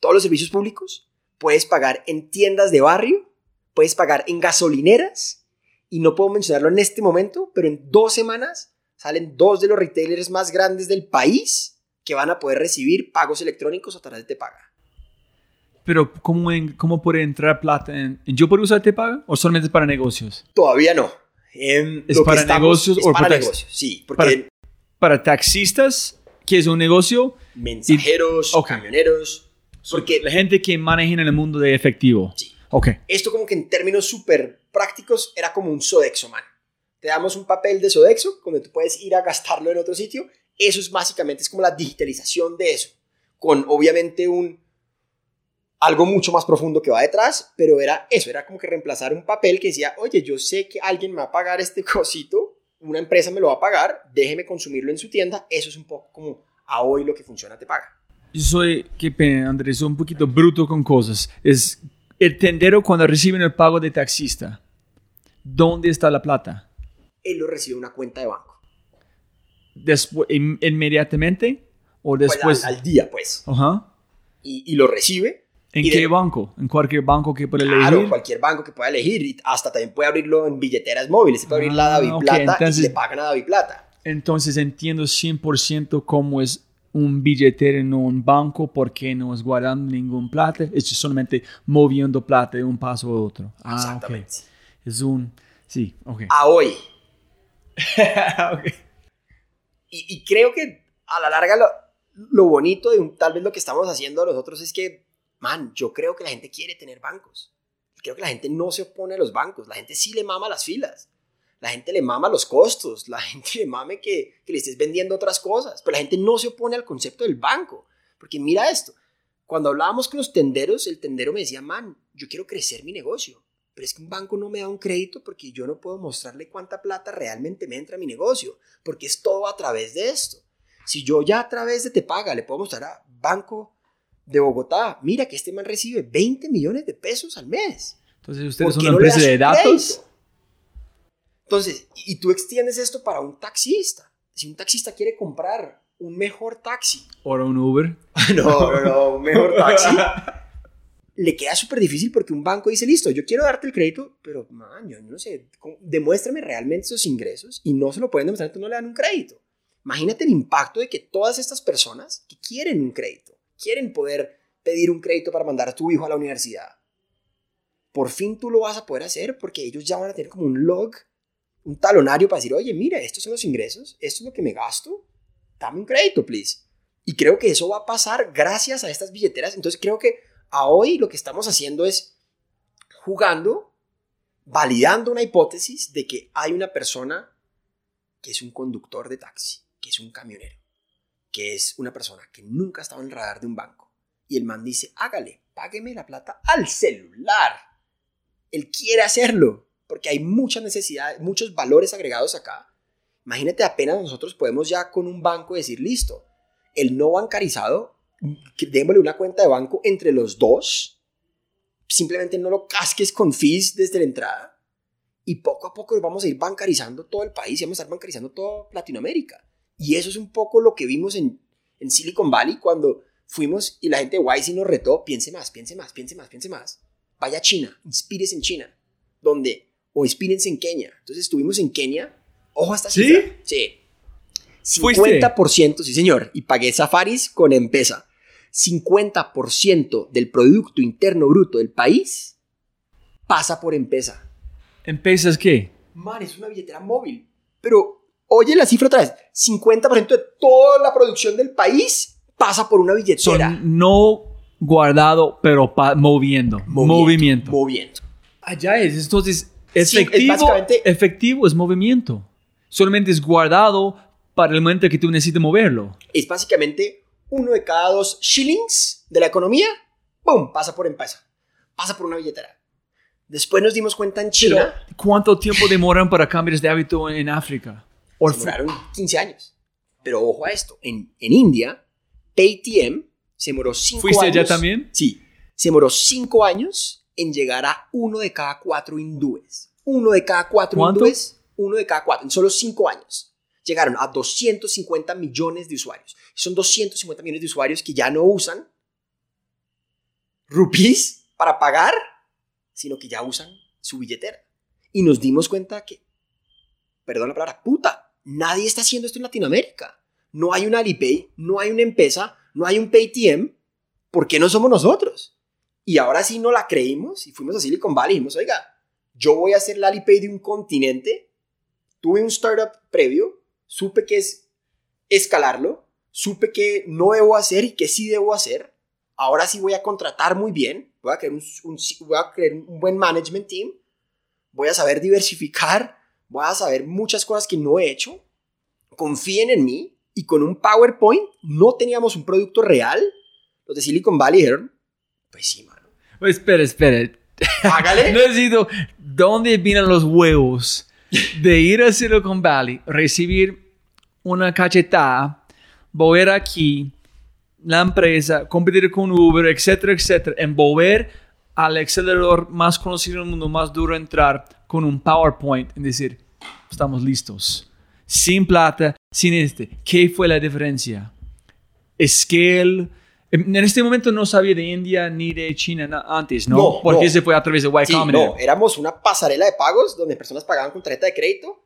todos los servicios públicos. Puedes pagar en tiendas de barrio, puedes pagar en gasolineras, y no puedo mencionarlo en este momento, pero en dos semanas salen dos de los retailers más grandes del país que van a poder recibir pagos electrónicos a través de Te Paga. Pero, ¿cómo, en, cómo puede entrar plata? En, ¿Yo puedo usar Te Paga o solamente para negocios? Todavía no. Eh, ¿Es para negocios es o para negocios? Sí, porque Para, para taxistas, que es un negocio, mensajeros, Ok. camioneros, porque la gente que maneja en el mundo de efectivo. Sí. Ok. esto como que en términos súper prácticos era como un Sodexo, man. Te damos un papel de Sodexo, donde tú puedes ir a gastarlo en otro sitio. Eso es básicamente, es como la digitalización de eso, con obviamente un algo mucho más profundo que va detrás, pero era eso, era como que reemplazar un papel que decía, oye, yo sé que alguien me va a pagar este cosito, una empresa me lo va a pagar, déjeme consumirlo en su tienda, eso es un poco como a hoy lo que funciona te paga. Yo soy, qué pena, Andrés, soy un poquito bruto con cosas. Es el tendero cuando reciben el pago de taxista. ¿Dónde está la plata? Él lo recibe en una cuenta de banco. Después, in- inmediatamente o Pues, después. al, al día, pues. Ajá. Y, y lo recibe. ¿En qué de- banco? ¿En cualquier banco que pueda Claro, elegir? cualquier banco que pueda elegir. Y hasta también puede abrirlo en billeteras móviles. Se puede abrir la Ah, Davi ok, Plata y entonces- le pagan a Davi Plata. Entonces entiendo 100% cómo es un billetero en un banco porque no es guardando ningún plata, es solamente moviendo plata de un paso a otro. Ah. Exactamente. Es un... Sí, ok. A hoy. <laughs> Ok. Y, creo que a la larga lo, lo bonito de un- tal vez lo que estamos haciendo nosotros es que, man, yo creo que la gente quiere tener bancos. Creo que la gente no se opone a los bancos. La gente sí le mama las filas. La gente le mama los costos. La <laughs> gente le mame que, que le estés vendiendo otras cosas. Pero la gente no se opone al concepto del banco. Porque mira esto. Cuando hablábamos con los tenderos, el tendero me decía, man, yo quiero crecer mi negocio, pero es que un banco no me da un crédito porque yo no puedo mostrarle cuánta plata realmente me entra a mi negocio, porque es todo a través de esto. Si yo ya a través de Te Paga le puedo mostrar a Banco de Bogotá, mira que este man recibe 20 millones de pesos al mes. Entonces ¿Por ustedes son qué una no empresa de datos. crédito? Entonces, y tú extiendes esto para un taxista. Si un taxista quiere comprar un mejor taxi, O un Uber. <laughs> no, no, no, un mejor taxi, <laughs> le queda súper difícil porque un banco dice, listo, yo quiero darte el crédito, pero, man, yo no sé, demuéstrame realmente esos ingresos y no se lo pueden demostrar, entonces no le dan un crédito. Imagínate el impacto de que todas estas personas que quieren un crédito, quieren poder pedir un crédito para mandar a tu hijo a la universidad, por fin tú lo vas a poder hacer porque ellos ya van a tener como un log, un talonario para decir, oye, mira, estos son los ingresos, esto es lo que me gasto, dame un crédito, please. Y creo que eso va a pasar gracias a estas billeteras. Entonces creo que a hoy lo que estamos haciendo es jugando, validando una hipótesis de que hay una persona que es un conductor de taxi, que es un camionero, que es una persona que nunca ha estado en el radar de un banco. Y el man dice, hágale, págueme la plata al celular. Él quiere hacerlo, porque hay muchas necesidades, muchos valores agregados acá. Imagínate, apenas nosotros podemos ya con un banco decir, listo, el no bancarizado, démosle una cuenta de banco entre los dos, simplemente no lo casques con fees desde la entrada, y poco a poco vamos a ir bancarizando todo el país y vamos a estar bancarizando toda Latinoamérica. Y eso es un poco lo que vimos en, en Silicon Valley cuando fuimos y la gente de YC nos retó, piense más, piense más, piense más, piense más. Vaya a China, inspírese en China, donde, o inspírense en Kenia. Entonces estuvimos en Kenia, ojo a esta ¿Sí? cifra. Sí. ¿Fuiste? 50%, sí señor, y pagué safaris con Empesa. 50% del Producto Interno Bruto del país pasa por Empesa. ¿Empiezas qué? Man, es una billetera móvil. Pero, oye la cifra otra vez. 50% de toda la producción del país pasa por una billetera. Son no guardado, pero moviendo. Movimiento. Movimiento. Allá es, entonces, Sí, es efectivo, básicamente- efectivo es movimiento. Solamente es guardado para el momento que tú necesites moverlo. Es básicamente uno de cada dos shillings de la economía, ¡pum! pasa por Empesa. Pasa por una billetera. Después nos dimos cuenta en Pero, China, ¿cuánto tiempo <laughs> demoran para cambiar de hábito en África? Demoraron 15 años. Pero ojo a esto, en, en India, Paytm se demoró 5 años. ¿Fuiste allá también? Sí, se demoró 5 años en llegar a uno de cada cuatro hindúes. Uno de cada cuatro ¿Cuánto? hindúes, uno de cada cuatro, en solo 5 años. Llegaron a 250 millones de usuarios. Son 250 millones de usuarios que ya no usan rupees para pagar, sino que ya usan su billetera. Y nos dimos cuenta que, perdón la palabra, puta, nadie está haciendo esto en Latinoamérica. No hay un Alipay, no hay una empresa, no hay un Paytm. ¿Por qué no somos nosotros? Y ahora sí no la creímos y fuimos a Silicon Valley y dijimos, oiga, yo voy a hacer la Alipay de un continente. Tuve un startup previo, supe que es escalarlo, supe que no debo hacer y que sí debo hacer. Ahora sí voy a contratar muy bien, voy a crear un, un- voy a crear un buen management team, voy a saber diversificar, voy a saber muchas cosas que no he hecho. Confíen en mí y con un PowerPoint no teníamos un producto real. Los de Silicon Valley dijeron, pues sí, mano. Espera, espera. Hágale. <laughs> Necesito, ¿dónde vienen los huevos de ir a Silicon Valley, recibir una cachetada, volver aquí, la empresa, competir con Uber, etcétera, etcétera, en volver al acelerador más conocido del mundo, más duro, entrar con un PowerPoint y decir, estamos listos. Sin plata, sin este. ¿Qué fue la diferencia? Scale. En este momento no sabía de India ni de China na- antes, ¿no? No, Porque no. se fue a través de Y Sí, no, éramos una pasarela de pagos donde personas pagaban con tarjeta de crédito,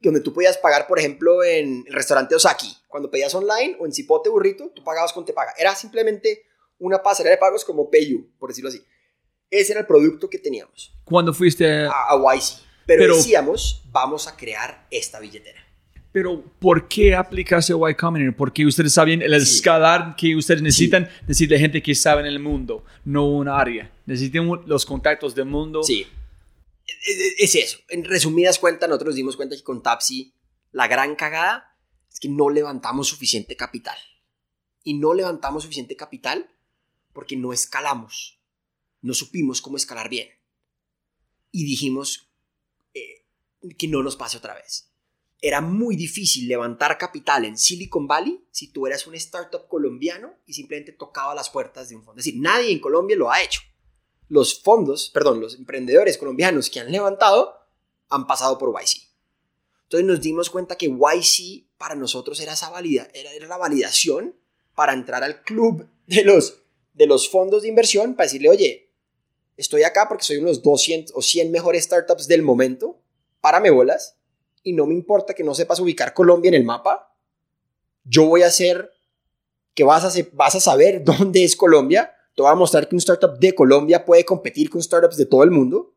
donde tú podías pagar, por ejemplo, en el restaurante Osaki. Cuando pedías online o en Cipote Burrito, tú pagabas con Te Paga. Era simplemente una pasarela de pagos como PayU, por decirlo así. Ese era el producto que teníamos Cuando fuiste... a, a YC. Pero, Pero- decíamos, vamos a crear esta billetera. Pero, ¿por qué aplicarse Y Combinator? Porque ustedes saben el Sí. escalar que ustedes necesitan, decirle a gente que sabe en el mundo, no un área. Necesitan los contactos del mundo. Sí. Es, es- es eso. En resumidas cuentas, nosotros nos dimos cuenta que con Tapsi la gran cagada es que no levantamos suficiente capital. Y no levantamos suficiente capital porque no escalamos. No supimos cómo escalar bien. Y dijimos eh, que no nos pase otra vez. Era muy difícil levantar capital en Silicon Valley si tú eras un startup colombiano y simplemente tocaba las puertas de un fondo. Es decir, nadie en Colombia lo ha hecho. Los fondos, perdón, los emprendedores colombianos que han levantado han pasado por YC. Entonces nos dimos cuenta que YC para nosotros era, esa valida, era, era la validación para entrar al club de los, de los fondos de inversión para decirle, oye, estoy acá porque soy uno de los 200 o 100 mejores startups del momento, párame bolas, y no me importa que no sepas ubicar Colombia en el mapa, yo voy a hacer que vas a, vas a saber <laughs> dónde es Colombia, te voy a mostrar que un startup de Colombia puede competir con startups de todo el mundo.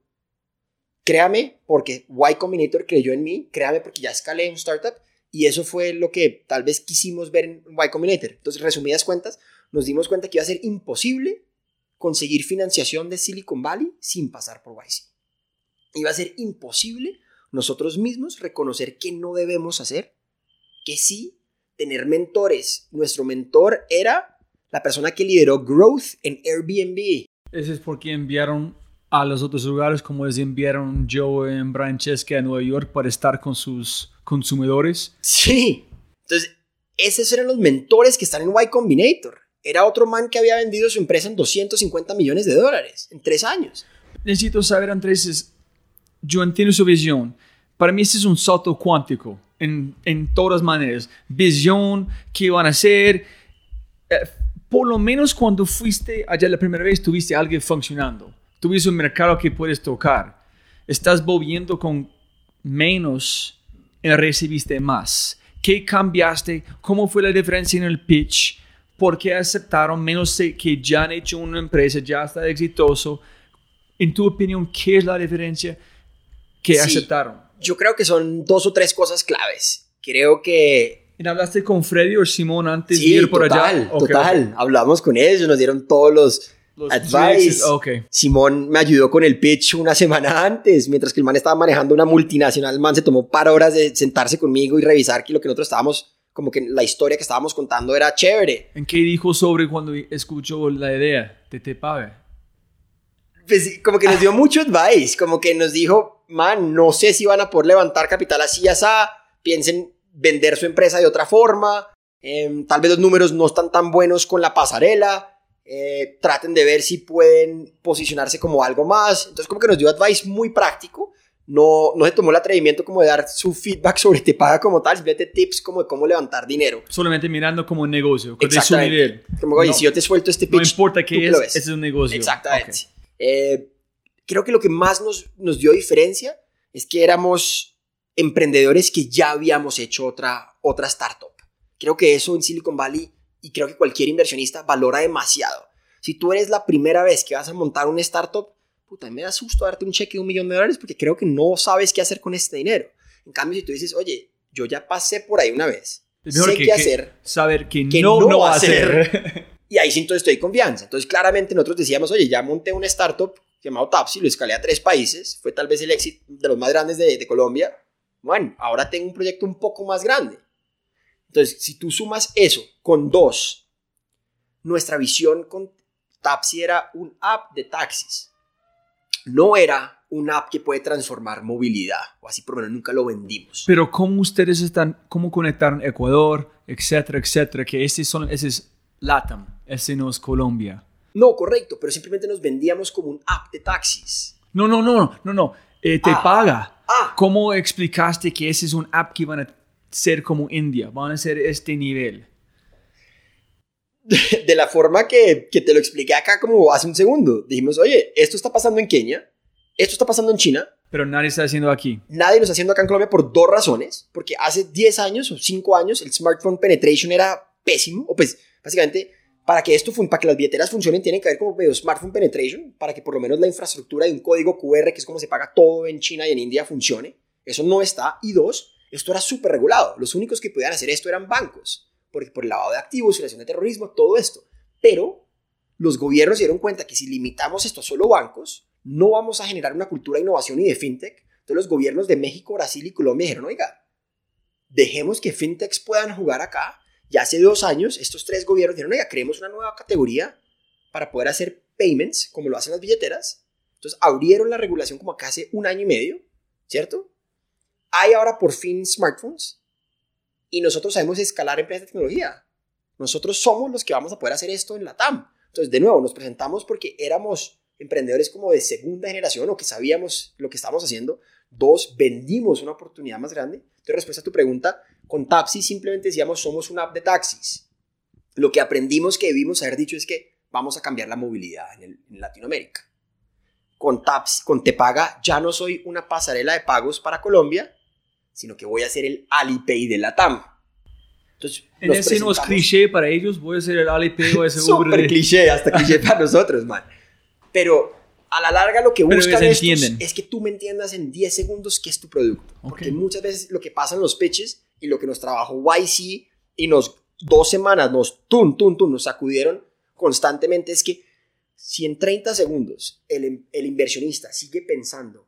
Créame porque Y Combinator creyó en mí, créame porque ya escalé un startup y eso fue lo que tal vez quisimos ver en Y Combinator. Entonces, resumidas cuentas, nos dimos cuenta que iba a ser imposible conseguir financiación de Silicon Valley sin pasar por YC. Iba a ser imposible nosotros mismos reconocer que no debemos hacer, que sí, tener mentores. Nuestro mentor era la persona que lideró Growth en Airbnb. Ese es porque enviaron a los otros lugares, como les enviaron Joe en Francesca a Nueva York para estar con sus consumidores. Sí. Entonces, esos eran los mentores que están en Y Combinator. Era otro man que había vendido su empresa en 250 millones de dólares en tres años. Necesito saber, Andrés, yo entiendo su visión. Para mí este es un salto cuántico en, en todas maneras. Visión, qué van a hacer. Eh, por lo menos cuando fuiste allá la primera vez, tuviste algo funcionando. Tuviste un mercado que puedes tocar. Estás volviendo con menos y recibiste más. ¿Qué cambiaste? ¿Cómo fue la diferencia en el pitch? ¿Por qué aceptaron menos que ya han hecho una empresa, ya está exitoso? En tu opinión, ¿qué es la diferencia que aceptaron? Yo creo que son dos o tres cosas claves. Creo que ¿Hablaste con Freddy o Simón antes sí, de ir por total, allá? Total, Hablamos con ellos, nos dieron todos los, Los advice. tricks, ok. Simón me ayudó con el pitch una semana antes, mientras que el man estaba manejando una multinacional. El man se tomó par horas de sentarse conmigo y revisar que lo que nosotros estábamos, como que la historia que estábamos contando era chévere. ¿En qué dijo sobre cuando escuchó la idea de Te Pague? Pues, como que nos dio mucho advice, como que nos dijo, man, no sé si van a poder levantar capital así, así, piensen vender su empresa de otra forma, em, tal vez los números no están tan buenos con la pasarela, eh, traten de ver si pueden posicionarse como algo más. Entonces como que nos dio advice muy práctico, no, no se tomó el atrevimiento como de dar su feedback <laughs> sobre te paga como tal, simplemente tips como de cómo levantar dinero. Solamente mirando como un negocio, de su nivel. Como, oye, No- si yo te suelto este No pitch, importa ¿tú qué es, es un negocio. Exactamente. Ok. Eh, creo que lo que más nos, nos dio diferencia es que éramos emprendedores que ya habíamos hecho otra, otra startup. Creo que eso en Silicon Valley y creo que cualquier inversionista valora demasiado. Si tú eres la primera vez que vas a montar una startup, puta, me da susto darte un cheque de un millón de dólares porque creo que no sabes qué hacer con este dinero. En cambio, si tú dices, oye, yo ya pasé por ahí una vez, Es mejor sé que- qué hacer, Saber que, que no, no no hacer. hacer. <laughs> y ahí sí entonces estoy confianza. Entonces, claramente nosotros decíamos, oye, ya monté una startup llamado Tapsi, lo escalé a tres países, fue tal vez el éxito de los más grandes de, de Colombia. Bueno, ahora tengo un proyecto un poco más grande. Entonces, si tú sumas eso con dos, nuestra visión con Tapsi era un app de taxis. No era un app que puede transformar movilidad, o así por lo menos nunca lo vendimos. Pero cómo ustedes están, cómo conectaron Ecuador, etcétera, etcétera, que ese, son, ese es LATAM, ese no es Colombia. No, correcto, pero simplemente nos vendíamos como un app de taxis. No, no, no, no, no. eh, te Ah. paga. Ah, ¿Cómo explicaste que ese es un app que van a ser como India? Van a ser este nivel. <laughs> de la forma que, que te lo expliqué acá como hace un segundo. Dijimos, oye, esto está pasando en Kenia, esto está pasando en China, Pero nadie está haciendo aquí. nadie lo está haciendo acá en Colombia por dos razones, porque hace 10 años o 5 años el smartphone penetration era pésimo, o pues básicamente para que esto para que las billeteras funcionen tienen que haber como medio smartphone penetration, para que por lo menos la infraestructura de un código QR, que es como se paga todo en China y en India, funcione. Eso no está. Y dos, esto era súper regulado. Los únicos que podían hacer esto eran bancos, por el lavado de activos, financiación de terrorismo, todo esto. Pero los gobiernos dieron cuenta que si limitamos esto a solo bancos, no vamos a generar una cultura de innovación y de fintech. Entonces los gobiernos de México, Brasil y Colombia dijeron, oiga, dejemos que fintechs puedan jugar acá. Y hace dos años estos tres gobiernos dijeron, oiga, creemos una nueva categoría para poder hacer payments, como lo hacen las billeteras. Entonces abrieron la regulación como acá hace un año y medio, ¿cierto? Hay ahora por fin smartphones y nosotros sabemos escalar empresas de tecnología. Nosotros somos los que vamos a poder hacer esto en la TAM. Entonces, de nuevo, nos presentamos porque éramos emprendedores como de segunda generación o que sabíamos lo que estábamos haciendo. Dos, vendimos una oportunidad más grande. Entonces, respuesta a tu pregunta, con Tapsi simplemente decíamos somos una app de taxis. Lo que aprendimos que debimos haber dicho es que vamos a cambiar la movilidad en, el- en Latinoamérica. Con Taps, con Tepaga, ya no soy una pasarela de pagos para Colombia, sino que voy a ser el Alipay de la TAM. Entonces, En nos ese no es cliché para ellos, voy a ser el Alipay o <laughs> ese Súper Uber de- cliché, hasta cliché para nosotros, man. Pero a la larga lo que buscan estos es que tú me entiendas en 10 segundos qué es tu producto. Porque muchas veces lo que pasa en los pitches y lo que nos trabajó YC y nos dos semanas nos tun, tun, tun, nos sacudieron constantemente es que si en 30 segundos el, el inversionista sigue pensando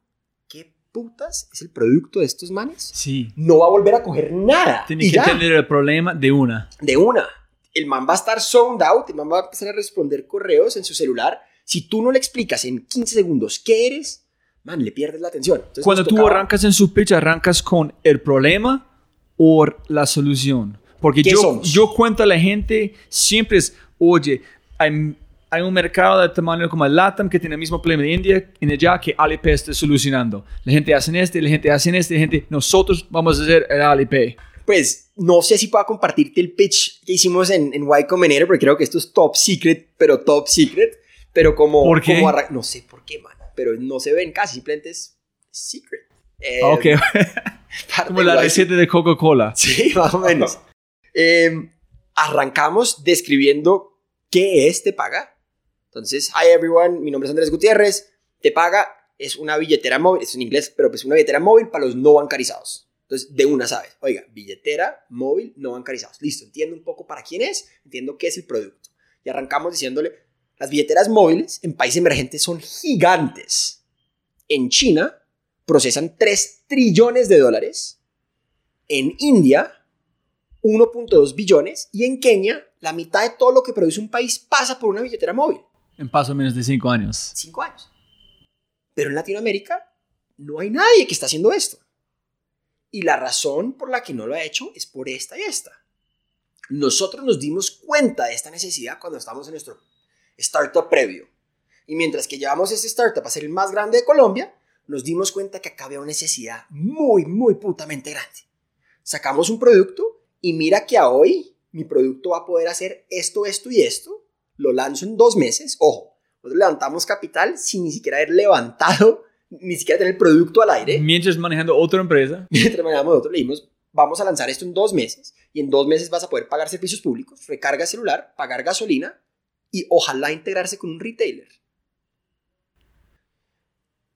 qué putas es el producto de estos manes, Sí. no va a volver a coger nada. Tiene Y que ya tener el problema de una. de una. El man va a estar zoned out, el man va a empezar a responder correos en su celular. Si tú no le explicas en 15 segundos qué eres, man, le pierdes la atención. Entonces Cuando tú arrancas en su pitch, arrancas con el problema o la solución. Porque ¿Qué yo, somos? yo cuento a la gente, siempre es, oye, hay, hay un mercado de tamaño como el LATAM que tiene el mismo problema de India, en allá que Alipay está solucionando. La gente hace este, la gente hace este, la gente, nosotros vamos a hacer el Alipay. Pues no sé si pueda compartirte el pitch que hicimos en, en Y Combinator, porque creo que esto es top secret, pero top secret. Pero como. ¿Por qué? como no sé por qué, man. Pero no se ven casi, simplemente es secret. Eh, Ok, como la receta de Coca-Cola. <laughs> Sí, más o menos. Eh, arrancamos describiendo qué es Te Paga. Entonces, hi everyone, mi nombre es Andrés Gutiérrez. Te Paga es una billetera móvil, es en inglés, pero pues una billetera móvil para los no bancarizados. Entonces, de una sabes, oiga, billetera móvil no bancarizados. Listo, entiendo un poco para quién es, entiendo qué es el producto. Y arrancamos diciéndole, las billeteras móviles en países emergentes son gigantes. En China procesan 3 trillones de dólares. En India 1.2 billones y en Kenia la mitad de todo lo que produce un país pasa por una billetera móvil. En paso menos de cinco años. Cinco años. Pero en Latinoamérica no hay nadie que está haciendo esto. Y la razón por la que no lo ha hecho es por esta y esta. Nosotros nos dimos cuenta de esta necesidad cuando estábamos en nuestro startup previo. Y mientras que llevamos este startup a ser el más grande de Colombia, nos dimos cuenta que acá había una necesidad muy, muy putamente grande. Sacamos un producto y mira que a hoy mi producto va a poder hacer esto, esto y esto. Lo lanzo en dos meses. Ojo, nosotros levantamos capital sin ni siquiera haber levantado, ni siquiera tener el producto al aire. Mientras manejando otra empresa. <laughs> Mientras manejamos nosotros le dijimos, vamos a lanzar esto en dos meses y en dos meses vas a poder pagar servicios públicos, recarga celular, pagar gasolina y ojalá integrarse con un retailer.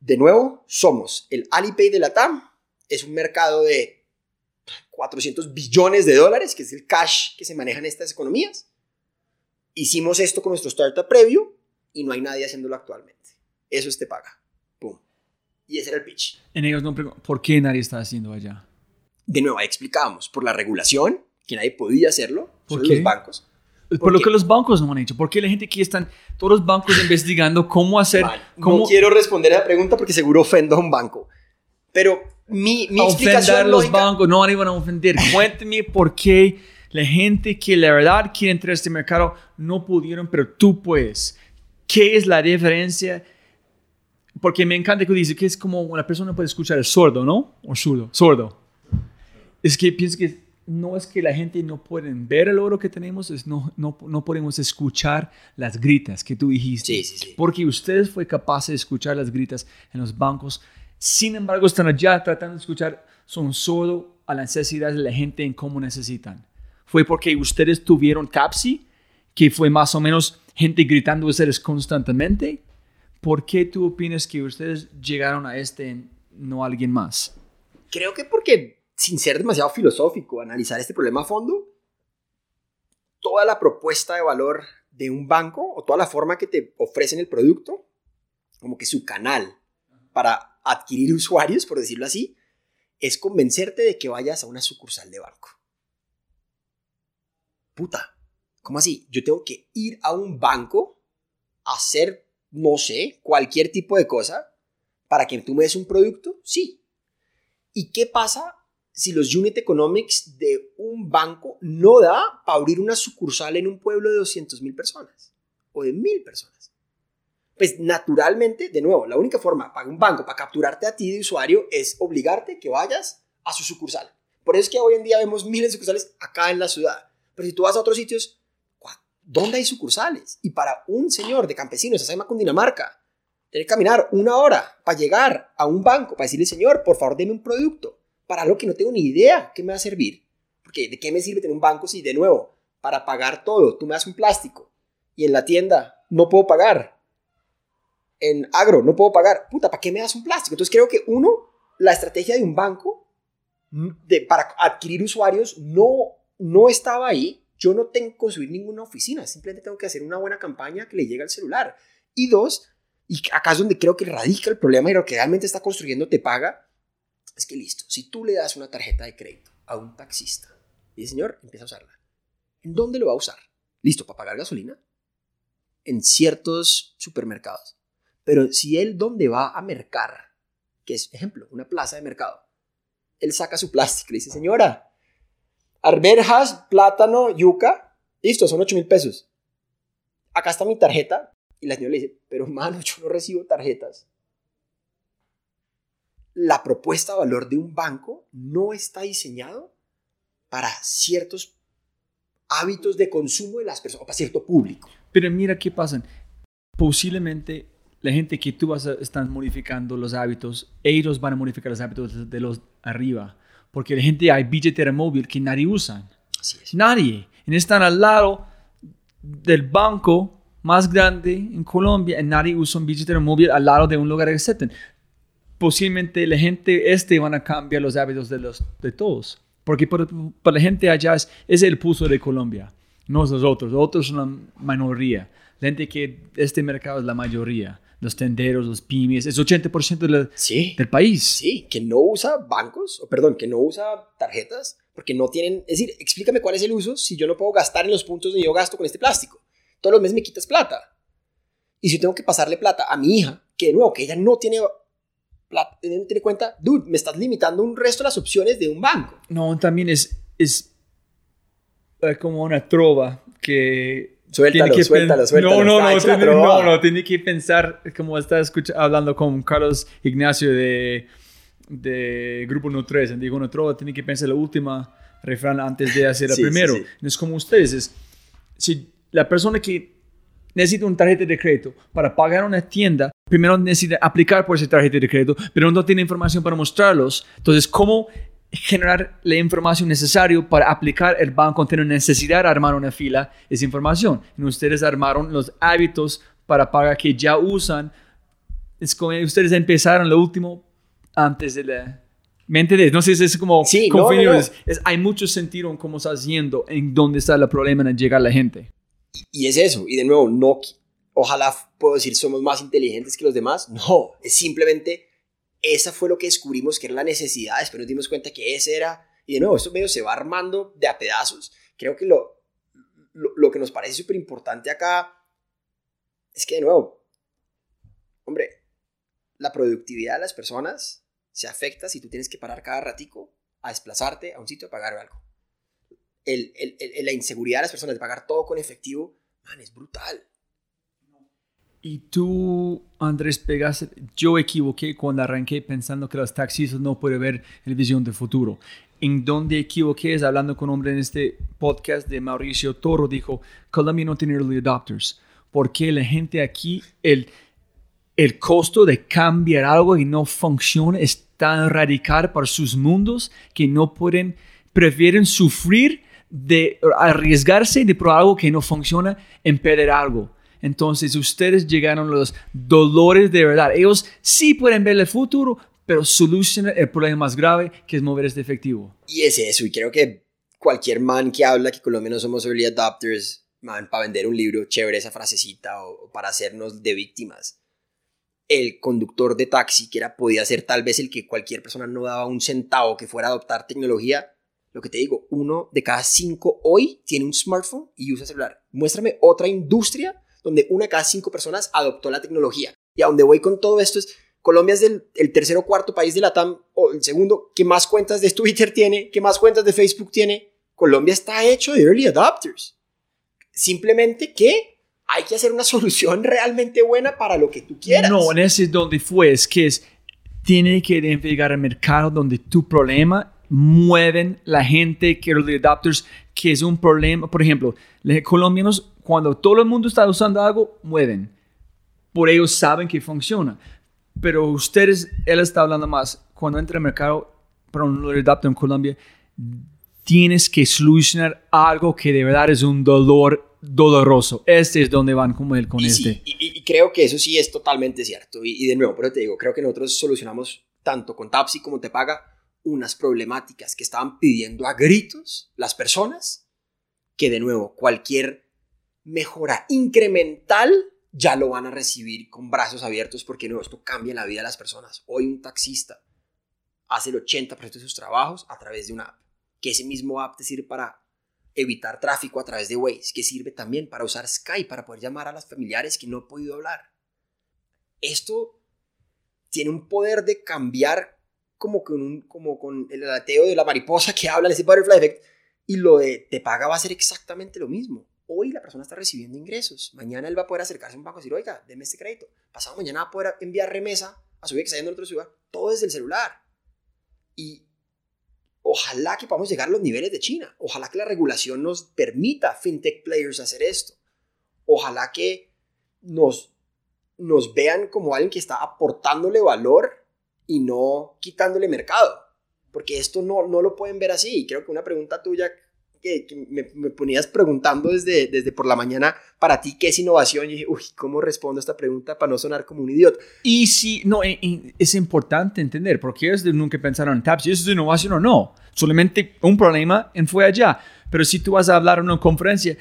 De nuevo, somos el Alipay de la TAM. Es un mercado de 400 billones de dólares, que es el cash que se maneja en estas economías. Hicimos esto con nuestro startup previo y no hay nadie haciéndolo actualmente. Eso es te paga. Pum. Y ese era el pitch. En ellos no ¿por qué nadie está haciendo allá? de nuevo, ahí explicábamos, por la regulación, que nadie podía hacerlo, ¿Por solo qué? los bancos. Por lo que los bancos no han hecho. ¿Por qué la gente aquí están, todos los bancos investigando cómo hacer, Man, cómo No quiero responder a la pregunta porque seguro ofendo a un banco. Pero mi, mi ofender explicación a los lógica- bancos? No van a ofender. Cuénteme por qué la gente que la verdad quiere entrar a este mercado no pudieron, pero tú puedes. ¿Qué es la diferencia? Porque me encanta que dice que es como una persona puede escuchar el sordo, ¿no? O sordo, sordo. Es que pienso que no es que la gente no pueden ver el oro que tenemos, es no, no, no podemos escuchar las gritas que tú dijiste. Sí, sí, sí. Porque ustedes fue capaz de escuchar las gritas en los bancos. Sin embargo, están allá tratando de escuchar, son solo a las necesidades de la gente en cómo necesitan. Fue porque ustedes tuvieron Capsi, que fue más o menos gente gritando a ustedes constantemente. ¿Por qué tú opinas que ustedes llegaron a este, no a alguien más? Creo que porque, sin ser demasiado filosófico, analizar este problema a fondo, toda la propuesta de valor de un banco o toda la forma que te ofrecen el producto, como que su canal para adquirir usuarios, por decirlo así, es convencerte de que vayas a una sucursal de banco. Puta, ¿cómo así? Yo tengo que ir a un banco hacer, no sé, cualquier tipo de cosa para que tú me des un producto? Sí. ¿Y qué pasa si los unit economics de un banco no da para abrir una sucursal en un pueblo de 200 mil personas o de mil personas? Pues naturalmente, de nuevo, la única forma para un banco, para capturarte a ti de usuario, es obligarte que vayas a su sucursal. Por eso es que hoy en día vemos miles de sucursales acá en la ciudad. Pero si tú vas a otros sitios, ¿dónde hay sucursales? Y para un señor de campesinos, esa con Dinamarca, tener que caminar una hora para llegar a un banco, para decirle, señor, por favor, deme un producto, para algo que no tengo ni idea qué me va a servir. Porque ¿de qué me sirve tener un banco si, de nuevo, para pagar todo, tú me das un plástico y en la tienda no puedo pagar? En agro no puedo pagar. Puta, ¿para qué me das un plástico? Entonces creo que uno, la estrategia de un banco de, para adquirir usuarios no, no estaba ahí. Yo no tengo que construir ninguna oficina, simplemente tengo que hacer una buena campaña que le llegue al celular. Y dos, y acá es donde creo que radica el problema y lo que realmente está construyendo te paga, es que listo, si tú le das una tarjeta de crédito a un taxista y el señor empieza a usarla, ¿en dónde lo va a usar? Listo, para pagar gasolina, en ciertos supermercados. Pero si él dónde va a mercar, que es, ejemplo, una plaza de mercado, él saca su plástico y dice, señora, arberjas, plátano, yuca, listo, son 8 mil pesos. Acá está mi tarjeta. Y la señora le dice, pero mano, yo no recibo tarjetas. La propuesta de valor de un banco no está diseñado para ciertos hábitos de consumo de las personas, o para cierto público. Pero mira qué pasa. Posiblemente la gente que tú vas a estar modificando los hábitos, ellos van a modificar los hábitos de los arriba. Porque la gente hay billetera móvil que nadie usa. Así es. Nadie. Y están al lado del banco más grande en Colombia y nadie usa un billetera móvil al lado de un lugar que Posiblemente la gente este van a cambiar los hábitos de, los, de todos. Porque para, la gente allá es, es el pulso de Colombia, no es los otros. Los otros son la minoría. La gente que este mercado es la mayoría los tenderos, los pymes, es 80% del país. Sí, que no usa bancos, o perdón, que no usa tarjetas, porque no tienen, es decir, explícame cuál es el uso si yo no puedo gastar en los puntos donde yo gasto con este plástico. Todos los meses me quitas plata. Y si tengo que pasarle plata a mi hija, que de nuevo, que ella no tiene plata, no tiene cuenta, dude, me estás limitando un resto de las opciones de un banco. No, también es, es eh, como una trova que Suéltalo, que suéltalo, suéltalo. No, no, no, tiene, no, no, tiene que pensar, como está hablando con Carlos Ignacio de, de Grupo Nutres, digo Nutrova, tiene que pensar la última refrán antes de hacer el <laughs> primero. No es como ustedes, es, si la persona que necesita una tarjeta de crédito para pagar una tienda, primero necesita aplicar por esa tarjeta de crédito, pero no tiene información para mostrarlos. Entonces, ¿cómo generar la información necesaria para aplicar el banco tiene necesidad de armar una fila esa información. Y ustedes armaron los hábitos para pagar que ya usan. Es como ustedes empezaron lo último antes de la mente de no sé si es como sí, Es, hay mucho sentido en cómo está haciendo en dónde está el problema en llegar a la gente y, y es eso y de nuevo no ojalá puedo decir somos más inteligentes que los demás no es simplemente esa fue lo que descubrimos que era la necesidad, después nos dimos cuenta que ese era, y de nuevo, esto medio se va armando de a pedazos. Creo que lo, lo, que nos parece súper importante acá es que, de nuevo, hombre, la productividad de las personas se afecta si tú tienes que parar cada ratico a desplazarte a un sitio a pagar algo. El, el, la inseguridad de las personas de pagar todo con efectivo, man, es brutal. Y tú, Andrés Pegas, yo equivoqué cuando arranqué pensando que los taxistas no pueden ver el visión del futuro. En donde equivoqué es hablando con un hombre en este podcast de Mauricio Toro, dijo, Colombia no tiene early adopters, porque la gente aquí, el, el costo de cambiar algo y no funciona es tan radical para sus mundos que no pueden, prefieren sufrir de arriesgarse de probar algo que no funciona en perder algo. Entonces ustedes llegaron a los dolores de verdad. Ellos sí pueden ver el futuro, pero solucionan el problema más grave que es mover este efectivo. Y es eso, y creo que cualquier man que habla que Colombia no somos early adopters, man, para vender un libro, chévere esa frasecita, o, para hacernos de víctimas. El conductor de taxi, que era, podía ser tal vez el que cualquier persona no daba un centavo que fuera a adoptar tecnología, lo que te digo, uno de cada cinco hoy tiene un smartphone y usa celular. Muéstrame otra industria donde una cada cinco personas adoptó la tecnología. Y a donde voy con todo esto es, Colombia es el, el tercer o cuarto país de la TAM, o el segundo, que más cuentas de Twitter tiene, que más cuentas de Facebook tiene. Colombia está hecho de early adopters. Simplemente que hay que hacer una <laughs> solución realmente buena para lo que tú quieras. No, en ese es donde fue, es que es, tiene que identificar el mercado donde tu problema mueven la gente que los adopters, que es un problema. Por ejemplo, los colombianos, cuando todo el mundo está usando algo, mueven. Por ellos saben que funciona. Pero ustedes, él está hablando más, cuando entra al mercado para un adopter en Colombia, tienes que solucionar algo que de verdad es un dolor doloroso. Este es donde van como él con y este. sí, y, y creo que eso sí es totalmente cierto. Y, y de nuevo, pero te digo, creo que nosotros solucionamos tanto con Tapsi como Te Paga unas problemáticas que estaban pidiendo a gritos las personas, que de nuevo, cualquier mejora incremental ya lo van a recibir con brazos abiertos porque no, esto cambia la vida de las personas. Hoy un taxista hace el 80% de sus trabajos a través de una app, que ese mismo app te sirve para evitar tráfico a través de Waze, que sirve también para usar Skype, para poder llamar a las familiares que no he podido hablar. Esto tiene un poder de cambiar como con, un, como con el alateo de la mariposa que habla, ese butterfly effect, y lo de te paga va a ser exactamente lo mismo. Hoy la persona está recibiendo ingresos, mañana él va a poder acercarse a un banco y decir, oiga, deme este crédito. Pasado mañana va a poder enviar remesa a su vida que está yendo en otra ciudad, todo desde el celular. Y ojalá que podamos llegar a los niveles de China. Ojalá que la regulación nos permita fintech players hacer esto. Ojalá que nos, nos vean como alguien que está aportándole valor y no quitándole mercado. Porque esto no, no lo pueden ver así. Y creo que una pregunta tuya que, me, ponías preguntando desde, desde por la mañana, para ti, ¿qué es innovación? Y dije, uy, ¿cómo respondo a esta pregunta para no sonar como un idiota? Y si, no, y, y es importante entender, porque ellos nunca pensaron en TAP, si eso es innovación o no. Solamente un problema en fue allá. Pero si tú vas a hablar en una conferencia,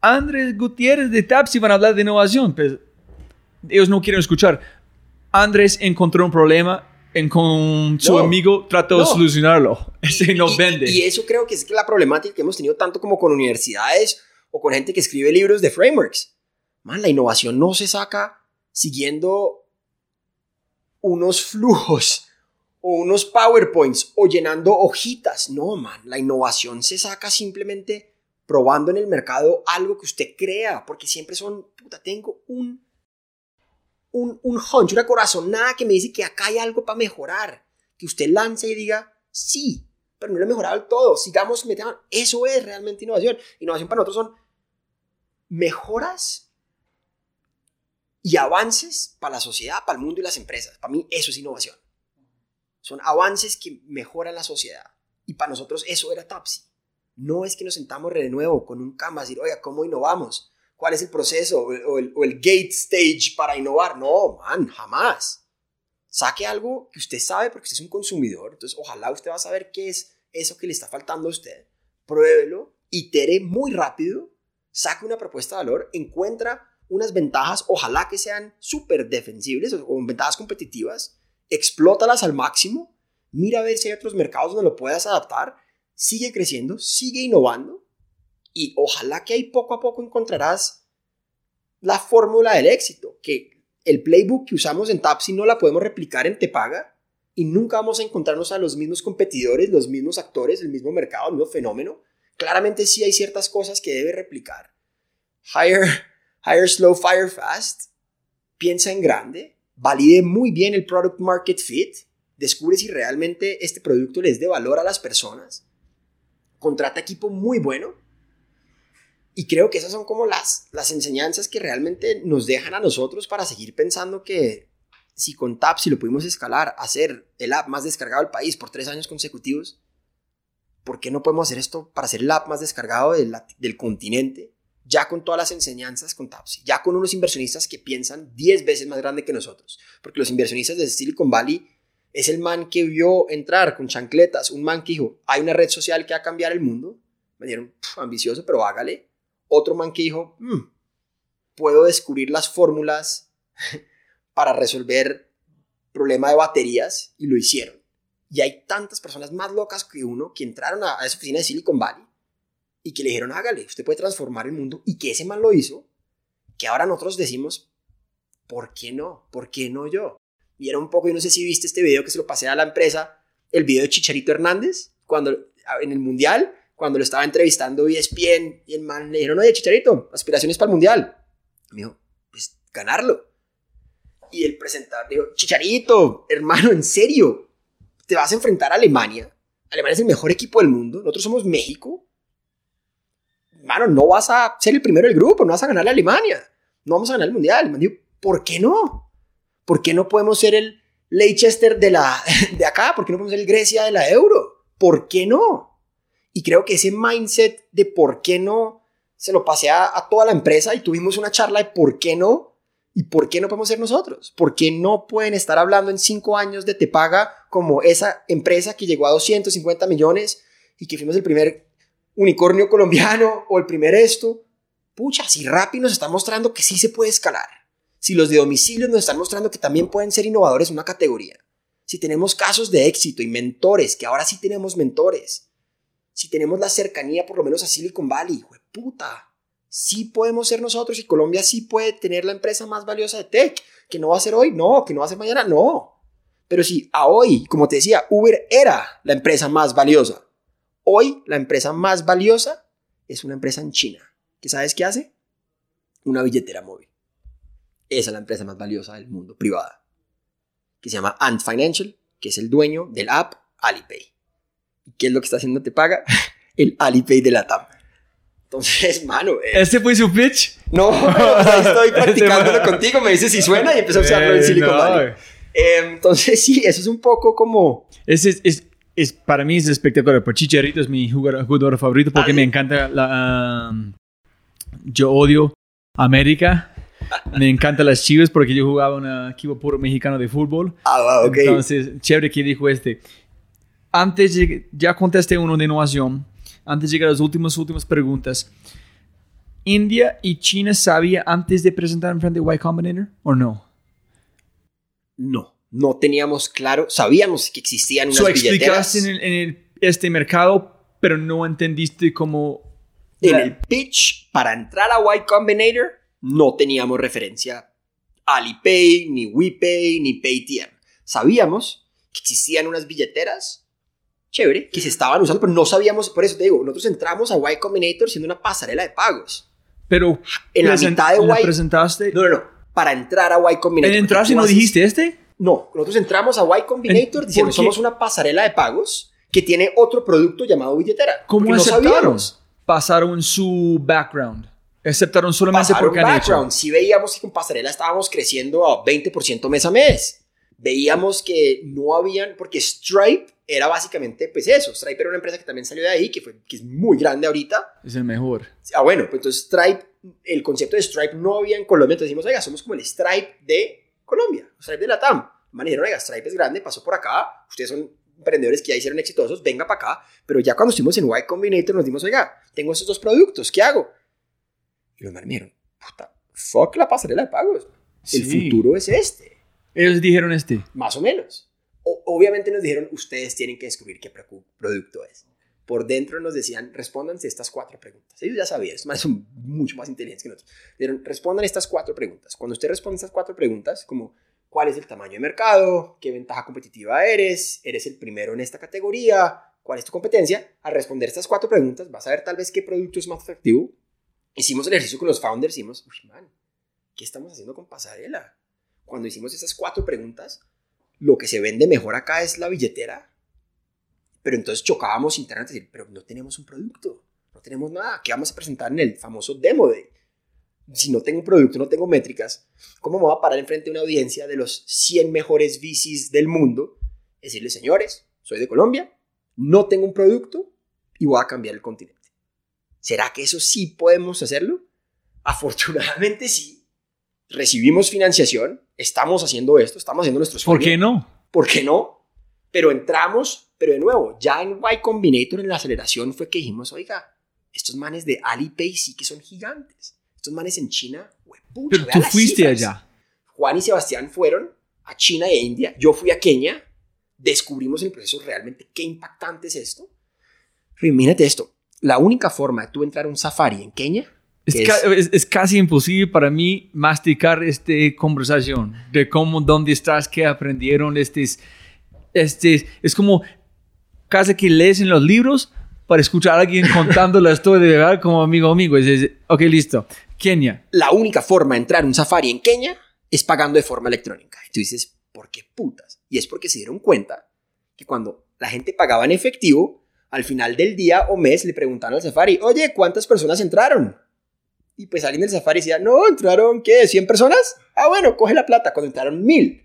Andrés Gutiérrez de TAPSI van a hablar de innovación, pues ellos no quieren escuchar. Andrés encontró un problema en, con su No, amigo, trató de no. solucionarlo. Ese no y, vende. Y eso creo que es la problemática que hemos tenido tanto como con universidades o con gente que escribe libros de frameworks. Man, la innovación no se saca siguiendo unos flujos o unos PowerPoints o llenando hojitas. No, man, la innovación se saca simplemente probando en el mercado algo que usted crea, porque siempre son, puta, tengo un, un, un hunch, una corazonada que me dice que acá hay algo para mejorar, que usted lance y diga, sí, pero no lo he mejorado todo, sigamos metiendo. Eso es realmente innovación. Innovación para nosotros son mejoras y avances para la sociedad, para el mundo y las empresas. Para mí eso es innovación. Son avances que mejoran la sociedad. Y para nosotros eso era Tapsi. No es que nos sentamos de nuevo con un cama a decir, oiga, ¿cómo innovamos? ¿Cuál es el proceso o el, o el, gate stage para innovar? No, man, jamás. Saque algo que usted sabe porque usted es un consumidor. Entonces, ojalá usted va a saber qué es eso que le está faltando a usted. Pruébelo, itere muy rápido, saque una propuesta de valor, encuentra unas ventajas, ojalá que sean súper defensibles o, o ventajas competitivas, explótalas al máximo, mira a ver si hay otros mercados donde lo puedas adaptar, sigue creciendo, sigue innovando y ojalá que ahí poco a poco encontrarás la fórmula del éxito, que el playbook que usamos en Tapsi no la podemos replicar en Tepaga y nunca vamos a encontrarnos a los mismos competidores, los mismos actores, el mismo mercado, el mismo fenómeno. Claramente sí hay ciertas cosas que debe replicar. Hire, hire slow, fire fast. Piensa en grande. Valide muy bien el product market fit. Descubre si realmente este producto les dé valor a las personas. Contrata equipo muy bueno. Y creo que esas son como las, las enseñanzas que realmente nos dejan a nosotros para seguir pensando que si con TAP, si lo pudimos escalar, hacer el app más descargado del país por tres años consecutivos, ¿por qué no podemos hacer esto para hacer el app más descargado del, del continente? Ya con todas las enseñanzas con Tapsi, ya con unos inversionistas que piensan 10 veces más grande que nosotros. Porque los inversionistas de Silicon Valley es el man que vio entrar con chancletas, un man que dijo, hay una red social que va a cambiar el mundo. Me dieron, pff, ambicioso, pero hágale. Otro man que dijo, mmm, puedo descubrir las fórmulas <laughs> para resolver problema de baterías y lo hicieron. Y hay tantas personas más locas que uno que entraron a, a esa oficina de Silicon Valley y que le dijeron, hágale, usted puede transformar el mundo y que ese man lo hizo que ahora nosotros decimos, ¿por qué no? ¿Por qué no yo? Y era un poco, yo no sé si viste este video que se lo pasé a la empresa, el video de Chicharito Hernández, cuando en el Mundial, cuando lo estaba entrevistando ESPN y el man le dijeron, oye, Chicharito, aspiraciones para el Mundial. Me dijo, pues ganarlo. Y el presentador dijo, Chicharito, hermano, en serio, te vas a enfrentar a Alemania. Alemania es el mejor equipo del mundo, nosotros somos México. Hermano, no vas a ser el primero del grupo, no vas a ganar a Alemania, no vamos a ganar el Mundial. El dijo, ¿por qué no? ¿Por qué no podemos ser el Leicester de, la, <laughs> de acá? ¿Por qué no podemos ser el Grecia de la Euro? ¿Por qué no? Y creo que ese mindset de por qué no se lo pasé a, toda la empresa y tuvimos una charla de por qué no ¿Y por qué no podemos ser nosotros? ¿Por qué no pueden estar hablando en cinco años de Te Paga como esa empresa que llegó a 250 millones y que fuimos el primer unicornio colombiano <laughs> o el primer esto? Pucha, si Rappi nos está mostrando que sí se puede escalar. Si los de domicilio nos están mostrando que también pueden ser innovadores en una categoría. Si tenemos casos de éxito y mentores, que ahora sí tenemos mentores. Si tenemos la cercanía por lo menos a Silicon Valley, puta sí podemos ser nosotros y Colombia sí puede tener la empresa más valiosa de tech. Que no va a ser hoy, no, que no va a ser mañana, no. Pero si a hoy, como te decía, Uber era la empresa más valiosa. Hoy la empresa más valiosa es una empresa en China. ¿Qué sabes qué hace? Una billetera móvil. Esa es la empresa más valiosa del mundo, privada. Que se llama Ant Financial, que es el dueño del app Alipay. ¿Y qué es lo que está haciendo Te Paga? El Alipay de la TAM. Entonces, <laughs> mano. Eh, ¿Este fue su pitch? No, <laughs> estoy practicándolo contigo. Me dice si suena y empiezo a usarlo en eh, Silicon Valley. Eh, entonces, sí, eso es un poco como. Ese es, es, para mí es espectacular. Por Chicharito es mi jugador, favorito porque me encanta la. Um, yo odio América. Me encantan las chivas porque yo jugaba en un equipo puro mexicano de fútbol. Ah, ok. Entonces, chévere que dijo este. Antes, ya contesté uno de innovación antes de llegar a las últimas, últimas preguntas. ¿India y China sabía antes de presentar en frente de Y Combinator o no? No, no teníamos claro. Sabíamos que existían unas so, explicaste en, en este mercado, pero no entendiste cómo... En el pitch, para entrar a Y Combinator, no teníamos referencia a Alipay, ni WePay, ni Paytm. Sabíamos que existían unas billeteras chévere, que se estaban usando, pero no sabíamos, por eso te digo, nosotros entramos a Y Combinator siendo una pasarela de pagos. Pero en la mitad de Y... presentaste? No, no, no, para entrar a Y Combinator. ¿En entrar si no dijiste este? No, nosotros entramos a Y Combinator diciendo somos una pasarela de pagos que tiene otro producto llamado billetera. ¿Cómo aceptaron? Pasaron su background. Aceptaron solamente Pasaron porque background. Si veíamos que con pasarela estábamos creciendo a 20% mes a mes. Veíamos que no habían, porque Stripe era básicamente pues eso. Stripe era una empresa que también salió de ahí, que, fue, que es muy grande ahorita. Es el mejor. Ah, bueno, pues entonces Stripe, el concepto de Stripe no había en Colombia. Entonces dijimos, oiga, somos como el Stripe de Colombia, Stripe de la TAM. Me dijeron, oiga, Stripe es grande, pasó por acá, ustedes son emprendedores que ya hicieron exitosos, venga para acá. Pero ya cuando estuvimos en Y Combinator nos dimos, oiga, tengo estos dos productos, ¿qué hago? Y los me dijeron, puta, fuck la pasarela de pagos. El futuro es este. Ellos dijeron este. Más o menos obviamente nos dijeron, ustedes tienen que descubrir qué producto es. Por dentro nos decían, respóndanse estas cuatro preguntas. Ellos ya sabían, son mucho más inteligentes que nosotros. Dijeron, respondan estas cuatro preguntas. Cuando usted responde estas cuatro preguntas, como cuál es el tamaño de mercado, qué ventaja competitiva eres, eres el primero en esta categoría, cuál es tu competencia, al responder estas cuatro preguntas vas a ver tal vez qué producto es más atractivo. Hicimos el ejercicio con los founders y dijimos, uy, man, ¿qué estamos haciendo con Pasarela? Cuando hicimos esas cuatro preguntas, lo que se vende mejor acá es la billetera. Pero entonces chocábamos internamente, pero no tenemos un producto, no tenemos nada, ¿qué vamos a presentar en el famoso demo day? Si no tengo un producto, no tengo métricas, ¿cómo me voy a parar enfrente de una audiencia de los 100 mejores bicis del mundo? Decirles, señores, soy de Colombia, no tengo un producto y voy a cambiar el continente. ¿Será que eso sí podemos hacerlo? Afortunadamente sí, recibimos financiación, estamos haciendo esto, estamos haciendo nuestros ¿Por qué no? ¿Por qué no? Pero entramos, pero de nuevo, ya en Y Combinator, en la aceleración, fue que dijimos, oiga, estos manes de Alipay sí que son gigantes. Estos manes en China, Pero tú fuiste allá. Juan y Sebastián fueron a China e India. Yo fui a Kenia. Descubrimos en el proceso realmente qué impactante es esto. Pero imagínate esto. La única forma de tú entrar a un safari en Kenia Es, que ca- es- es- es casi imposible para mí masticar esta conversación de cómo, dónde estás, qué aprendieron. Este es, este es como casi que lees en los libros para escuchar a alguien contando la historia de verdad como amigo amigo. Es, es- ok, listo. Kenia. la única forma de entrar a un safari en Kenia es pagando de forma electrónica. Y tú dices, ¿por qué putas? Y es porque se dieron cuenta que cuando la gente pagaba en efectivo, al final del día o mes le preguntaban al safari, oye, ¿cuántas personas entraron? Y pues alguien del safari decía, no, entraron, ¿qué? ¿100 personas? Ah, bueno, coge la plata. Cuando entraron mil.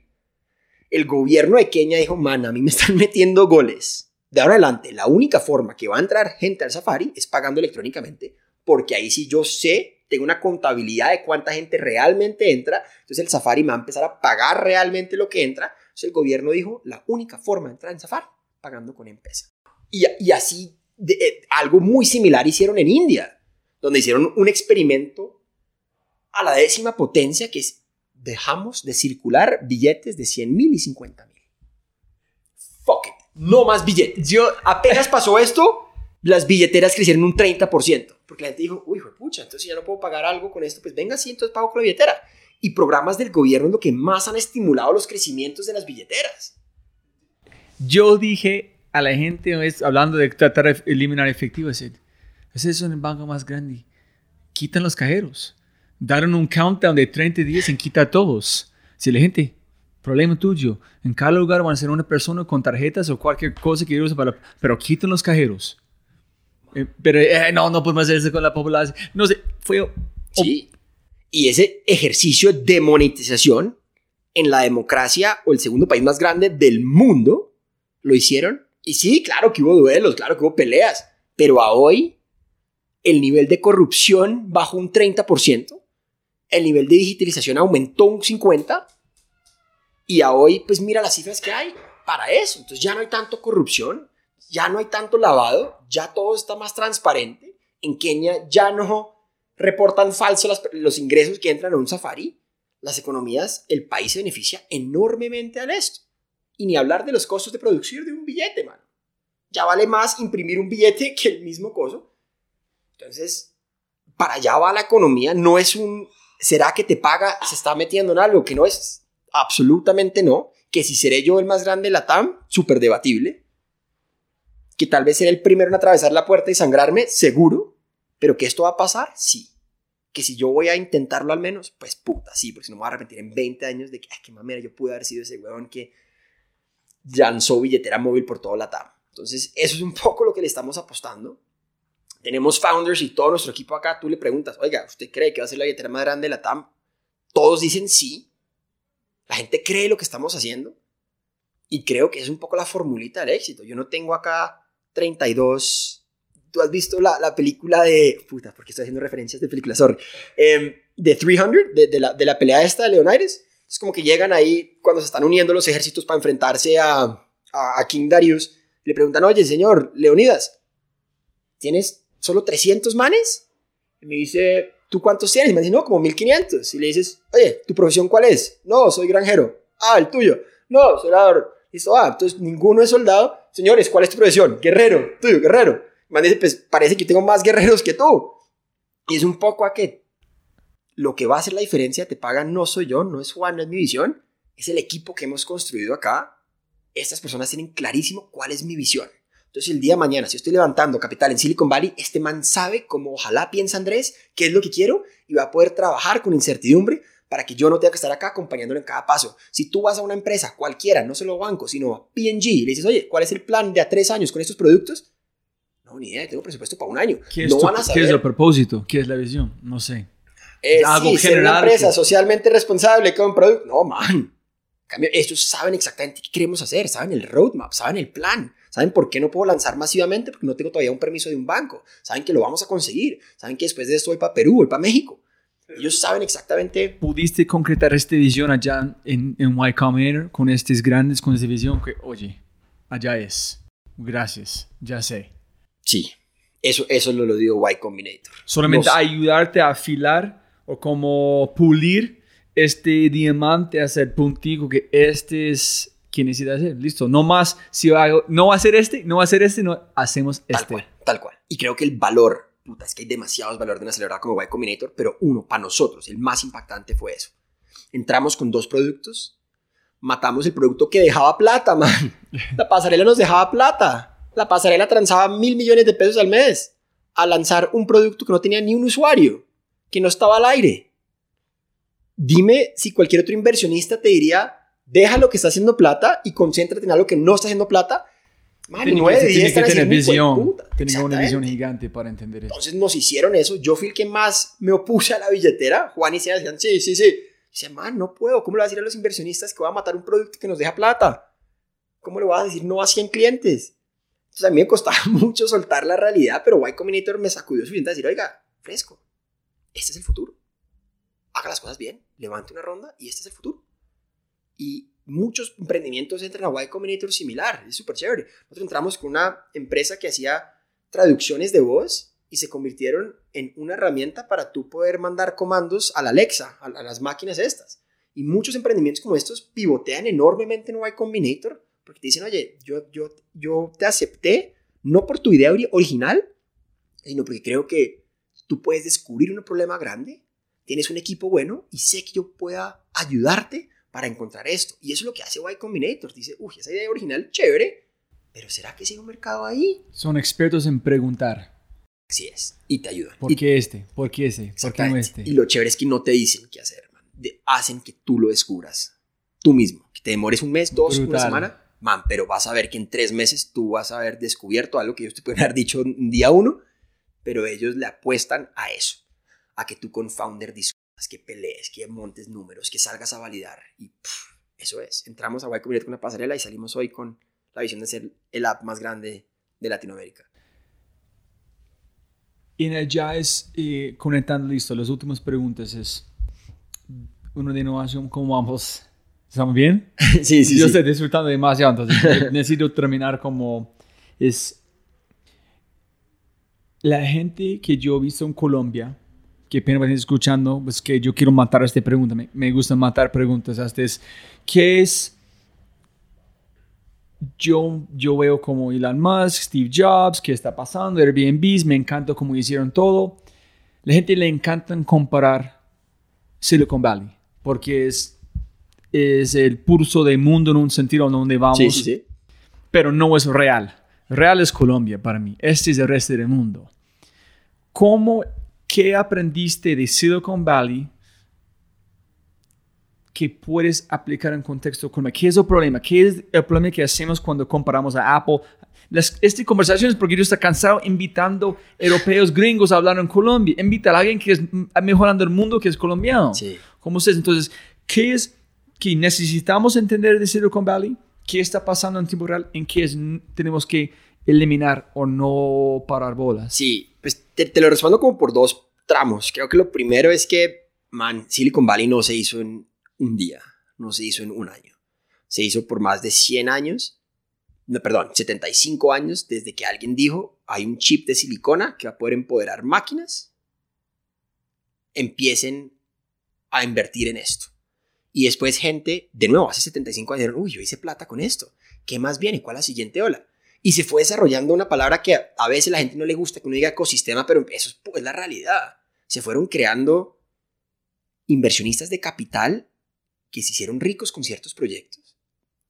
El gobierno de Kenia dijo, man, a mí me están <laughs> metiendo goles. De ahora adelante, la única forma que va a entrar gente al safari es pagando electrónicamente, porque ahí sí yo sé, tengo una contabilidad de cuánta gente realmente entra, entonces el safari me va a empezar a pagar realmente lo que entra. Entonces el gobierno dijo, la única forma de entrar en safari, pagando con M-Pesa. Y, y así, de- eh, algo muy similar hicieron en India, donde hicieron un experimento a la décima potencia, que es, dejamos de circular billetes de 100 mil y 50 mil. Fuck it, no más billetes. Yo, apenas pasó esto, las billeteras crecieron un 30%, porque la gente dijo, uy, hijo de pucha, entonces si ya no puedo pagar algo con esto, pues venga, sí, entonces pago con la billetera. Y programas del gobierno es lo que más han estimulado los crecimientos de las billeteras. Yo dije a la gente, es- hablando de tratar de eliminar efectivo, es ese es el banco más grande. Quitan los cajeros. Daron un countdown de 30 días en quitar todos. Si la gente, problema tuyo, en cada lugar van a ser una persona con tarjetas o cualquier cosa que use para... Pero quitan los cajeros. Eh, pero eh, no, no podemos hacer eso con la población. No sé, fue... Sí. Y ese ejercicio de monetización en la democracia o el segundo país más grande del mundo lo hicieron. Y sí, claro que hubo duelos, claro que hubo peleas, pero a hoy el nivel de corrupción bajó un 30%, el nivel de digitalización aumentó un 50% y a hoy pues mira las cifras que hay para eso. Entonces ya no hay tanto corrupción, ya no hay tanto lavado, ya todo está más transparente. En Kenia ya no reportan falso las- los ingresos que entran a un safari, las economías, el país se beneficia enormemente al esto. Y ni hablar de los costos de producción de un billete, mano. Ya vale más imprimir un billete <laughs> que el mismo costo. Entonces, para allá va la economía, no es un... ¿Será que te paga? ¿Se está metiendo en algo que no es? Absolutamente no. Que si seré yo el más grande de la TAM, súper debatible. Que tal vez seré el primero en atravesar la puerta y sangrarme, seguro. Pero que esto va a pasar, sí. Que si yo voy a intentarlo al menos, pues puta, sí, porque si no me voy a arrepentir en 20 años de que, ay, qué mamera, yo pude haber sido ese weón que lanzó billetera móvil por toda la TAM. Entonces, eso es un poco lo que le estamos apostando. Tenemos founders y todo nuestro equipo acá. Tú le preguntas, oiga, ¿usted cree que va a ser la billetera más grande de la TAM? Todos dicen sí. La gente cree lo que estamos haciendo. Y creo que es un poco la formulita del éxito. Yo no tengo acá 32. Tú has visto la, la película de. Puta, porque estoy haciendo referencias de películas, sorry. Em, de 300, de, de la, de la pelea esta de Leonidas. Es como que llegan ahí cuando se están uniendo los ejércitos para enfrentarse a, a King Darius. Le preguntan, oye, señor Leonidas, ¿tienes solo 300 manes? Me dice, ¿tú cuántos tienes? Y me dice, no, como 1500. Y le dices, oye, ¿tu profesión cuál es? No, soy granjero. Ah, el tuyo. No, soy. Listo, ah, entonces ninguno es soldado. Señores, ¿cuál es tu profesión? Guerrero. Tuyo, guerrero. Me dice, pues parece que tengo más guerreros que tú. Y es un poco a que lo que va a hacer la diferencia, te pagan, no soy yo, no es Juan, no es mi visión, es el equipo que hemos construido acá. Estas personas tienen clarísimo cuál es mi visión. Entonces el día de mañana, si estoy levantando capital en Silicon Valley, este man sabe, como ojalá piensa Andrés, qué es lo que quiero y va a poder trabajar con incertidumbre para que yo no tenga que estar acá acompañándolo en cada paso. Si tú vas a una empresa cualquiera, no solo banco, sino a P&G, y le dices, oye, ¿cuál es el plan de a tres años con estos productos? No, ni idea, tengo presupuesto para un año. ¿Qué es, no tu- van a ¿Qué saber. es el propósito? ¿Qué es la visión? No sé. Eh, Algo sí, ser una empresa que- socialmente responsable con producto. No, man. En cambio, ellos saben exactamente qué queremos hacer, saben el roadmap, saben el plan, saben por qué no puedo lanzar masivamente porque no tengo todavía un permiso de un banco, saben que lo vamos a conseguir, saben que después de esto voy para Perú, voy para México. Ellos saben exactamente. ¿Pudiste concretar esta visión allá en, en Y Combinator con estos grandes, con esta visión que, oye, allá es. Gracias, ya sé. Sí, eso, eso lo, lo digo Y Combinator. Solamente Los- ayudarte a afilar o como pulir este diamante, hacer puntico que este es quien necesita hacer. Listo. No más, si hago, no va a ser este, no va a ser este, no hacemos Tal este. cual, tal cual. Y creo que el valor puta, es que hay demasiados valor de una aceleradora como Y Combinator, pero uno, para nosotros, el más impactante fue eso. Entramos con dos productos, matamos el producto que dejaba plata, man. <laughs> La pasarela nos dejaba plata. La pasarela transaba mil millones de pesos al mes a lanzar un producto que no tenía ni un usuario, que no estaba al aire. Dime si cualquier otro inversionista te diría, deja lo que está haciendo plata y concéntrate en algo que no está haciendo plata. Man, Tiene que, tiene que tener visión. Tiene una visión gigante para entender eso. Entonces nos hicieron eso. Yo fui el que más me opuse a la billetera. Juan y Seba decían, sí, sí, sí. Dice, man, no puedo. ¿Cómo le vas a decir a los inversionistas que voy a matar un producto que nos deja plata? ¿Cómo le vas a decir no a 100 clientes? Entonces a mí me costaba <laughs> mucho soltar la realidad, pero Y Combinator me sacudió suficiente a decir, oiga, fresco, este es el futuro. Haga las cosas bien, levante una ronda y este es el futuro. Y muchos emprendimientos entran a Y Combinator similar, es súper chévere. Nosotros entramos con una empresa que hacía traducciones de voz y se convirtieron en una herramienta para tú poder mandar comandos a la Alexa, a, a las máquinas estas. Y muchos emprendimientos como estos pivotean enormemente en Y Combinator porque te dicen, oye, yo, yo, yo te acepté no por tu idea ori- original, sino porque creo que tú puedes descubrir un problema grande, tienes un equipo bueno y sé que yo pueda ayudarte para encontrar esto. Y eso es lo que hace Y Combinator. Dice, uy, esa idea original, chévere, pero ¿será que sí hay un mercado ahí? Son expertos en preguntar. Así es. Y te ayudan. ¿Por qué este? ¿Por qué ese? ¿Por qué no este? Y lo chévere es que no te dicen qué hacer, man. De- hacen que tú lo descubras tú mismo. Que te demores un mes, dos, una semana, man, pero vas a ver que en tres meses tú vas a haber descubierto algo que ellos te pueden haber dicho en día uno, pero ellos le apuestan a eso, a que tú con Founder que pelees, que montes números, que salgas a validar. Y pff, eso es. Entramos a Y Combinator con una pasarela y salimos hoy con la visión de ser el app más grande de Latinoamérica. En el Jazz, eh, conectando listo, las últimas preguntas es uno de innovación, ¿cómo vamos? ¿Estamos bien? <laughs> sí, sí, Yo sí. estoy disfrutando demasiado, entonces <laughs> necesito terminar como es la gente que yo he visto en Colombia, que apenas van escuchando, pues que yo quiero matar esta pregunta, me, me gusta matar preguntas, hasta es, ¿qué es? Yo, yo veo como Elon Musk, Steve Jobs, qué está pasando, Airbnb, me encanta cómo hicieron todo. La gente le encanta comparar Silicon Valley, porque es es el pulso del mundo en un sentido en donde vamos, Sí, sí, sí. pero no es real. Real es Colombia para mí. Este es el resto del mundo. ¿Cómo, qué aprendiste de Silicon Valley que puedes aplicar en contexto colombiano? ¿Qué es el problema? ¿Qué es el problema que hacemos cuando comparamos a Apple? Las, esta conversación es porque yo estoy cansado invitando europeos gringos a hablar en Colombia. Invita a alguien que es mejorando el mundo que es colombiano. Sí. Como ustedes. Entonces, ¿qué es que necesitamos entender de Silicon Valley? ¿Qué está pasando en tiempo real? ¿En qué es, tenemos que eliminar o no parar bolas? Sí, pues te, lo respondo como por dos tramos. Creo que lo primero es que, man, Silicon Valley no se hizo en un día, no se hizo en un año. Se hizo por más de 100 años, no, perdón, 75 años desde que alguien dijo, hay un chip de silicona que va a poder empoderar máquinas, empiecen a invertir en esto. Y después gente, de nuevo, hace 75 años, uy, yo hice plata con esto. ¿Qué más viene? ¿Cuál es la siguiente ola? Y se fue desarrollando una palabra que a veces la gente no le gusta que uno diga ecosistema, pero eso es pues, la realidad. Se fueron creando inversionistas de capital que se hicieron ricos con ciertos proyectos.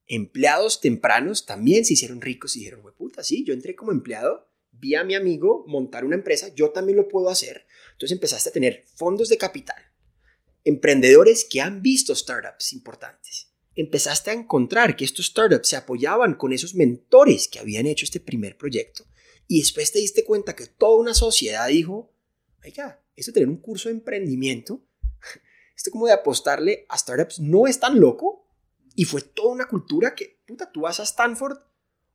Empleados tempranos también se hicieron ricos y dijeron, puta, sí, yo entré como empleado, vi a mi amigo montar una empresa, yo también lo puedo hacer. Entonces empezaste a tener fondos de capital, emprendedores que han visto startups importantes. Empezaste a encontrar que estos startups se apoyaban con esos mentores que habían hecho este primer proyecto. Y después te diste cuenta que toda una sociedad dijo, oiga, esto de tener un curso de emprendimiento, <laughs> esto como de apostarle a startups no es tan loco. Y fue toda una cultura que, puta, tú vas a Stanford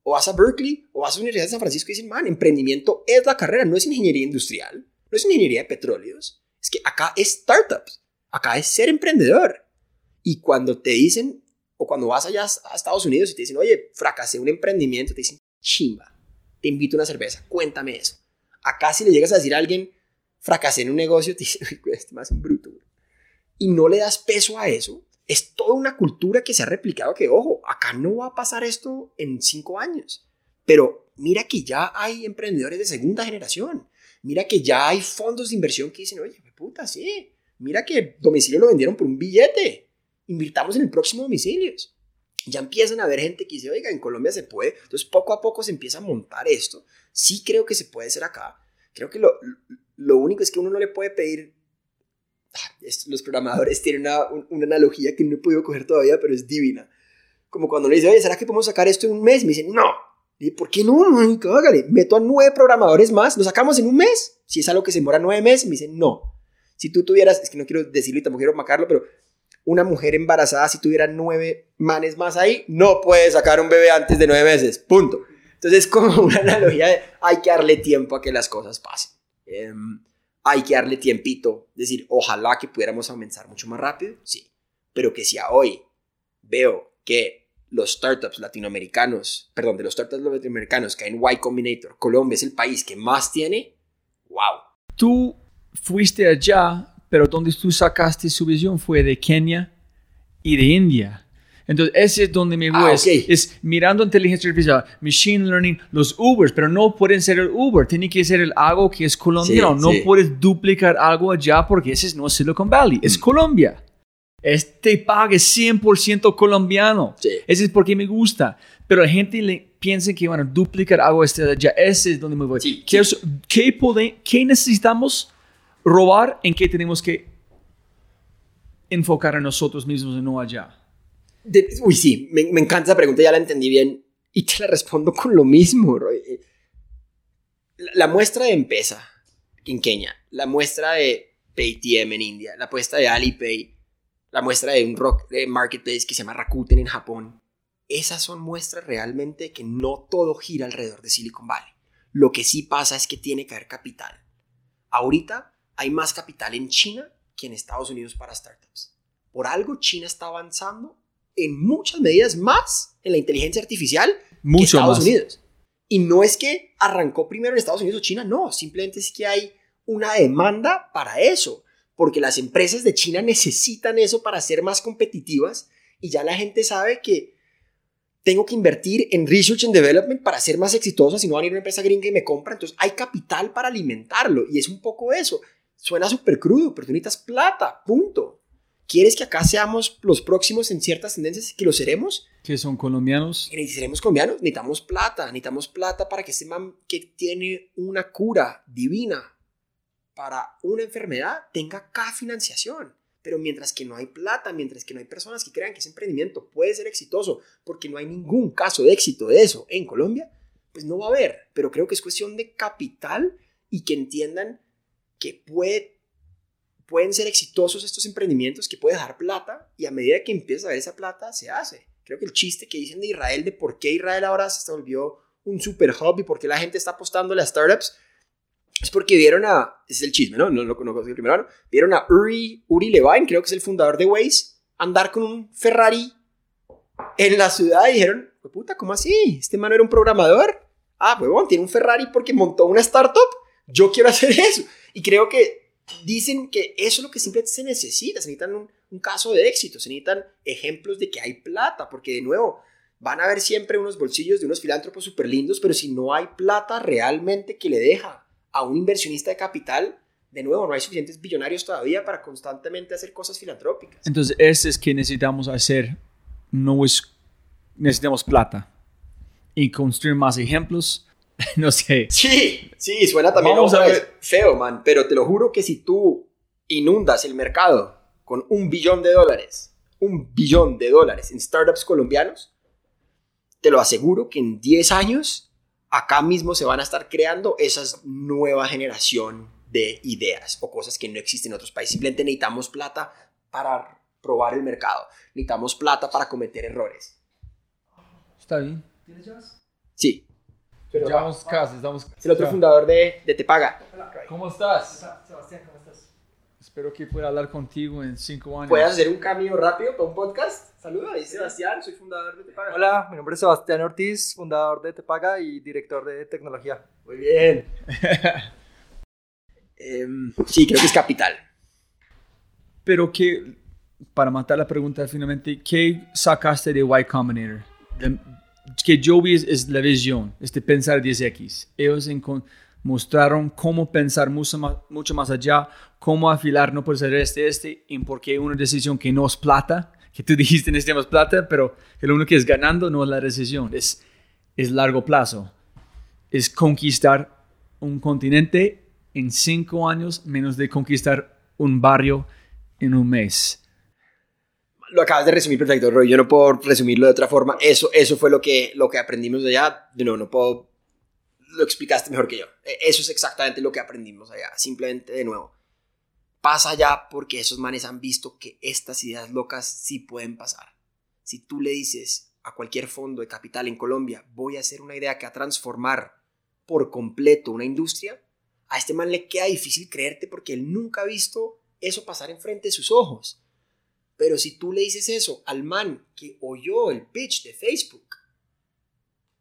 o vas a Berkeley o vas a la Universidad de San Francisco y dicen, man, emprendimiento es la carrera, no es ingeniería industrial, no es ingeniería de petróleos, es que acá es startups, acá es ser emprendedor. Y cuando te dicen, o cuando vas allá a Estados Unidos y te dicen, oye, fracasé un emprendimiento, te dicen, chimba, te invito a una cerveza, cuéntame eso. Acá si le llegas a decir a alguien, fracasé en un negocio, te dicen, <laughs> este más un bruto. Y no le das peso a eso. Es toda una cultura que se ha replicado que, ojo, acá no va a pasar esto en cinco años. Pero mira que ya hay emprendedores de segunda generación. Mira que ya hay fondos de inversión que dicen, oye, puta, sí. Mira que domicilio lo vendieron por un billete. Invirtamos en el próximo domicilios. Ya empiezan a haber gente que dice, oiga, en Colombia se puede. Entonces, poco a poco se empieza a montar esto. Sí creo que se puede hacer acá. Creo que lo, lo único es que uno no le puede pedir ah, los programadores tienen una, una, analogía que no he podido coger todavía, pero es divina. Como cuando le dice, oye, ¿será que podemos sacar esto en un mes? me dicen, no. Y ¿por qué no? hágale. Meto a nueve programadores más, lo sacamos en un mes. Si es algo que se demora nueve meses, me dicen, no. Si tú tuvieras, es que no quiero decirlo y tampoco quiero macarlo, pero una mujer embarazada, si tuviera nueve manes más ahí, no puede sacar un bebé antes de nueve meses. Punto. Entonces, es como una analogía de hay que darle tiempo a que las cosas pasen. Em, hay que darle tiempito. Decir, ojalá que pudiéramos aumentar mucho más rápido, sí. Pero que si hoy veo que los startups latinoamericanos, perdón, de los startups latinoamericanos que hay en Y Combinator, Colombia es el país que más tiene, wow. Tú fuiste allá, pero donde tú sacaste su visión fue de Kenia y de India. Entonces, ese es donde me voy. Ah, es, mirando inteligencia artificial, machine learning, los Ubers, pero no pueden ser el Uber, tiene que ser el algo que es colombiano. no puedes duplicar algo allá porque ese no es Silicon Valley, es Colombia. Este pague 100% colombiano. Ese es porque me gusta. Pero la gente le piensa que van a duplicar algo este allá. Ese es donde me voy. ¿Qué, qué, ¿Qué necesitamos robar? ¿En qué tenemos que enfocar a nosotros mismos y no allá? uy, sí, me, encanta esa pregunta, ya la entendí bien y te la respondo con lo mismo. Roy. La, muestra de Empeza en Kenia, la muestra de Paytm en India, la muestra de Alipay, la muestra de un rock, marketplace que se llama Rakuten en Japón, esas son muestras realmente que no todo gira alrededor de Silicon Valley. Lo que sí pasa es que tiene que haber capital. Ahorita hay más capital en China que en Estados Unidos para startups. Por algo China está avanzando en muchas medidas más en la inteligencia artificial Mucho que Estados más. Unidos. Y no es que arrancó primero en Estados Unidos o China, no, simplemente es que hay una demanda para eso, porque las empresas de China necesitan eso para ser más competitivas y ya la gente sabe que tengo que invertir en research and development para ser más exitosa, si no van a ir a una empresa gringa y me compra, entonces hay capital para alimentarlo y es un poco eso. Suena súper crudo, pero tú necesitas plata, punto. ¿Quieres que acá seamos los próximos en ciertas tendencias que lo seremos? Que son colombianos. Y seremos colombianos. Necesitamos plata. Necesitamos plata para que este man que tiene una cura divina para una enfermedad tenga acá financiación. Pero mientras que no hay plata, mientras que no hay personas que crean que ese emprendimiento puede ser exitoso, porque no hay ningún caso de éxito de eso en Colombia, pues no va a haber. Pero creo que es cuestión de capital y que entiendan que puede pueden ser exitosos estos emprendimientos, que puede dejar plata y a medida que empieza a ver esa plata, se hace. Creo que el chiste que dicen de Israel, de por qué Israel ahora se volvió un super hub y por qué la gente está apostando a las startups, es porque vieron a, es el chisme, ¿no? No lo conozco primero, ¿no? Vieron a Uri, Uri Levine, creo que es el fundador de Waze, andar con un Ferrari en la ciudad y dijeron, puta, ¿cómo así? ¿Este mano era un programador? Ah, bueno, tiene un Ferrari porque montó una startup. Yo quiero hacer <laughs> eso. Y creo que dicen que eso es lo que simplemente se necesita, se necesitan un, caso de éxito, se necesitan ejemplos de que hay plata, porque de nuevo, van a haber siempre unos bolsillos de unos filántropos súper lindos, pero si no hay plata realmente que le deja a un inversionista de capital, de nuevo, no hay suficientes billonarios todavía para constantemente hacer cosas filantrópicas. Entonces, ese es que necesitamos hacer, no es, necesitamos plata y construir más ejemplos <laughs> no sé. Sí, sí, suena también Vamos a ver. feo, man. Pero te lo juro que si tú inundas el mercado con un billón de dólares, un billón de dólares en startups colombianos, te lo aseguro que en 10 años acá mismo se van a estar creando esas nueva generación de ideas o cosas que no existen en otros países. Simplemente necesitamos plata para probar el mercado. Necesitamos plata para cometer errores. Está bien. ¿Tienes llaves? Sí. Pero estamos casi, estamos Es el otro fundador de, de Te Paga. ¿Cómo estás? Sebastián, ¿cómo estás? Espero que pueda hablar contigo en cinco años. ¿Puedes hacer un camino rápido para un podcast? Saluda, soy Sebastián, soy fundador de Te Paga. Hola, mi nombre es Sebastián Ortiz, fundador de Te Paga y director de tecnología. Muy bien. <laughs> Em, sí, creo que es capital. Pero que, para matar la pregunta finalmente, ¿qué sacaste de Y Combinator? Que yo vi es, la visión, este pensar 10X. Ellos mostraron cómo pensar mucho más, mucho más allá, cómo afilar no por ser este, este, y por qué una decisión que no es plata, que tú <laughs> dijiste necesitamos plata, pero el uno que es ganando no es la decisión, es, es largo plazo. Es conquistar un continente en cinco años menos de conquistar un barrio en un mes. Lo acabas de resumir perfecto, Roy. Yo no puedo resumirlo de otra forma. Eso, eso fue lo que, lo que aprendimos allá. De nuevo, no puedo... Lo explicaste mejor que yo. E, Eso es exactamente lo que aprendimos allá. Simplemente, de nuevo, pasa allá porque esos manes han visto que estas ideas locas sí pueden pasar. Si tú le dices a cualquier fondo de capital en Colombia, voy a hacer una idea que va a transformar por completo una industria, a este man le queda difícil creerte porque él nunca ha visto eso pasar enfrente de sus ojos. Pero si tú le dices eso al man que oyó el pitch de Facebook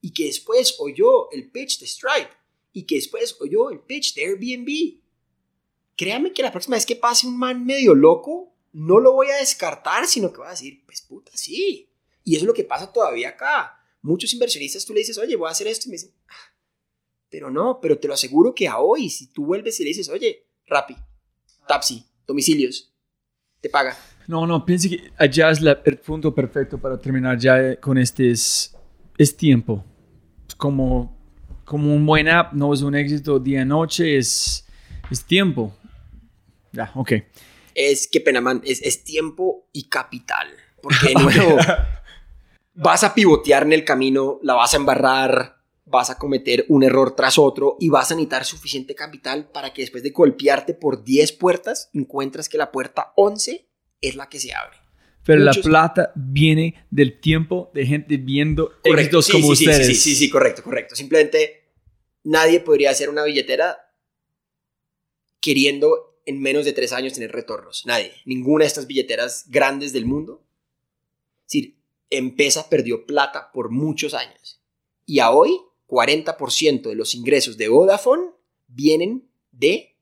y que después oyó el pitch de Stripe y que después oyó el pitch de Airbnb, créame que la próxima vez que pase un man medio loco, no lo voy a descartar, sino que voy a decir, pues puta, sí. Y eso es lo que pasa todavía acá. Muchos inversionistas tú le dices, oye, voy a hacer esto y me dicen, "Ah, pero no, pero te lo aseguro que a hoy, si tú vuelves y le dices, oye, Rappi, Tapsi, domicilios, te paga. No, no, pienso que allá es la- el punto perfecto para terminar ya eh, con este es, es tiempo. Como, como un buen app no es un éxito día-noche, es, es tiempo. Ya, ok. es que pena, man, es, es tiempo y capital. Porque de <laughs> nuevo, vas a pivotear en el camino, la vas a embarrar, vas a cometer un error tras otro y vas a necesitar suficiente capital para que después de golpearte por 10 puertas, encuentras que la puerta 11 es la que se abre. Pero Muchos- la plata viene del tiempo de gente viendo Correcto, éxitos sí, como sí, sí, ustedes. Sí, sí, sí, correcto, correcto. Simplemente nadie podría hacer una billetera queriendo en menos de tres años tener retornos. Nadie. Ninguna de estas billeteras grandes del mundo. Es decir, Empesa perdió plata por muchos años. Y a hoy, 40% de los ingresos de Vodafone vienen de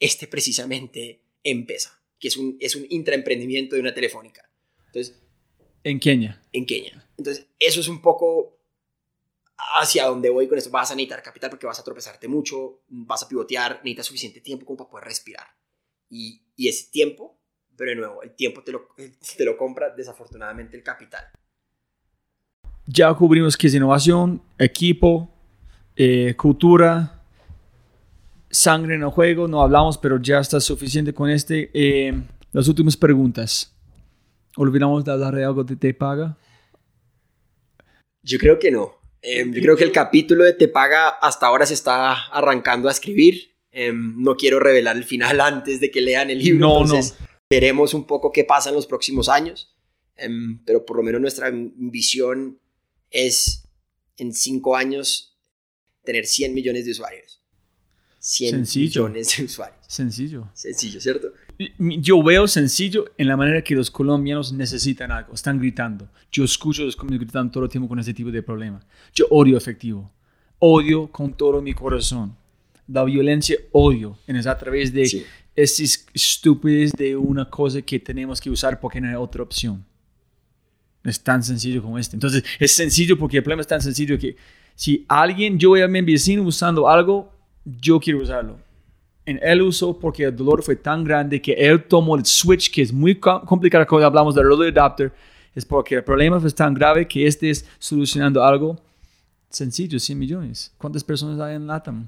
este precisamente Empesa, que es un, es un intraemprendimiento de una telefónica. Entonces, En Kenia. en Kenia. Entonces, eso es un poco hacia donde voy con esto. Vas a necesitar capital porque vas a tropezarte mucho, vas a pivotear, necesitas suficiente tiempo como para poder respirar. Y, y ese tiempo, pero de nuevo, el tiempo te lo, <laughs> te lo compra desafortunadamente el capital. Ya cubrimos que es innovación, equipo, eh, cultura, sangre en el juego. No hablamos, pero ya está suficiente con este. Eh, las últimas preguntas. ¿Olvidamos de hablar de algo de Te Paga? Yo creo que no. Em, yo creo que el capítulo de Te Paga hasta ahora se está arrancando a escribir. Em, no quiero revelar el final <laughs> antes de que lean el libro. No, entonces veremos un poco qué pasa en los próximos años. Em, pero por lo menos nuestra visión es en cinco años tener 100 millones de usuarios. 100 Sencillo. millones de usuarios. Sencillo. Sencillo, ¿cierto? Yo veo sencillo en la manera que los colombianos necesitan algo, están gritando. Yo escucho a los colombianos gritando todo el tiempo con ese tipo de problema. Yo odio efectivo, odio con todo mi corazón. La violencia odio, es a través de Sí. esas estupidez de una cosa que tenemos que usar porque no hay otra opción. Es tan sencillo como este. Entonces, es sencillo porque el problema es tan sencillo que si alguien, yo veo a mi vecino usando algo, yo quiero usarlo en él usó porque el dolor fue tan grande que él tomó el switch, que es muy co- complicado cuando hablamos de early adopter, es porque el problema fue tan grave que este es solucionando algo sencillo, 100 millones. ¿Cuántas personas hay en LATAM?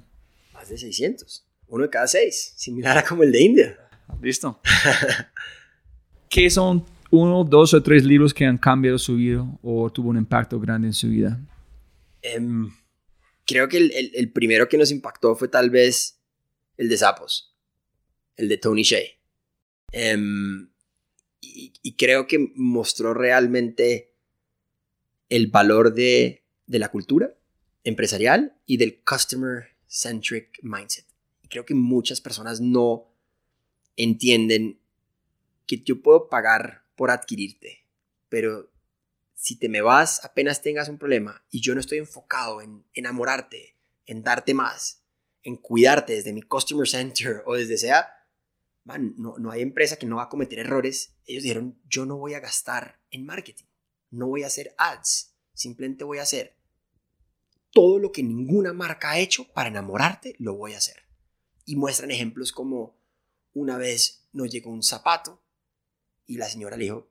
Más de 600. Uno de cada seis. Similar a como el de India. Listo. <laughs> ¿Qué son uno, dos o tres libros que han cambiado su vida o tuvo un impacto grande en su vida? Em, creo que el, primero que nos impactó fue tal vez el de Sapos, el de Tony Shea. Em, y, creo que mostró realmente el valor de, la cultura empresarial y del customer-centric mindset. Creo que muchas personas no entienden que yo puedo pagar por adquirirte, pero si te me vas apenas tengas un problema y yo no estoy enfocado en enamorarte, en darte más, en cuidarte desde mi customer center o desde sea, man, no, no hay empresa que no va a cometer errores. Ellos dijeron, yo no voy a gastar en marketing, no voy a hacer ads, simplemente voy a hacer todo lo que ninguna marca ha hecho para enamorarte, lo voy a hacer. Y muestran ejemplos como una vez nos llegó un zapato y la señora le dijo,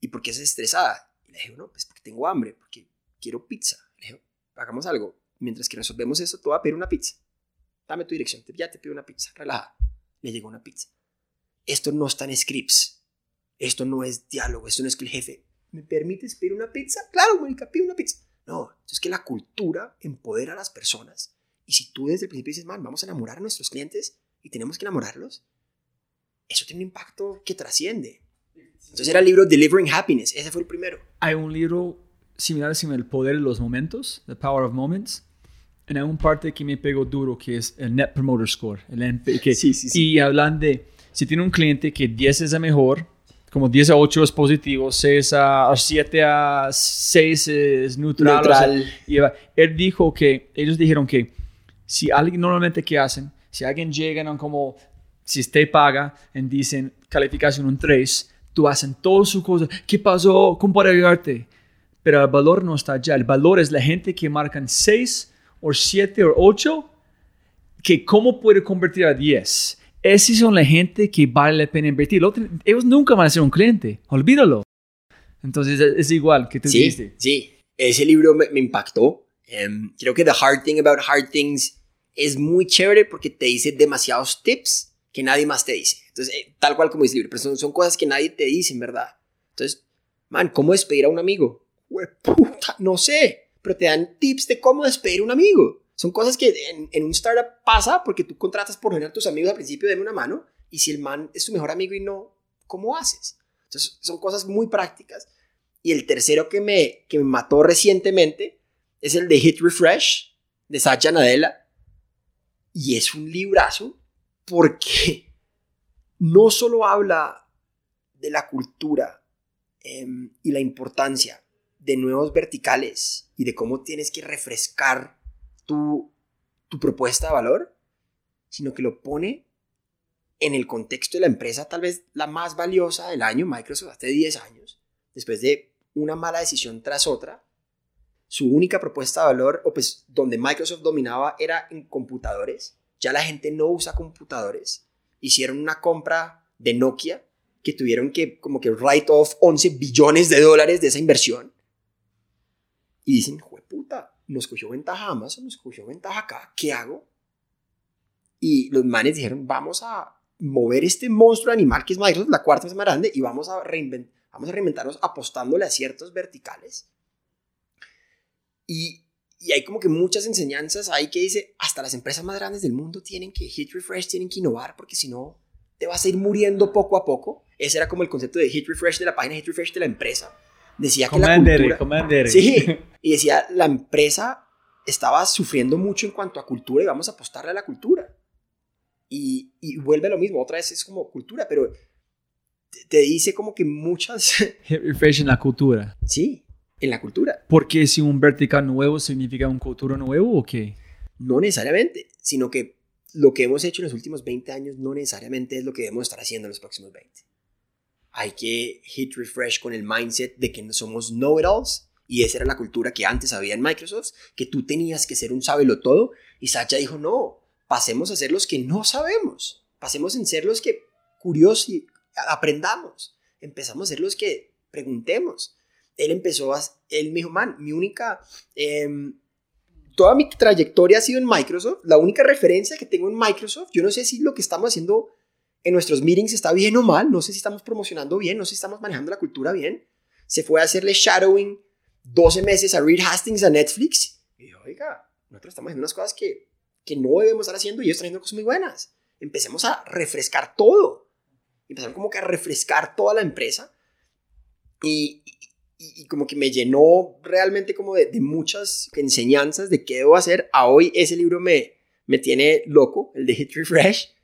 ¿y por qué estás estresada? Le dijo, no, pues porque tengo hambre, porque quiero pizza. Le dijo, hagamos algo. Mientras que resolvemos eso, te voy a pedir una pizza. Dame tu dirección, ya te pido una pizza, relajada. Le llegó una pizza. Esto no está en scripts. Esto no es diálogo. Esto no es que el jefe, ¿me permites pedir una pizza? Claro, Mónica, pide una pizza. No, es que la cultura empodera a las personas. Y si tú desde el principio dices, man, vamos a enamorar a nuestros clientes y tenemos que enamorarlos, eso tiene un impacto que trasciende. Entonces era el libro Delivering Happiness. Ese fue el primero. Hay un libro similar, se llama El Poder de los Momentos, The Power of Moments. Hay un parte que me pegó duro, que es el Net Promoter Score. El que, Sí, sí, sí. Y hablan de, si tiene un cliente que 10 es el mejor, como 10 a 8 es positivo, 6 a, a 7 a 6 es neutral. Neutral. o sea, y él dijo que, ellos dijeron que si alguien, normalmente, ¿qué hacen? Si alguien llega, ¿no? como, si usted paga, y dicen calificación un 3, tú hacen todas sus cosas. ¿Qué pasó? ¿Cómo puedo ayudarte? Pero el valor no está allá. El valor es la gente que marcan 6 o 7 o 8, que cómo puede convertir a 10. Esas son la gente que vale la pena invertir. Otro- ellos nunca van a ser un cliente. Olvídalo. Entonces es, es igual que tú Sí, dijiste. sí. Ese libro me, me impactó. Em, creo que The Hard Thing About Hard Things es muy chévere porque te dice demasiados tips que nadie más te dice. Entonces, eh, tal cual como dice el libro, pero son, son cosas que nadie te dice, en verdad. Entonces, man, ¿cómo despedir a un amigo? Hueputa, no sé, pero te dan tips de cómo despedir a un amigo. Son cosas que en, en un startup pasa porque tú contratas por general a tus amigos al principio, denme una mano, y si el man es tu mejor amigo y no, ¿cómo haces? Entonces, son cosas muy prácticas. Y el tercero que me, que me mató recientemente es el de Hit Refresh de Satya Nadella. Y es un librazo porque no solo habla de la cultura em, y la importancia de nuevos verticales y de cómo tienes que refrescar tu, tu propuesta de valor, sino que lo pone en el contexto de la empresa tal vez la más valiosa del año, Microsoft, hace 10 años, después de una mala decisión tras otra, su única propuesta de valor, o pues donde Microsoft dominaba era en computadores, ya la gente no usa computadores, hicieron una compra de Nokia que tuvieron que como que write off 11 billones de dólares de esa inversión. Y dicen, puta, nos cogió ventaja Amazon, nos cogió ventaja acá, ¿qué hago? Y los manes dijeron, vamos a mover este monstruo animal que es Microsoft, la cuarta vez más grande, y vamos a, vamos a reinventarnos apostándole a ciertos verticales. Y, y hay como que muchas enseñanzas ahí que dice, hasta las empresas más grandes del mundo tienen que hit refresh, tienen que innovar, porque si no, te vas a ir muriendo poco a poco. Ese era como el concepto de hit refresh de la página, hit refresh de la empresa. Decía que la Commander, cultura... Commander. Sí, y decía, la empresa estaba sufriendo mucho en cuanto a cultura y vamos a apostarle a la cultura. Y, y vuelve a lo mismo, otra vez es como cultura, pero te, te dice como que muchas... <laughs> Hit refresh en la cultura. sí, en la cultura. Porque si un vertical nuevo significa un cultura nuevo o qué? No necesariamente, sino que lo que hemos hecho en los últimos 20 años no necesariamente es lo que debemos estar haciendo en los próximos 20. Hay que hit refresh con el mindset de que no somos know-it-alls y esa era la cultura que antes había en Microsoft, que tú tenías que ser un sábelo todo y Satya dijo, no, pasemos a ser los que no sabemos, pasemos en ser los que curiosos y aprendamos, empezamos a ser los que preguntemos. Él empezó a, él me dijo, man, mi única, eh, toda mi trayectoria ha sido en Microsoft, la única referencia que tengo en Microsoft, yo no sé si lo que estamos haciendo en nuestros meetings está bien o mal, no sé si estamos promocionando bien, no sé si estamos manejando la cultura bien. Se fue a hacerle shadowing 12 meses a Reed Hastings a Netflix. Y yo, oiga, nosotros estamos haciendo unas cosas que, que no debemos estar haciendo y ellos están haciendo cosas muy buenas. Empecemos a refrescar todo. Empezaron como que a refrescar toda la empresa. Y, y, y como que me llenó realmente como de, de, muchas enseñanzas de qué debo hacer. A hoy ese libro me, me tiene loco, el de Hit Refresh.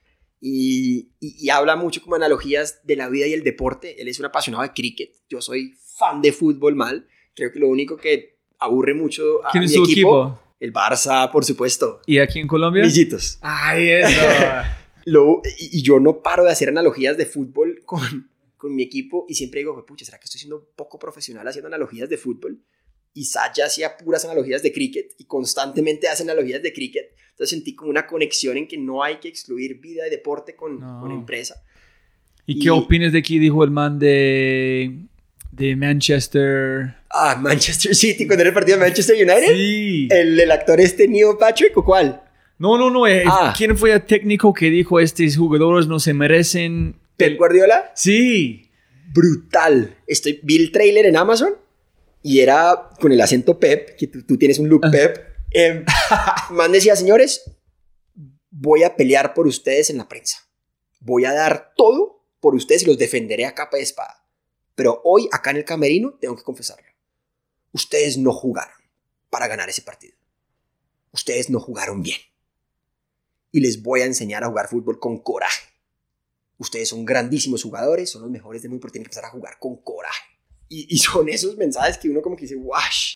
Y, y, y, habla mucho como analogías de la vida y el deporte. Él es un apasionado de cricket. Yo soy fan de fútbol mal. Creo que lo único que aburre mucho a ¿Quién mi es su equipo, equipo? El Barça, por supuesto. ¿Y aquí en Colombia? Millitos. Ay, eso. <laughs> lo, y, y, yo no paro de hacer analogías de fútbol con, con mi equipo y siempre digo, pucha, ¿será que estoy siendo poco profesional haciendo analogías de fútbol? y Satya hacía puras analogías de cricket y constantemente hace analogías de cricket. Entonces sentí como una conexión en que no hay que excluir vida y deporte con, No. con empresa. ¿Y, Y- qué opinas de aquí dijo el man de, de Manchester? Ah, Manchester City, cuando era el partido de Manchester United. Sí. El, el actor este Neil Patrick o cuál? No, no, no. eh, Ah. ¿Quién fue el técnico que dijo estos jugadores no se merecen? Pep Guardiola. Sí. Brutal. Estoy, vi el trailer en Amazon y era con el acento Pep, que tú, tú tienes un look Ah. Pep. Em, <laughs> man decía, señores, voy a pelear por ustedes en la prensa. Voy a dar todo por ustedes y los defenderé a capa y espada. Pero hoy, acá en el camerino, tengo que confesarlo. Ustedes no jugaron para ganar ese partido. Ustedes no jugaron bien. Y les voy a enseñar a jugar fútbol con coraje. Ustedes son grandísimos jugadores, son los mejores del mundo, pero tienen que empezar a jugar con coraje. Y, son esos mensajes que uno como que dice, wash,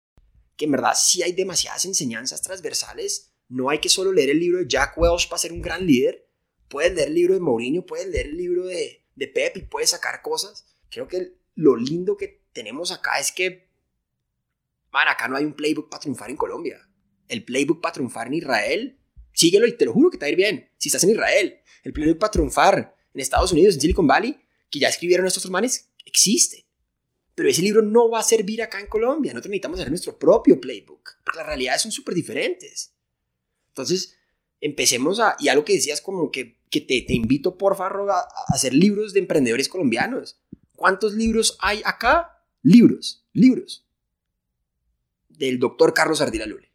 que en verdad sí hay demasiadas enseñanzas transversales. No hay que solo leer el libro de Jack Welch para ser un gran líder. Puedes leer el libro de Mourinho, puedes leer el libro de, de Pep y puedes sacar cosas. Creo que lo lindo que tenemos acá es que, man, acá no hay un playbook para triunfar en Colombia. El playbook para triunfar en Israel, síguelo y te lo juro que te va a ir bien. Si estás en Israel, el playbook para triunfar en Estados Unidos, en Silicon Valley, que ya escribieron estos manes, existe. Pero ese libro no va a servir acá en Colombia. Nosotros necesitamos hacer nuestro propio playbook. Porque las realidades son súper diferentes. Entonces, empecemos a... Y algo que decías como que, que te, te invito, por favor, a, a hacer libros de emprendedores colombianos. ¿Cuántos libros hay acá? Libros, libros. Del doctor Carlos Ardila Lule.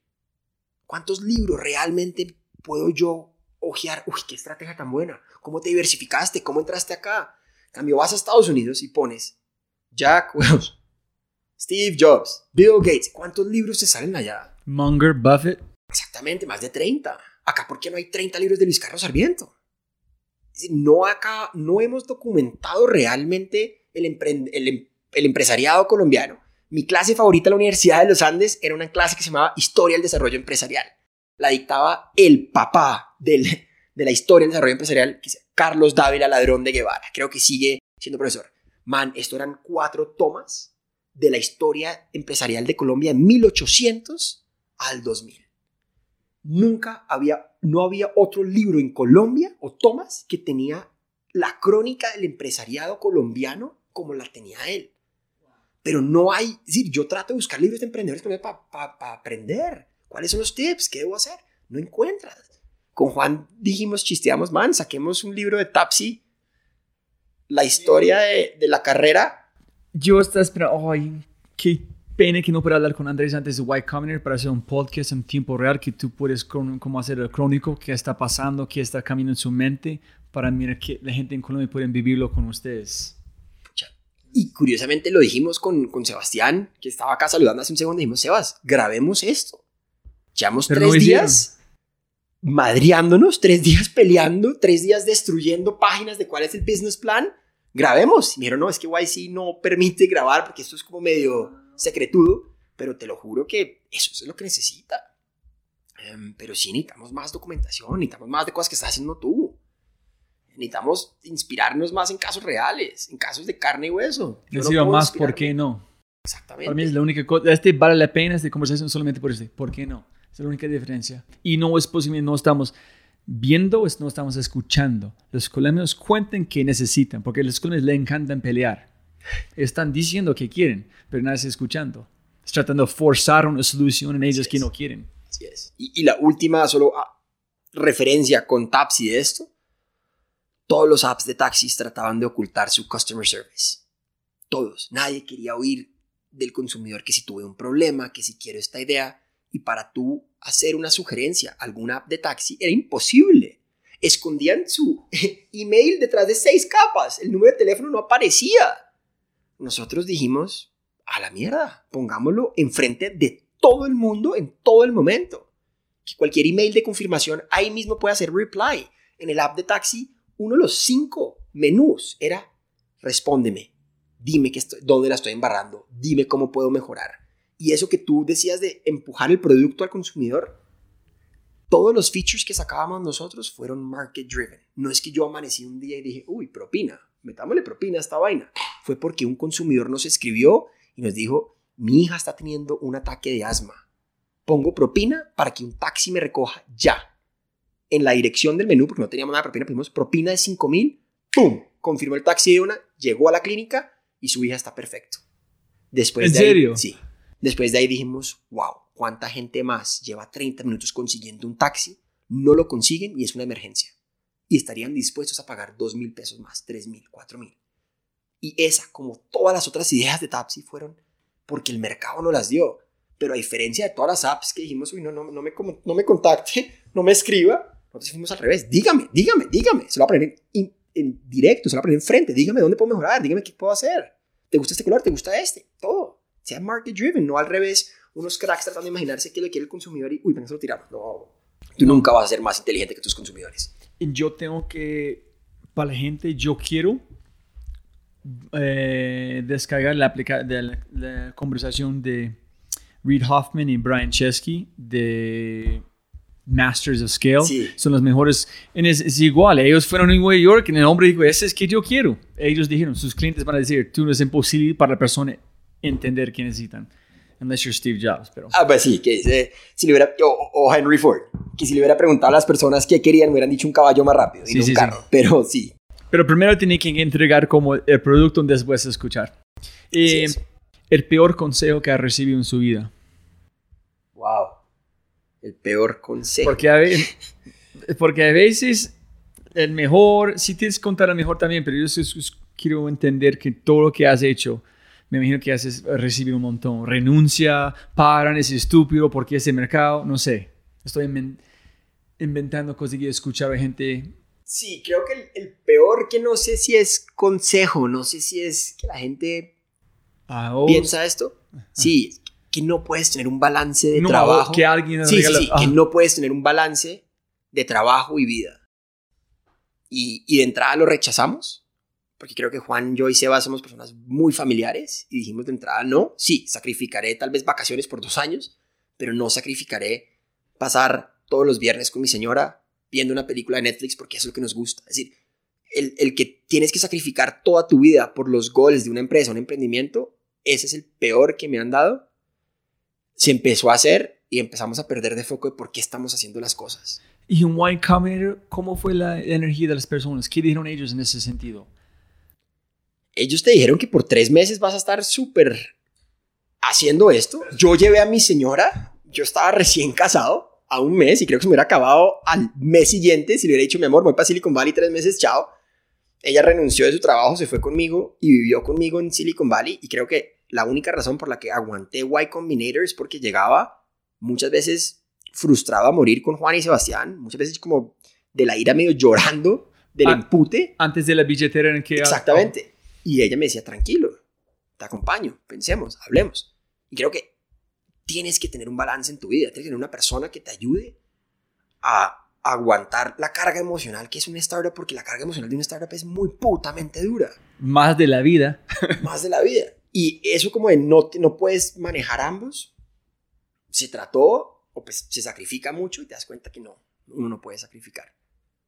¿Cuántos libros realmente puedo yo ojear? Uy, qué estrategia tan buena. ¿Cómo te diversificaste? ¿Cómo entraste acá? Cambio, vas a Estados Unidos y pones Jack <laughs> Welch, Steve Jobs, Bill Gates. ¿Cuántos libros te salen allá? Munger, Buffett. Exactamente, más de 30. Acá, ¿por qué no hay 30 libros de Luis Carlos Sarmiento? No acá, no hemos documentado realmente el, el em- el empresariado colombiano. Mi clase favorita en la Universidad de los Andes era una clase que se llamaba Historia del Desarrollo Empresarial. La dictaba el papá de la historia del desarrollo empresarial, que es Carlos Dávila Ladrón de Guevara. Creo que sigue siendo profesor. Man, esto eran cuatro tomas de la historia empresarial de Colombia de 1800 al 2000 nunca había, no había otro libro en Colombia o tomas que tenía la crónica del empresariado colombiano como la tenía él. Pero no hay, es decir, yo trato de buscar libros de emprendedores para aprender. ¿Cuáles son los tips? ¿Qué debo hacer? No encuentras. Con Juan dijimos, chisteamos, man, saquemos un libro de Tapsi, la historia de, de la carrera. Yo estaba esperando, ay, qué pena que no pueda hablar con Andrés antes de White Combinator para hacer un podcast en tiempo real que tú puedes como hacer el crónico, qué está pasando, qué está caminando en su mente, para mirar que la gente en Colombia pueden vivirlo con ustedes. Y curiosamente lo dijimos con, con Sebastián, que estaba acá saludando hace un segundo. Dijimos, Sebas, grabemos esto. Llevamos Pero tres no días madreándonos, tres días peleando, tres días destruyendo páginas de cuál es el business plan. Grabemos. Y me dijeron, no, es que YC no permite grabar porque esto es como medio secretudo. Pero te lo juro que eso es lo que necesita. Em, pero sí necesitamos más documentación, necesitamos más de cosas que estás haciendo tú. Necesitamos inspirarnos más en casos reales, en casos de carne y hueso. Yo no más, ¿por qué no? Exactamente. Para mí es la única cosa, este vale la pena esta conversación solamente por este, ¿por qué no? Es la única diferencia. Y no es posible, no estamos viendo, es- no estamos escuchando. Los colombianos cuentan que necesitan, porque a los colombianos les encantan pelear. Están diciendo que quieren, pero nadie está escuchando. Están tratando de forzar una solución en ellos que no quieren. Así es. Y, y la última solo ah, referencia con Tapsi de esto. Todos los apps de taxis trataban de ocultar su customer service. Todos. Nadie quería oír del consumidor que si tuve un problema, que si quiero esta idea. Y para tú hacer una sugerencia alguna app de taxi era imposible. Escondían su <laughs> email detrás de seis capas. El número de teléfono no aparecía. Nosotros dijimos, a la mierda, pongámoslo enfrente de todo el mundo en todo el momento. Que cualquier email de confirmación ahí mismo puede hacer reply. En el app de taxi, uno de los cinco menús era respóndeme, dime que estoy, dónde la estoy embarrando, dime cómo puedo mejorar. Y eso que tú decías de empujar el producto al consumidor, todos los features que sacábamos nosotros fueron market driven. No es que yo amanecí un día y dije, uy, propina, metámosle propina a esta vaina. Fue porque un consumidor nos escribió y nos dijo, mi hija está teniendo un ataque de asma. Pongo propina para que un taxi me recoja ya. En la dirección del menú, porque no teníamos nada de propina, pusimos propina de 5 mil, ¡pum! Confirmó el taxi de una, llegó a la clínica y su hija está perfecto. Después ¿En de ahí- serio? sí. Después de ahí dijimos, wow, ¿cuánta gente más lleva 30 minutos consiguiendo un taxi? No lo consiguen y es una emergencia. Y estarían dispuestos a pagar 2 mil pesos más, 3 mil, 4 mil. Y esa, como todas las otras ideas de Tapsi, fueron porque el mercado no las dio. Pero a diferencia de todas las apps que dijimos, uy, no, no, no, me, no me contacte, <laughs> no me escriba, nosotros fuimos al revés. Dígame, dígame, dígame. Se lo va a poner en, en directo, se lo va a poner enfrente. Dígame dónde puedo mejorar, dígame qué puedo hacer. ¿Te gusta este color? ¿Te gusta este? Todo. Sea market driven, no al revés. Unos cracks tratando de imaginarse qué le quiere el consumidor y, uy, venga, se lo tiramos. No. Tú nunca vas a ser más inteligente que tus consumidores. Yo tengo que, para la gente, yo quiero eh, descargar la, aplica de la, la conversación de Reid Hoffman y Brian Chesky de Masters of Scale. Sí. Son los mejores. Es, es igual, ellos fueron en Nueva York y el hombre dijo, ese es que yo quiero. Ellos dijeron, sus clientes van a decir, tú no es imposible para la persona entender qué necesitan. Unless you're Steve Jobs, pero... Ah, pues sí, que dice, si le hubiera, o, o Henry Ford, que si le hubiera preguntado a las personas qué querían, me hubieran dicho un caballo más rápido y Sí, no sí, un sí. carro. Pero sí, Pero primero tiene que entregar como el producto después de escuchar. Eh, es. el peor consejo que ha recibido en su vida. wow. El peor consejo. Porque a, ve- porque a veces el mejor, sí tienes que contar el mejor también, pero yo sí- sí quiero entender que todo lo que has hecho, me imagino que has recibido un montón. Renuncia, paran, es estúpido, porque ese mercado, no sé. Estoy inven- inventando cosas que he escuchado de gente. Sí, creo que el, el peor que no sé si es consejo, no sé si es que la gente ah, oh, piensa esto. Sí, que no puedes tener un balance de no, trabajo. que alguien Sí, sí, sí, ah. que no puedes tener un balance de trabajo y vida. Y, y de entrada lo rechazamos, porque creo que Juan, yo y Seba somos personas muy familiares y dijimos de entrada no, sí, sacrificaré tal vez vacaciones por dos años, pero no sacrificaré pasar todos los viernes con mi señora viendo una película de Netflix porque eso es lo que nos gusta. Es decir, el, el que tienes que sacrificar toda tu vida por los goles de una empresa, un emprendimiento, ese es el peor que me han dado. Se empezó a hacer y empezamos a perder de foco de por qué estamos haciendo las cosas. Y en Y Combinator, ¿cómo fue la energía de las personas? ¿Qué dijeron ellos en ese sentido? Ellos te dijeron que por tres meses vas a estar súper haciendo esto. Yo llevé a mi señora, yo estaba recién casado a un mes y creo que se me hubiera acabado al mes siguiente si le hubiera dicho, mi amor, voy para Silicon Valley tres meses, chao. Ella renunció de su trabajo, se fue conmigo y vivió conmigo en Silicon Valley y creo que la única razón por la que aguanté Y Combinator es porque llegaba muchas veces frustrado a morir con Juan y Sebastián, muchas veces como de la ira medio llorando del Ah, empute. Antes de la billetera en que... Exactamente. Y ella me decía, tranquilo, te acompaño, pensemos, hablemos. Y creo que tienes que tener un balance en tu vida, tienes que tener una persona que te ayude a aguantar la carga emocional que es una startup, porque la carga emocional de una startup es muy putamente dura, Más de la vida. <laughs> más de la vida. Y eso como de no, no puedes manejar ambos, se trató, o pues se sacrifica mucho y te das cuenta que no, uno no puede sacrificar.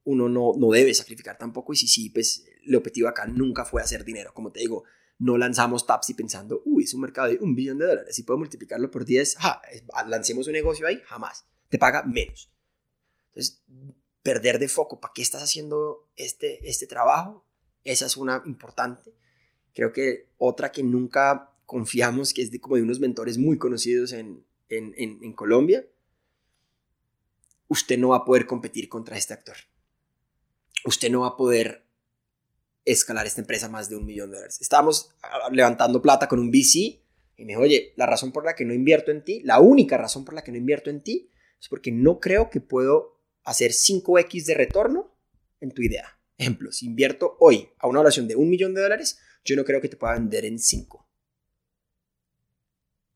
Uno no, no debe sacrificar tampoco y si sí, pues el objetivo acá nunca fue hacer dinero. Como te digo, no lanzamos Tapsi pensando, uy, es un mercado de un billón de dólares, si puedo multiplicarlo por 10, ja, es- lancemos un negocio ahí, jamás. Te paga menos. Entonces, perder de foco, ¿para qué estás haciendo este, este trabajo? Esa es una importante. Creo que otra que nunca confiamos, que es de, como de unos mentores muy conocidos en, en Colombia, usted no va a poder competir contra este actor. Usted no va a poder escalar esta empresa más de un millón de dólares. Estábamos ah, levantando plata con un VC y me dijo, oye, la razón por la que no invierto en ti, la única razón por la que no invierto en ti, es porque no creo que puedo hacer 5X de retorno en tu idea. Ejemplo, si invierto hoy a una oración de un millón de dólares, yo no creo que te pueda vender en 5.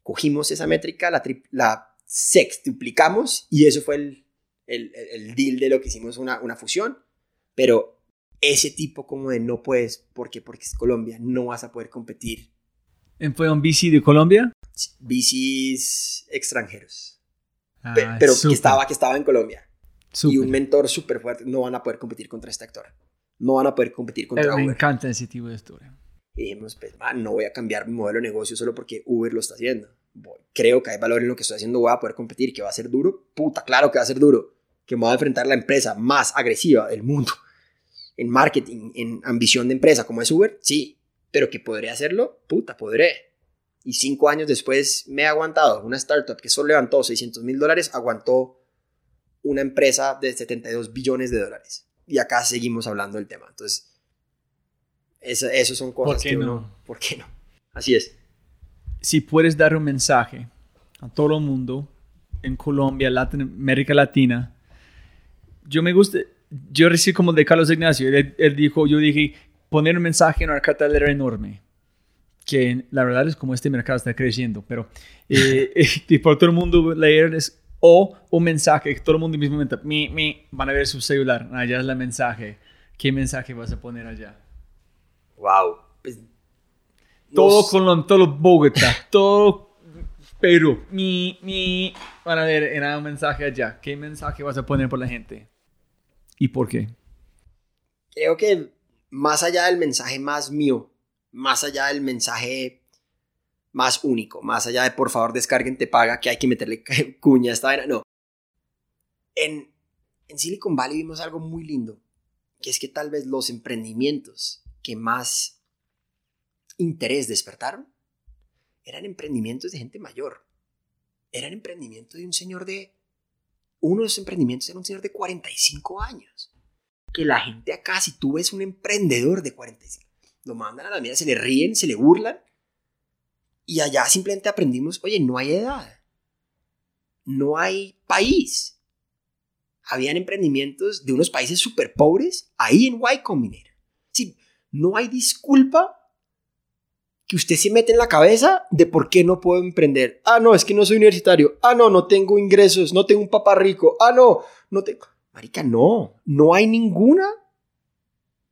Cogimos esa métrica, la, la sextuplicamos y eso fue el, el, el deal de lo que hicimos una, una fusión. Pero ese tipo como de no puedes, porque porque es Colombia, no vas a poder competir. ¿Fue un BC de Colombia? VCs extranjeros. Ah, Pe- pero que estaba, que estaba en Colombia. Y súper. un mentor súper fuerte. No van a poder competir contra este actor. No van a poder competir contra Eh, me Uber. encanta ese tipo de historia. Y dijimos, pues, man, no voy a cambiar mi modelo de negocio solo porque Uber lo está haciendo. Voy- creo que hay valor en lo que estoy haciendo, voy a poder competir, que va a ser duro. Puta, claro que va a ser duro. Que me voy a enfrentar la empresa más agresiva del mundo en marketing, en ambición de empresa como es Uber, sí. Pero que podré hacerlo, puta, podré. Y cinco años después me he aguantado. Una startup que solo levantó 600 mil dólares, aguantó una empresa de 72 billones de dólares. Y acá seguimos hablando del tema. Entonces, eso, eso son cosas qué que no? uno... ¿Por qué no? Así es. si puedes dar un mensaje a todo el mundo en Colombia, América Latina, yo me gusta, yo recibí como de Carlos Ignacio, él, él dijo, yo dije, poner un mensaje en una cartelera enorme, que la verdad es como este mercado está creciendo, pero eh, <laughs> y por todo el mundo leer es, o un mensaje que todo el mundo momento, mi, mi, van a ver su celular, allá es el mensaje, ¿qué mensaje vas a poner allá? Wow. Pues, Todo nos- Colombia, todo Bogotá, <laughs> todo Perú. Mi, mi. Van a ver, era un mensaje allá. ¿Qué mensaje vas a poner por la gente? ¿Y por qué? creo que más allá del mensaje más mío, más allá del mensaje más único, más allá de por favor descarguen te paga, que hay que meterle <laughs> cuña a esta vaina, no. En, en Silicon Valley vimos algo muy lindo, que es que tal vez los emprendimientos que más interés despertaron eran emprendimientos de gente mayor. Eran emprendimientos de un señor de... Uno de esos emprendimientos era un señor de 45 años que la gente acá, si tú ves un emprendedor de 45, lo mandan a la mierda, se le ríen, se le burlan. Y allá simplemente aprendimos, oye, no hay edad. No hay país. Habían emprendimientos de unos países súper pobres ahí en Y Combinator. Sí, no hay disculpa que usted se mete en la cabeza de por qué no puedo emprender. Ah, no, es que no soy universitario. Ah, no, no tengo ingresos, no tengo un papá rico. Ah, no, no tengo... Marica, no, no hay ninguna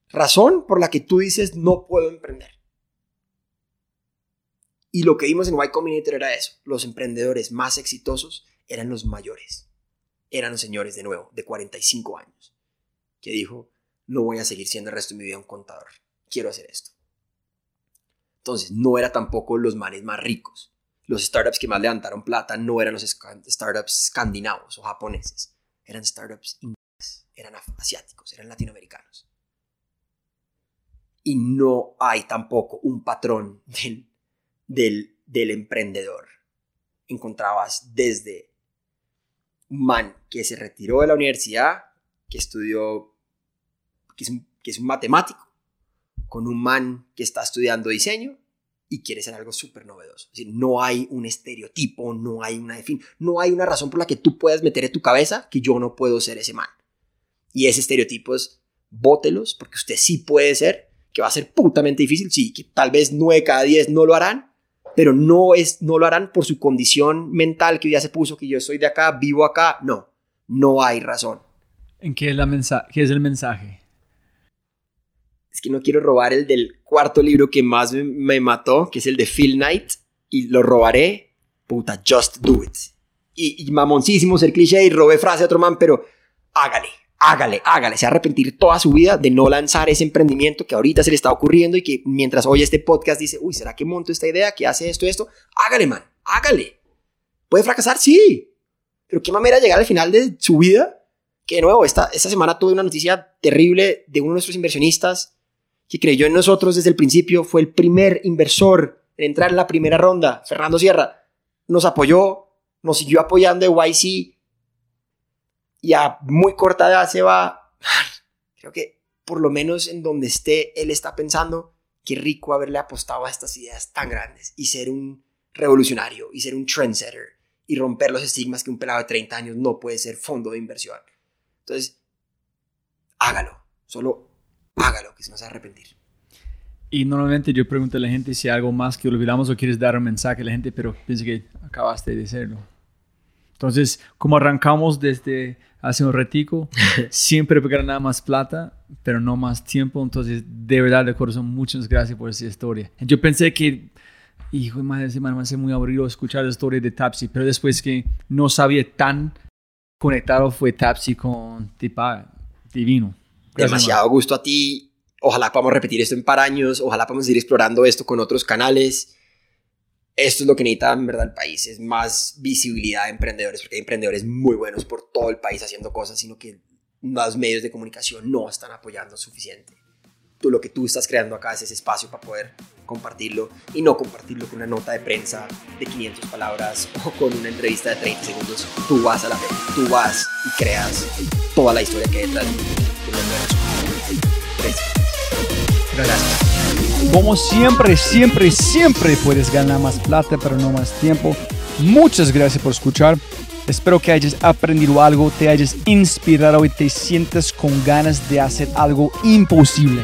razón por la que tú dices no puedo emprender. Y lo que vimos en Y Combinator era eso. Los emprendedores más exitosos eran los mayores. Eran los señores, de nuevo, de 45 años. Que dijo, no voy a seguir siendo el resto de mi vida un contador. Quiero hacer esto. Entonces, no era tampoco los manes más ricos. Los startups que más levantaron plata no eran los startups escandinavos o japoneses. Eran startups ingleses, eran asiáticos, eran latinoamericanos. Y no hay tampoco un patrón del, del, del emprendedor. Encontrabas desde un man que se retiró de la universidad, que estudió, que es un, que es un matemático, con un man que está estudiando diseño y quiere ser algo súper novedoso. No hay un estereotipo, no hay una defin- no hay una razón por la que tú puedas meter en tu cabeza que yo no puedo ser ese man. Y ese estereotipo es, bótelos, porque usted sí puede ser, que va a ser putamente difícil, sí, que tal vez 9 cada 10 no lo harán, pero no, es, no lo harán por su condición mental que ya se puso, que yo soy de acá, vivo acá, no, no hay razón. ¿En qué es, la mensa qué es el mensaje? Que no quiero robar el del cuarto libro que más me, me mató, que es el de Phil Knight, y lo robaré, puta, just do it. Y, y mamoncísimo ser cliché y robé frase de otro man, pero hágale, hágale, hágale. Se va a arrepentir toda su vida de no lanzar ese emprendimiento que ahorita se le está ocurriendo y que mientras oye este podcast dice, uy, ¿será que monto esta idea? que hace esto, esto? Hágale, man, hágale. ¿Puede fracasar? Sí. Pero qué manera de llegar al final de su vida. Que de nuevo, esta, esta semana tuve una noticia terrible de uno de nuestros inversionistas que creyó en nosotros desde el principio, fue el primer inversor en entrar en la primera ronda, Fernando Sierra, nos apoyó, nos siguió apoyando de YC y a muy corta edad se va. <sighs> Creo que por lo menos en donde esté, él está pensando qué rico haberle apostado a estas ideas tan grandes y ser un revolucionario y ser un trendsetter y romper los estigmas que un pelado de 30 años no puede ser fondo de inversión. Entonces, hágalo, solo hágalo, que se nos va a arrepentir. Y normalmente yo pregunto a la gente si hay algo más que olvidamos o quieres dar un mensaje a la gente, pero pienso que acabaste de hacerlo. Entonces, como arrancamos desde hace un retico, <laughs> siempre para ganar más plata, pero no más tiempo. Entonces, de verdad, de corazón, muchas gracias por esa historia. Yo pensé que, hijo de madre, me va a ser muy aburrido escuchar la historia de Tapsi, pero después que no sabía tan conectado fue Tapsi con Tipa, divino. Gracias, Demasiado gusto a ti. Ojalá podamos repetir esto en par años, ojalá podamos ir explorando esto con otros canales. Esto es lo que necesita en verdad el país, es más visibilidad de emprendedores, porque hay emprendedores muy buenos por todo el país haciendo cosas, sino que los medios de comunicación no están apoyando suficiente. Tú, lo que tú estás creando acá es ese espacio para poder compartirlo y no compartirlo con una nota de prensa de 500 palabras <laughs> o con una entrevista de 30 segundos. Tú vas a la vez, tú vas y creas toda la historia que hay detrás de Gracias. Como siempre, siempre, siempre puedes ganar más plata, pero no más tiempo. Muchas gracias por escuchar. Espero que hayas aprendido algo, te hayas inspirado y te sientas con ganas de hacer algo imposible.